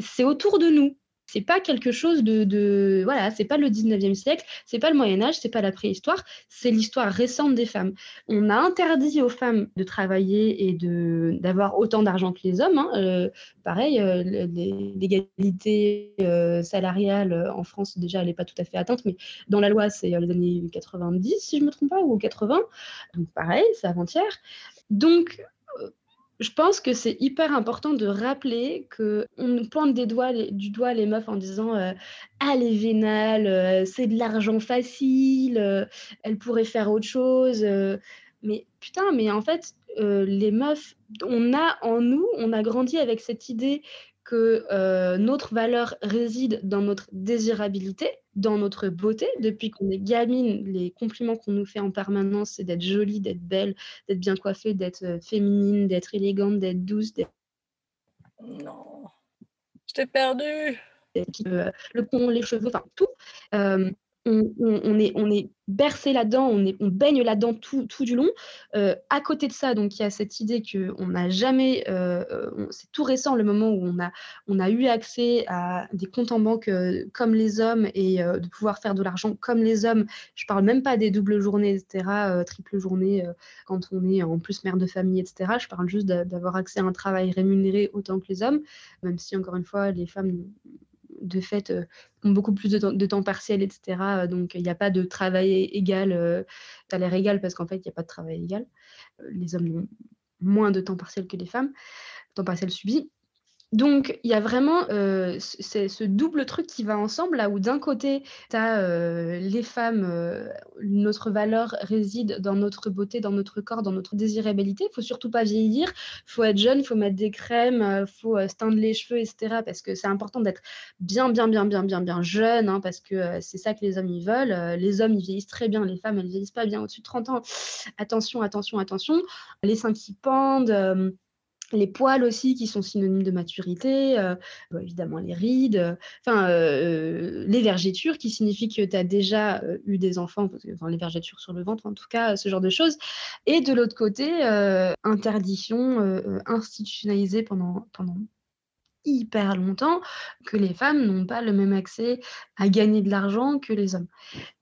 C'est autour de nous c'est pas quelque chose de, voilà, c'est pas le 19e siècle, c'est pas le Moyen Âge, c'est pas la préhistoire, c'est l'histoire récente des femmes. On a interdit aux femmes de travailler et de d'avoir autant d'argent que les hommes. Hein. Euh, pareil, euh, l'égalité euh, salariale en France déjà elle n'est pas tout à fait atteinte, mais dans la loi c'est les années 90 si je me trompe pas ou 80. Donc pareil, c'est avant-hier. Donc je pense que c'est hyper important de rappeler qu'on pointe des doigts, du doigt les meufs en disant euh, Ah, les vénales, euh, c'est de l'argent facile, euh, elles pourraient faire autre chose. mais putain, mais en fait, les meufs, on a en nous, on a grandi avec cette idée que euh, notre valeur réside dans notre désirabilité, dans notre beauté. Depuis qu'on est gamine, les compliments qu'on nous fait en permanence, c'est d'être jolie, d'être belle, d'être bien coiffée, d'être euh, féminine, d'être élégante, d'être douce. Non, je t'ai perdu. Euh, le pont, les cheveux, enfin tout on, est, on est bercé là-dedans, on, on baigne là-dedans tout, du long. Euh, à côté de ça, donc il y a cette idée qu'on n'a jamais, euh, euh, c'est tout récent le moment où on a, on a eu accès à des comptes en banque comme les hommes et de pouvoir faire de l'argent comme les hommes. Je parle même pas des doubles journées, etc., triple journée quand on est en plus mère de famille, etc. Je parle juste d'avoir accès à un travail rémunéré autant que les hommes, même si encore une fois les femmes de fait euh, ont beaucoup plus de temps, partiel, etc. Euh, donc il n'y a pas de travail égal, euh, l'air égal parce qu'en fait il n'y a pas de travail égal. les hommes ont moins de temps partiel que les femmes, temps partiel subi. Donc, il y a vraiment euh, ce double truc qui va ensemble, là où d'un côté, tu euh, les femmes, euh, notre valeur réside dans notre beauté, dans notre corps, dans notre désirabilité. Il faut surtout pas vieillir, il faut être jeune, il faut mettre des crèmes, il faut se teindre les cheveux, etc. Parce que c'est important d'être bien, bien, bien, bien, bien, bien jeune, hein, parce que c'est ça que les hommes, veulent. les hommes, ils vieillissent très bien, les femmes, elles vieillissent pas bien au-dessus de 30 ans. Attention, attention, attention. Les seins qui pendent les poils aussi qui sont synonymes de maturité, euh, bah, évidemment les rides, euh, enfin euh, les vergetures qui signifient que tu as déjà eu des enfants, les vergetures sur le ventre en tout cas, ce genre de choses. Et de l'autre côté, interdiction institutionnalisée pendant hyper longtemps que les femmes n'ont pas le même accès à gagner de l'argent que les hommes.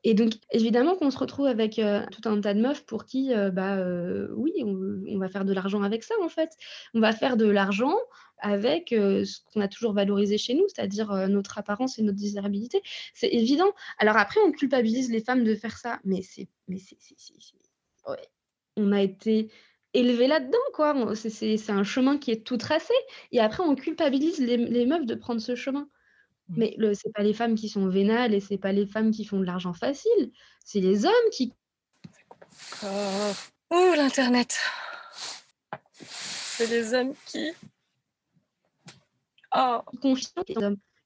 Et donc, évidemment qu'on se retrouve avec euh, tout un tas de meufs pour qui, euh, bah, euh, oui, on, va faire de l'argent avec ça, en fait. On va faire de l'argent avec ce qu'on a toujours valorisé chez nous, c'est-à-dire notre apparence et notre désirabilité. C'est évident. Alors après, on culpabilise les femmes de faire ça, mais c'est... Mais c'est, ouais. On a été élevé là-dedans, quoi. C'est un chemin qui est tout tracé. Et après, on culpabilise les, meufs de prendre ce chemin. Mais le c'est pas les femmes qui sont vénales et c'est pas les femmes qui font de l'argent facile, c'est les hommes qui Oh, l'internet. C'est les hommes qui Oh.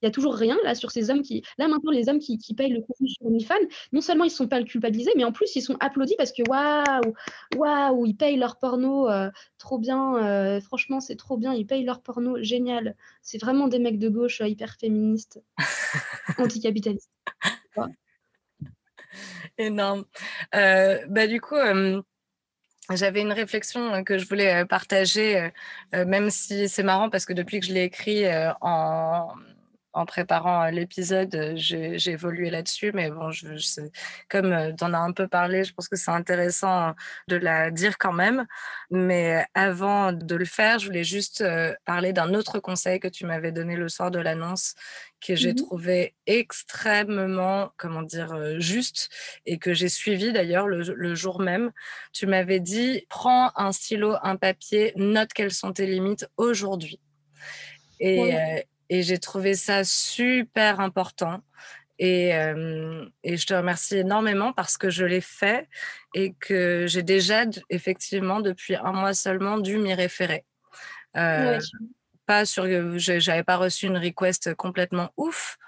Il y a toujours rien là sur ces hommes qui. Là maintenant, les hommes qui, payent le contenu sur OnlyFans, non seulement ils ne sont pas culpabilisés, mais en plus ils sont applaudis parce que waouh, waouh, ils payent leur porno euh, trop bien. Euh, franchement, c'est trop bien. Ils payent leur porno génial. C'est vraiment des mecs de gauche euh, hyper féministes, anticapitalistes. Énorme. bah, du coup, j'avais une réflexion que je voulais partager, même si c'est marrant parce que depuis que je l'ai écrit en, en préparant l'épisode, j'ai évolué là-dessus, mais bon, je, comme tu en as un peu parlé, je pense que c'est intéressant de la dire quand même. Mais avant de le faire, je voulais juste parler d'un autre conseil que tu m'avais donné le soir de l'annonce, que j'ai mmh trouvé extrêmement, comment dire, juste et que j'ai suivi d'ailleurs le, jour même. Tu m'avais dit, prends un stylo, un papier, note quelles sont tes limites aujourd'hui. Et, et j'ai trouvé ça super important. Et, et, je te remercie énormément parce que je l'ai fait et que j'ai déjà, effectivement, depuis un mois seulement, dû m'y référer. Euh, pas sur, j'avais pas reçu une request complètement ouf,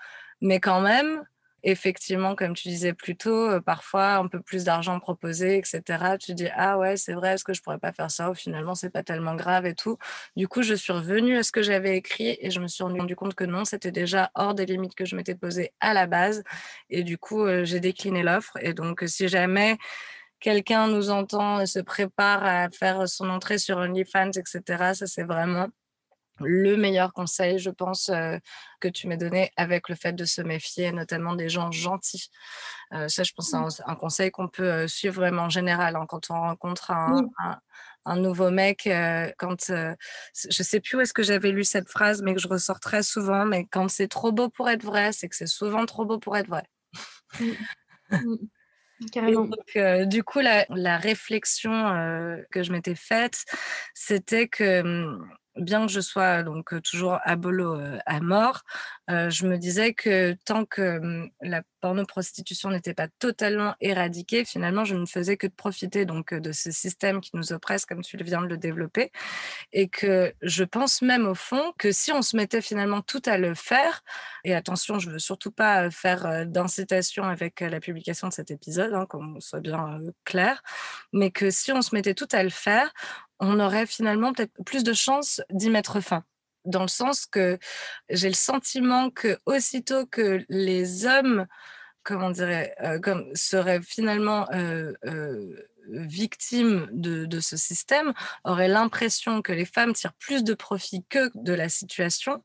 mais quand même, effectivement, comme tu disais plus tôt, euh, parfois un peu plus d'argent proposé, etc. Tu dis ah ouais, c'est vrai, est-ce que je pourrais pas faire ça? Ou finalement, c'est pas tellement grave et tout. Du coup, je suis revenue à ce que j'avais écrit et je me suis rendu compte que non, c'était déjà hors des limites que je m'étais posées à la base. Et du coup, euh, j'ai décliné l'offre. Et donc, si jamais quelqu'un nous entend et se prépare à faire son entrée sur OnlyFans, etc., ça c'est vraiment le meilleur conseil, je pense, que tu m'as donné avec le fait de se méfier, notamment des gens gentils. ça, je pense, c'est mmh. un, conseil qu'on peut suivre vraiment en général hein, quand on rencontre un, nouveau mec. quand je sais plus où est-ce que j'avais lu cette phrase, mais que je ressors très souvent. Mais quand c'est trop beau pour être vrai, c'est que c'est souvent trop beau pour être vrai. Mmh. Mmh. Carrément. Donc, du coup, la, la réflexion que je m'étais faite, c'était que bien que je sois donc toujours à bolo à mort, je me disais que tant que mmh, la porno-prostitution n'était pas totalement éradiquée, finalement, je ne faisais que de profiter donc de ce système qui nous oppresse, comme tu viens de le développer, et que je pense même au fond que si on se mettait finalement tout à le faire, et attention, je veux surtout pas faire d'incitation avec la publication de cet épisode, hein, qu'on soit bien clair, mais que si on se mettait tout à le faire, on aurait finalement peut-être plus de chances d'y mettre fin. Dans le sens que j'ai le sentiment que aussitôt que les hommes, comment dirais, euh, seraient finalement euh, euh, victimes de, ce système auraient l'impression que les femmes tirent plus de profit que de la situation,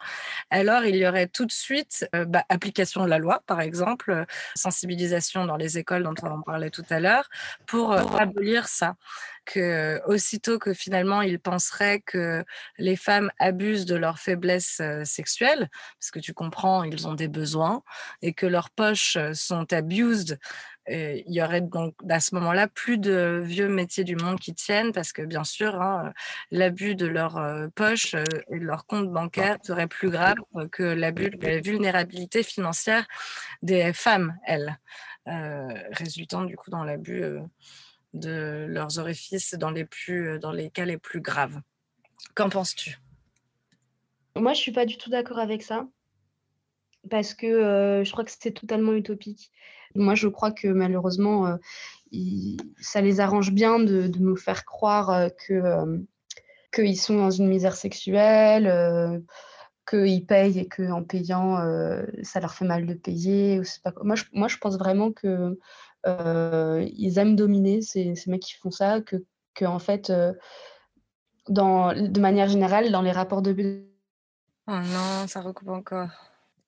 alors il y aurait tout de suite bah, application de la loi, par exemple, sensibilisation dans les écoles dont on parlait tout à l'heure, pour abolir ça. Que aussitôt que finalement ils penseraient que les femmes abusent de leur faiblesse sexuelle, parce que tu comprends, ils ont des besoins, et que leurs poches sont abused, il y aurait donc à ce moment-là plus de vieux métiers du monde qui tiennent, parce que bien sûr, hein, l'abus de leur poche et de leur compte bancaire serait plus grave que l'abus de la vulnérabilité financière des femmes, elles, résultant du coup dans l'abus de leurs orifices dans les, plus, euh, dans les cas les plus graves. Qu'en penses-tu? Moi, je suis pas du tout d'accord avec ça. Parce que euh, je crois que c'est totalement utopique. Moi, je crois que malheureusement, euh, ça les arrange bien de, nous faire croire que qu'ils sont dans une misère sexuelle, qu'ils payent et qu'en payant, ça leur fait mal de payer. Moi, je, moi, je pense vraiment que euh, ils aiment dominer, ces, ces, mecs qui font ça, que, en fait, euh, dans, de manière générale, dans les rapports de Oh non, ça recoupe encore.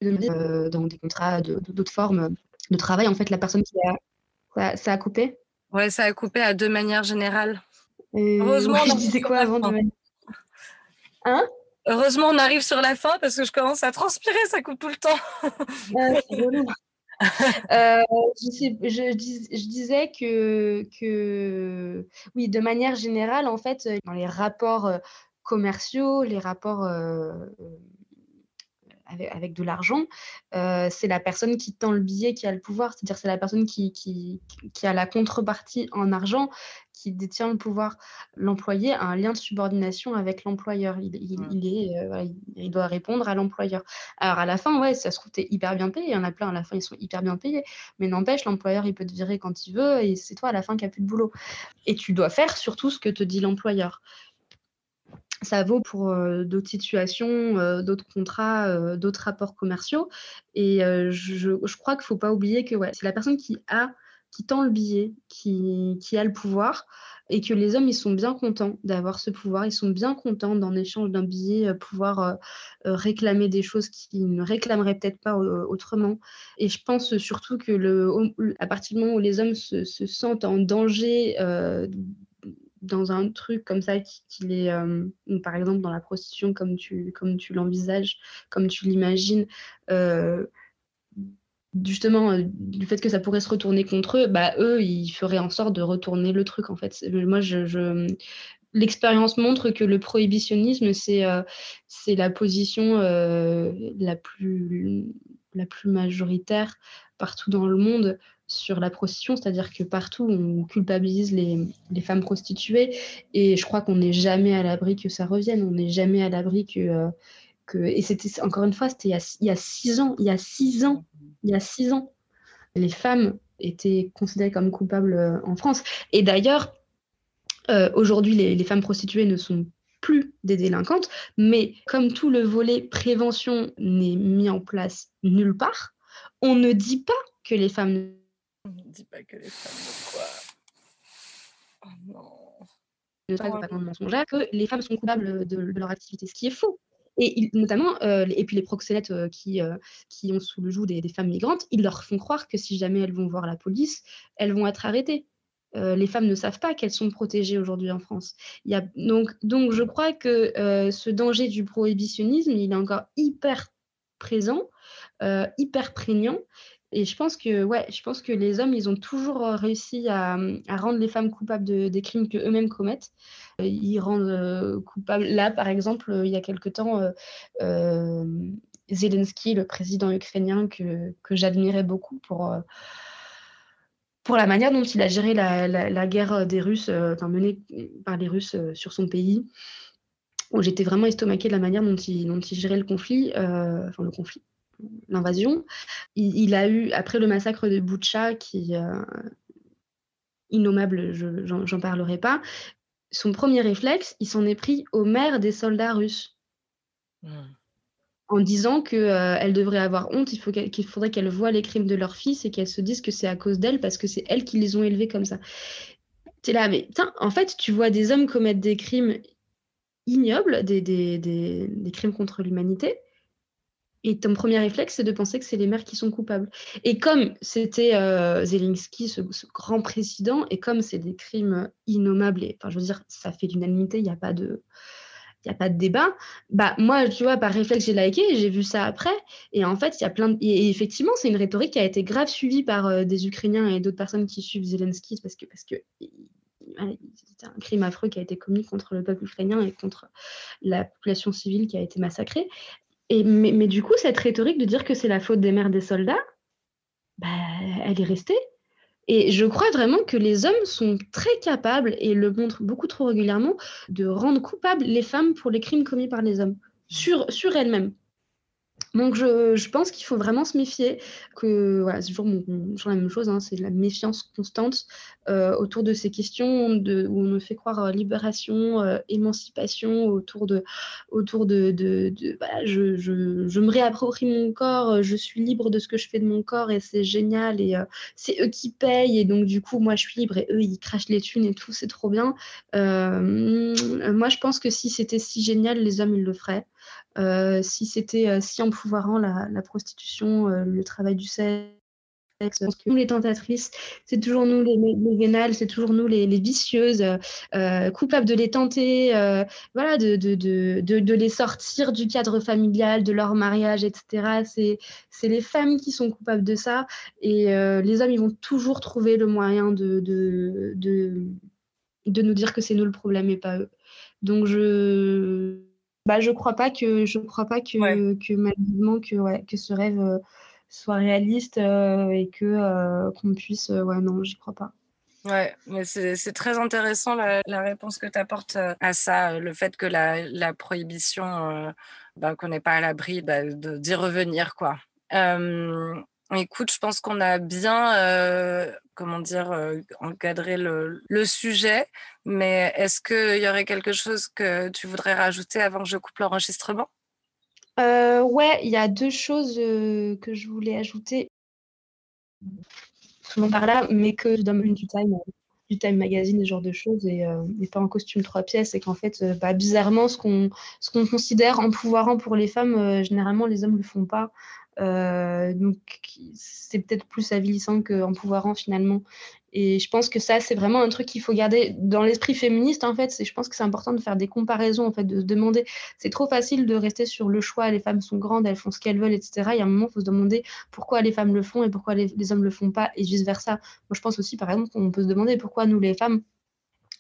Euh, dans des contrats d'autres de, formes de travail, en fait, la personne qui a. Ça, a coupé Ouais, ça a coupé à deux manières générales. Heureusement, je disais quoi avant de Hein? Heureusement, on arrive sur la fin parce que je commence à transpirer, ça coupe tout le temps. Ah, euh, je, disais que, que, oui, de manière générale, en fait, dans les rapports euh, commerciaux, les rapports euh, avec, de l'argent, c'est la personne qui tend le billet qui a le pouvoir, c'est-à-dire c'est la personne qui, qui, qui, a la contrepartie en argent, qui détient le pouvoir. L'employé a un lien de subordination avec l'employeur. Il, il, est, il, doit répondre à l'employeur. Alors à la fin, ouais, ça se trouve, tu es hyper bien payé. Il y en a plein, à la fin, ils sont hyper bien payés. Mais n'empêche, l'employeur, il peut te virer quand il veut et c'est toi à la fin qui a plus de boulot. Et tu dois faire surtout ce que te dit l'employeur. Ça vaut pour d'autres situations, d'autres contrats, d'autres rapports commerciaux. Et je, crois qu'il ne faut pas oublier que c'est la personne qui a qui tend le billet, qui, a le pouvoir, et que les hommes, ils sont bien contents d'avoir ce pouvoir, ils sont bien contents d'en échange d'un billet pouvoir réclamer des choses qu'ils ne réclameraient peut-être pas autrement. Et je pense surtout que à partir du moment où les hommes se sentent en danger dans un truc comme ça qui, est, euh, par exemple dans la prostitution comme tu, comme tu l'envisages, comme tu l'imagines, euh, justement euh, du fait que ça pourrait se retourner contre eux, bah eux ils feraient en sorte de retourner le truc en fait. Moi je, l'expérience montre que le prohibitionnisme c'est c'est la position la plus la plus majoritaire partout dans le monde sur la prostitution, c'est-à-dire que partout on culpabilise les, femmes prostituées et je crois qu'on n'est jamais à l'abri que ça revienne, on n'est jamais à l'abri que, euh. Et c'était encore une fois, c'était il, y a six ans, il y a six ans, il y a six ans, les femmes étaient considérées comme coupables euh, en France. Et d'ailleurs, euh, aujourd'hui, les, femmes prostituées ne sont plus des délinquantes, mais comme tout le volet prévention n'est mis en place nulle part, on ne dit pas que les femmes ne dit pas que les femmes de quoi. Oh non. que les femmes sont coupables de, leur activité, ce qui est faux. Et notamment, euh, et puis les proxénètes euh, qui, euh, qui ont sous le joug des, femmes migrantes, ils leur font croire que si jamais elles vont voir la police, elles vont être arrêtées. les femmes ne savent pas qu'elles sont protégées aujourd'hui en France. Il y a, donc, donc, je crois que ce danger du prohibitionnisme, il est encore hyper présent, hyper prégnant, et je pense que, ouais, je pense que les hommes, ils ont toujours réussi à, à rendre les femmes coupables de, des crimes qu'eux-mêmes commettent. Ils rendent coupables. Là, par exemple, il y a quelque temps, Zelensky, le président ukrainien, que, que j'admirais beaucoup pour, pour la manière dont il a géré la, la, guerre des Russes, enfin, menée par les Russes sur son pays où j'étais vraiment estomaquée de la manière dont il, dont il gérait le conflit, enfin le conflit, l'invasion. Il, a eu, après le massacre de Boucha, qui euh, innommable, j'en parlerai pas, son premier réflexe, il s'en est pris aux mères des soldats russes. Hmm. En disant qu'elle euh, devrait avoir honte, il, faut qu'il faudrait qu'elle voie les crimes de leur fils et qu'elle se dise que c'est à cause d'elle parce que c'est elles qui les ont élevés comme ça. es là, mais en fait, tu vois des hommes commettre des crimes ignobles, des, des, des crimes contre l'humanité, et ton premier réflexe, c'est de penser que c'est les mères qui sont coupables. Et comme c'était euh, Zelensky, ce, grand président, et comme c'est des crimes innommables, et enfin, je veux dire, ça fait l'unanimité, il n'y a pas de. A pas de débat. Bah, moi, tu vois, par réflexe, j'ai liké, j'ai vu ça après. Et en fait, il y a plein de... Et effectivement, c'est une rhétorique qui a été grave suivie par euh, des Ukrainiens et d'autres personnes qui suivent Zelensky parce que, parce que c'était un crime affreux qui a été commis contre le peuple ukrainien et contre la population civile qui a été massacrée. Mais, du coup, cette rhétorique de dire que c'est la faute des mères des soldats, bah, elle est restée. Et je crois vraiment que les hommes sont très capables, et le montrent beaucoup trop régulièrement, de rendre coupables les femmes pour les crimes commis par les hommes, sur, sur elles-mêmes. Donc je, pense qu'il faut vraiment se méfier, que voilà, c'est toujours, la même chose, hein, c'est la méfiance constante euh, autour de ces questions où on me fait croire euh, libération, euh, émancipation, autour de, autour de, je, je, je, me réapproprie mon corps, je suis libre de ce que je fais de mon corps et c'est génial et c'est eux qui payent et donc du coup moi je suis libre et eux ils crachent les thunes et tout, c'est trop bien. moi je pense que si c'était si génial, les hommes ils le feraient. Euh, si c'était euh, si empouvoirant la, la prostitution, euh, le travail du sexe, nous les tentatrices, c'est toujours nous les, les vénales, c'est toujours nous les, vicieuses, coupables de les tenter, voilà, de, de, de, de, les sortir du cadre familial, de leur mariage, etc. C'est les femmes qui sont coupables de ça et les hommes, ils vont toujours trouver le moyen de, de, de, de nous dire que c'est nous le problème et pas eux. Donc je bah, je crois pas que je crois pas que, que malheureusement que, ouais, que ce rêve euh, soit réaliste euh, et que euh, qu'on puisse. ouais, non, j'y crois pas. Ouais, mais c'est très intéressant la, la réponse que tu apportes à ça, le fait que la, la prohibition, bah, qu'on n'est pas à l'abri bah, d'y revenir, quoi. Écoute, je pense qu'on a bien, euh, comment dire, euh, encadré le, sujet, mais est-ce qu'il y aurait quelque chose que tu voudrais rajouter avant que je coupe l'enregistrement? Euh, Ouais, il y a deux choses euh, que je voulais ajouter. Souvent par là, mais que je donne du time, du Time Magazine, ce genre de choses, et, pas en costume trois pièces, et qu'en fait, bah, bizarrement, ce qu'on qu'on considère empouvoirant pour les femmes, généralement, les hommes ne le font pas. Euh, donc, c'est peut-être plus avilissant qu'en pouvoirant finalement. Et je pense que ça, c'est vraiment un truc qu'il faut garder dans l'esprit féministe, en fait. Je pense que c'est important de faire des comparaisons, en fait, de se demander. C'est trop facile de rester sur le choix, les femmes sont grandes, elles font ce qu'elles veulent, etc. Il y a un moment, il faut se demander pourquoi les femmes le font et pourquoi les, les hommes le font pas, et vice-versa. Moi, je pense aussi, par exemple, qu'on peut se demander pourquoi nous, les femmes,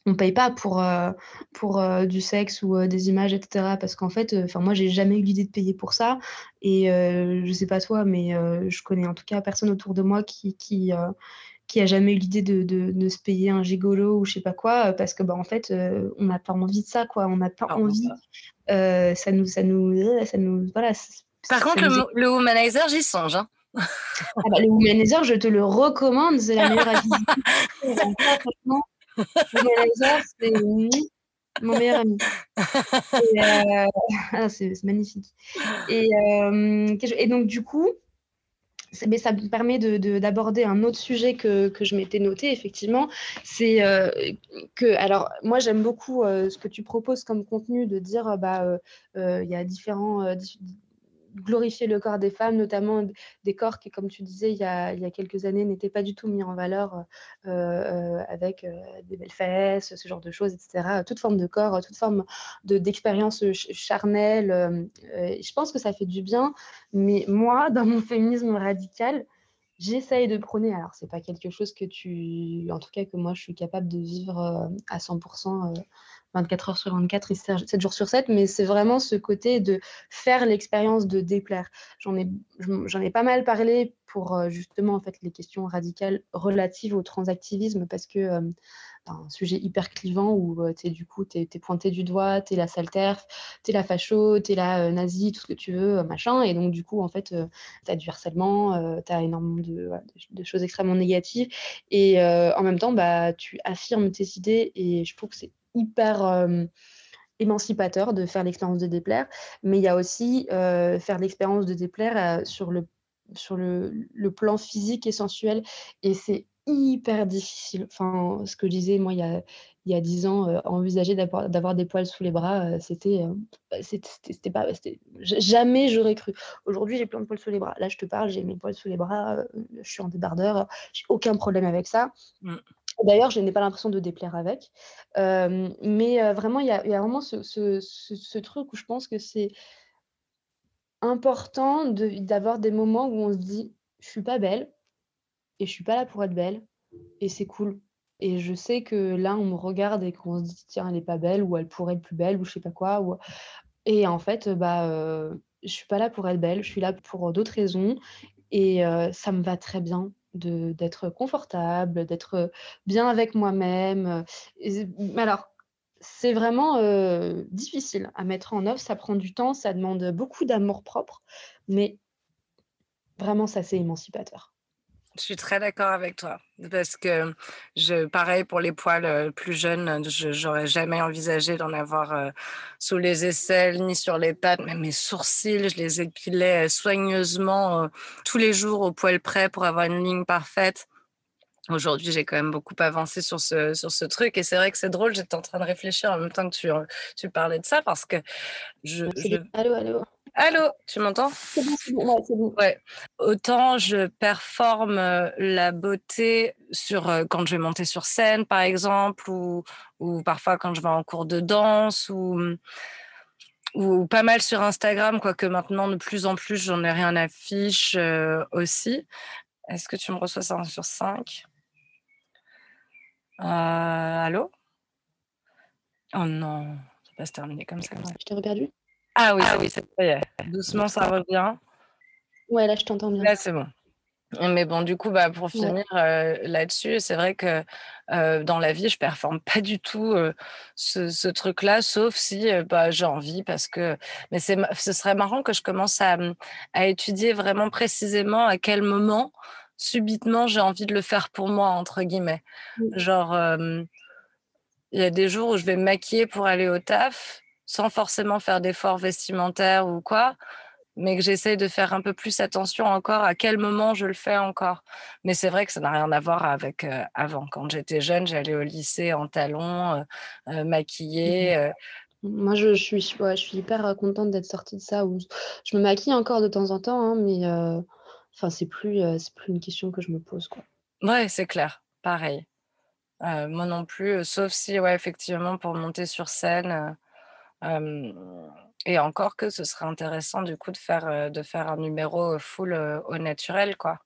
on paye pas pour, euh, pour euh, du sexe ou euh, des images, etc. Parce qu'en fait, enfin moi, j'ai jamais eu l'idée de payer pour ça. Et je sais pas toi, mais je connais en tout cas personne autour de moi qui, qui, qui a jamais eu l'idée de, de, se payer un gigolo ou je sais pas quoi, parce que bah, en fait, on n'a pas envie de ça, quoi. On n'a pas ah, envie. ça nous, ça nous, ça nous, voilà. Par contre, le, le, womanizer, j'y songe. Hein. Ah bah, le womanizer, je te le recommande, c'est la meilleure activité. C'est mon meilleur ami. Euh, ah, c'est magnifique. Et, euh, et, donc, du coup, mais ça me permet d'aborder de, un autre sujet que, que je m'étais noté, effectivement. C'est euh, que, alors, moi, j'aime beaucoup ce que tu proposes comme contenu de dire, bah, il y a différents glorifier le corps des femmes, notamment des corps qui, comme tu disais, il y a, il y a quelques années, n'étaient pas du tout mis en valeur euh, euh, avec euh, des belles fesses, ce genre de choses, etc. Toute forme de corps, toute forme d'expérience charnelle. je pense que ça fait du bien, mais moi, dans mon féminisme radical, j'essaye de prôner. Alors, c'est pas quelque chose que tu, en tout cas, que moi, je suis capable de vivre à 100% 24 heures sur 24 et 7 jours sur 7, mais c'est vraiment ce côté de faire l'expérience de déplaire. J'en ai, ai pas mal parlé pour euh, justement en fait les questions radicales relatives au transactivisme parce que euh, un sujet hyper clivant où euh, du coup tu es, pointé du doigt, tu es la sale terf, tu es la facho, tu es la nazie, tout ce que tu veux, machin. Et donc du coup en fait tu as du harcèlement, tu as énormément de, de, choses extrêmement négatives et en même temps bah, tu affirmes tes idées et je trouve que c'est hyper émancipateur de faire l'expérience de déplaire, mais il y a aussi faire l'expérience de déplaire sur, le, sur le, plan physique et sensuel, et c'est hyper difficile. Enfin, ce que je disais, moi, il y a, il y a 10 ans, envisager d'avoir des poils sous les bras, c'était, bah, pas, jamais j'aurais cru. Aujourd'hui, j'ai plein de poils sous les bras. Là, je te parle, j'ai mes poils sous les bras, je suis en débardeur, j'ai aucun problème avec ça. Mmh. D'ailleurs, je n'ai pas l'impression de déplaire avec. mais vraiment, il y, a vraiment ce, truc où je pense que c'est important d'avoir des moments où on se dit je suis pas belle et je suis pas là pour être belle et c'est cool. Et je sais que là, on me regarde et qu'on se dit tiens, elle est pas belle ou elle pourrait être plus belle ou je sais pas quoi. Et en fait, bah, euh, je suis pas là pour être belle, je suis là pour d'autres raisons et ça me va très bien d'être confortable, d'être bien avec moi-même. Alors, c'est vraiment difficile à mettre en œuvre, ça prend du temps, ça demande beaucoup d'amour propre, mais vraiment, ça, c'est émancipateur. Je suis très d'accord avec toi parce que je, pareil pour les poils plus jeunes, je j'aurais jamais envisagé d'en avoir sous les aisselles ni sur les pattes. Même mes sourcils, je les épilais soigneusement tous les jours au poil près pour avoir une ligne parfaite. Aujourd'hui, j'ai quand même beaucoup avancé sur ce, sur ce truc et c'est vrai que c'est drôle. J'étais en train de réfléchir en même temps que tu, tu parlais de ça parce que je. je... Allô, allô? Allô, tu m'entends? C'est bon, c'est bon. Ouais, Autant je performe euh, la beauté sur euh, quand je vais monter sur scène, par exemple, ou, ou parfois quand je vais en cours de danse, ou, ou pas mal sur Instagram, quoique maintenant de plus en plus j'en ai rien à fiche euh, aussi. Est-ce que tu me reçois ça sur 5 Allô? Oh non, ça va se terminer comme ça. Je t'ai perdu Ah oui, ah oui, ça Doucement, ça revient. Ouais, là, je t'entends bien. Là, c'est bon. Mais bon, du coup, bah, pour finir là-dessus, c'est vrai que dans la vie, je performe pas du tout ce, truc-là, sauf si bah, j'ai envie, parce que. Mais ce serait marrant que je commence à, à, étudier vraiment précisément à quel moment, subitement, j'ai envie de le faire pour moi, entre guillemets. Genre, il y a des jours où je vais me maquiller pour aller au taf, sans forcément faire d'efforts vestimentaires ou quoi mais que j'essaye de faire un peu plus attention encore à quel moment je le fais encore. Mais c'est vrai que ça n'a rien à voir avec avant. Quand j'étais jeune, j'allais au lycée en talons, euh, maquillée. Mmh Moi, je, suis, je suis hyper contente d'être sortie de ça. Où je me maquille encore de temps en temps, hein, mais enfin, c'est plus, c'est plus une question que je me pose. Quoi. Ouais, c'est clair. Pareil. moi non plus, sauf si, ouais, effectivement, pour monter sur scène. Et encore que ce serait intéressant du coup de faire, de faire un numéro full au naturel, quoi.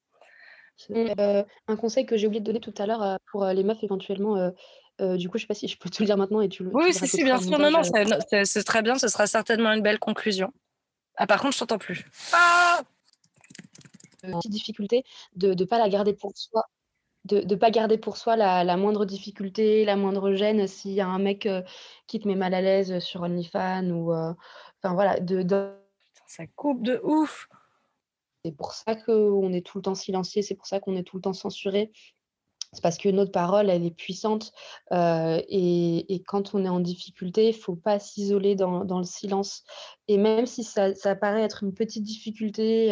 un conseil que j'ai oublié de donner tout à l'heure pour les meufs éventuellement. du coup, je sais pas si je peux te le dire maintenant et tu le. Oui, si, si, bien sûr. Non, non, c'est très bien. Ce sera certainement une belle conclusion. Ah, par contre, je t'entends plus. Ah petite difficulté de ne pas la garder pour soi de ne pas garder pour soi la, moindre difficulté, la moindre gêne s'il y a un mec qui te met mal à l'aise sur OnlyFans ou enfin voilà de, ça coupe de ouf. C'est pour ça qu'on est tout le temps silencieux, c'est pour ça qu'on est tout le temps censuré. C'est parce que notre parole, elle est puissante. et, quand on est en difficulté, il ne faut pas s'isoler dans, le silence. Et même si ça, paraît être une petite difficulté,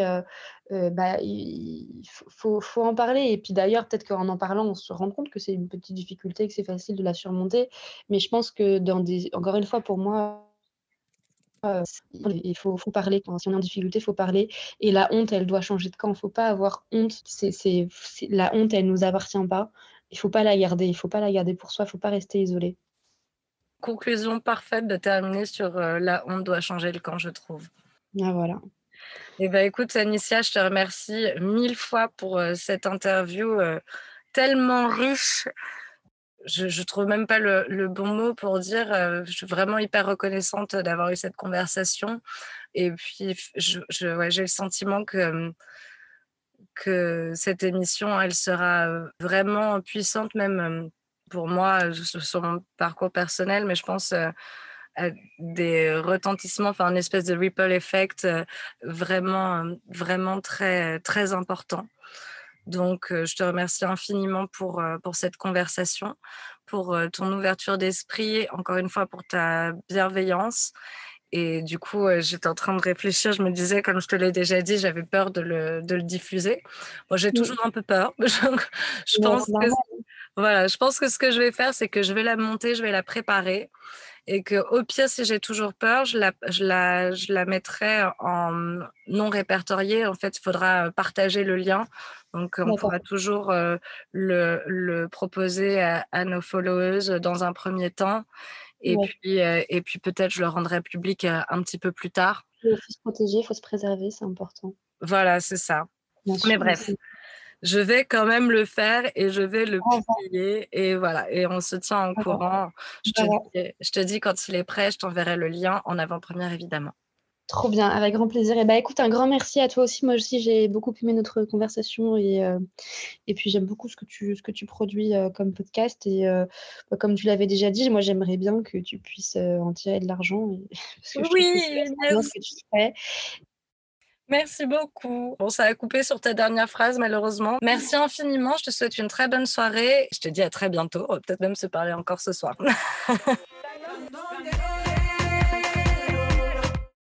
bah, il faut, en parler. Et puis d'ailleurs, peut-être qu'en en parlant, on se rend compte que c'est une petite difficulté, que c'est facile de la surmonter. Mais je pense que, dans des, encore une fois, pour moi, il faut, parler. si on est en difficulté, il faut parler. Et la honte, elle doit changer de camp. Il ne faut pas avoir honte. C'est, la honte, elle ne nous appartient pas. Il ne faut pas la garder. Il ne faut pas la garder pour soi. Il ne faut pas rester isolé. Conclusion parfaite de terminer sur euh, la honte doit changer le camp, je trouve. Ah, voilà. Eh ben, écoute, Anicia, je te remercie mille fois pour euh, cette interview euh, tellement riche je, je trouve même pas le, bon mot pour dire. Euh, je suis vraiment hyper reconnaissante d'avoir eu cette conversation. Et puis, j'ai le sentiment que, que cette émission, elle sera euh, vraiment puissante, même euh, pour moi, sur mon parcours personnel, mais je pense à des retentissements, enfin, une espèce de ripple effect vraiment, vraiment très, très important. Donc, je te remercie infiniment pour, pour cette conversation, pour ton ouverture d'esprit, encore une fois pour ta bienveillance. Et du coup, j'étais en train de réfléchir, je me disais, comme je te l'ai déjà dit, j'avais peur de le, de le diffuser. Moi, j'ai toujours un peu peur. je, pense que, voilà, je pense que ce que je vais faire, c'est que je vais la monter, je vais la préparer et que au pire, si j'ai toujours peur, je la, je la, je la mettrai en non répertorié. En fait, il faudra partager le lien. Donc, on pourra toujours euh, le, le, proposer à, nos followers dans un premier temps. Et puis, euh, et puis peut-être je le rendrai public euh, un petit peu plus tard. Il faut se protéger, il faut se préserver, c'est important. Voilà, c'est ça. Mais bref, je vais quand même le faire et je vais le publier. Et voilà, et on se tient en courant. Je te, dis, je te dis quand il est prêt, je t'enverrai le lien en avant-première, évidemment. Trop bien, avec grand plaisir. Et bah écoute, un grand merci à toi aussi. Moi aussi, j'ai beaucoup aimé notre conversation et, euh, et puis j'aime beaucoup ce que tu, ce que tu produis euh, comme podcast. Et euh, bah, comme tu l'avais déjà dit, moi j'aimerais bien que tu puisses en tirer de l'argent. oui, merci. Merci beaucoup. Bon, ça a coupé sur ta dernière phrase, malheureusement. Merci infiniment. Je te souhaite une très bonne soirée. Je te dis à très bientôt. On va peut-être même se parler encore ce soir.